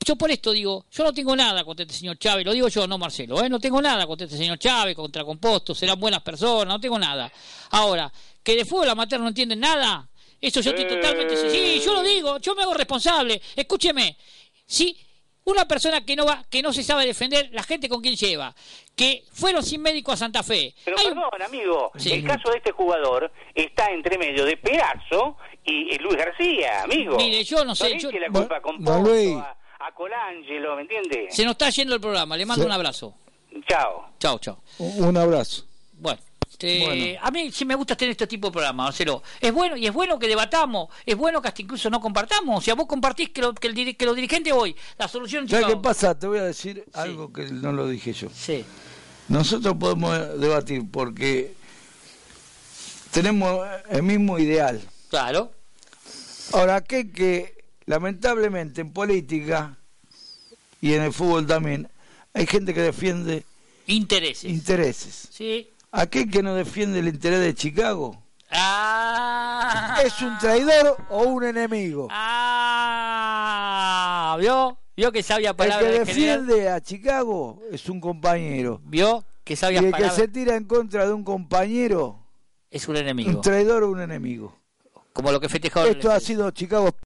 Yo por esto digo, yo no tengo nada contra este señor Chávez, lo digo yo, no Marcelo, ¿eh? no tengo nada contra este señor Chávez, contra Composto, serán buenas personas, no tengo nada. Ahora, que de fútbol amateur no entienden nada, eso yo estoy totalmente... Sí, yo lo digo, yo me hago responsable. Escúcheme, si una persona que no va, que no se sabe defender, la gente con quien lleva, que fueron sin médico a Santa Fe. Pero perdón, amigo, el caso de este jugador está entre medio de Perazo y, Luis García, amigo. Mire, yo no sé... yo... la culpa con a, a Colangelo, ¿me entiende? Se nos está yendo el programa, le mando un abrazo. Chao. Chao, chao. Un abrazo. Bueno. A mí sí me gusta tener este tipo de programas, Marcelo. Es bueno y es bueno que debatamos, es bueno que hasta incluso no compartamos. O sea, vos compartís que, lo, que, el, que los dirigentes hoy, la solución... ¿Sabes qué pasa? Te voy a decir algo que no lo dije yo. Sí. Nosotros podemos debatir porque tenemos el mismo ideal. Claro. Ahora, que que lamentablemente en política y en el fútbol también hay gente que defiende intereses. Intereses. Sí. Aquel que no defiende el interés de Chicago ah. es un traidor o un enemigo. Ah, ¿vio? ¿Vio que sabía palabras? El que defiende a Chicago es un compañero. ¿Vio? Que sabía y el que se tira en contra de un compañero es un enemigo. Un traidor o un enemigo. Como lo que festejó. Esto ha sido Chicago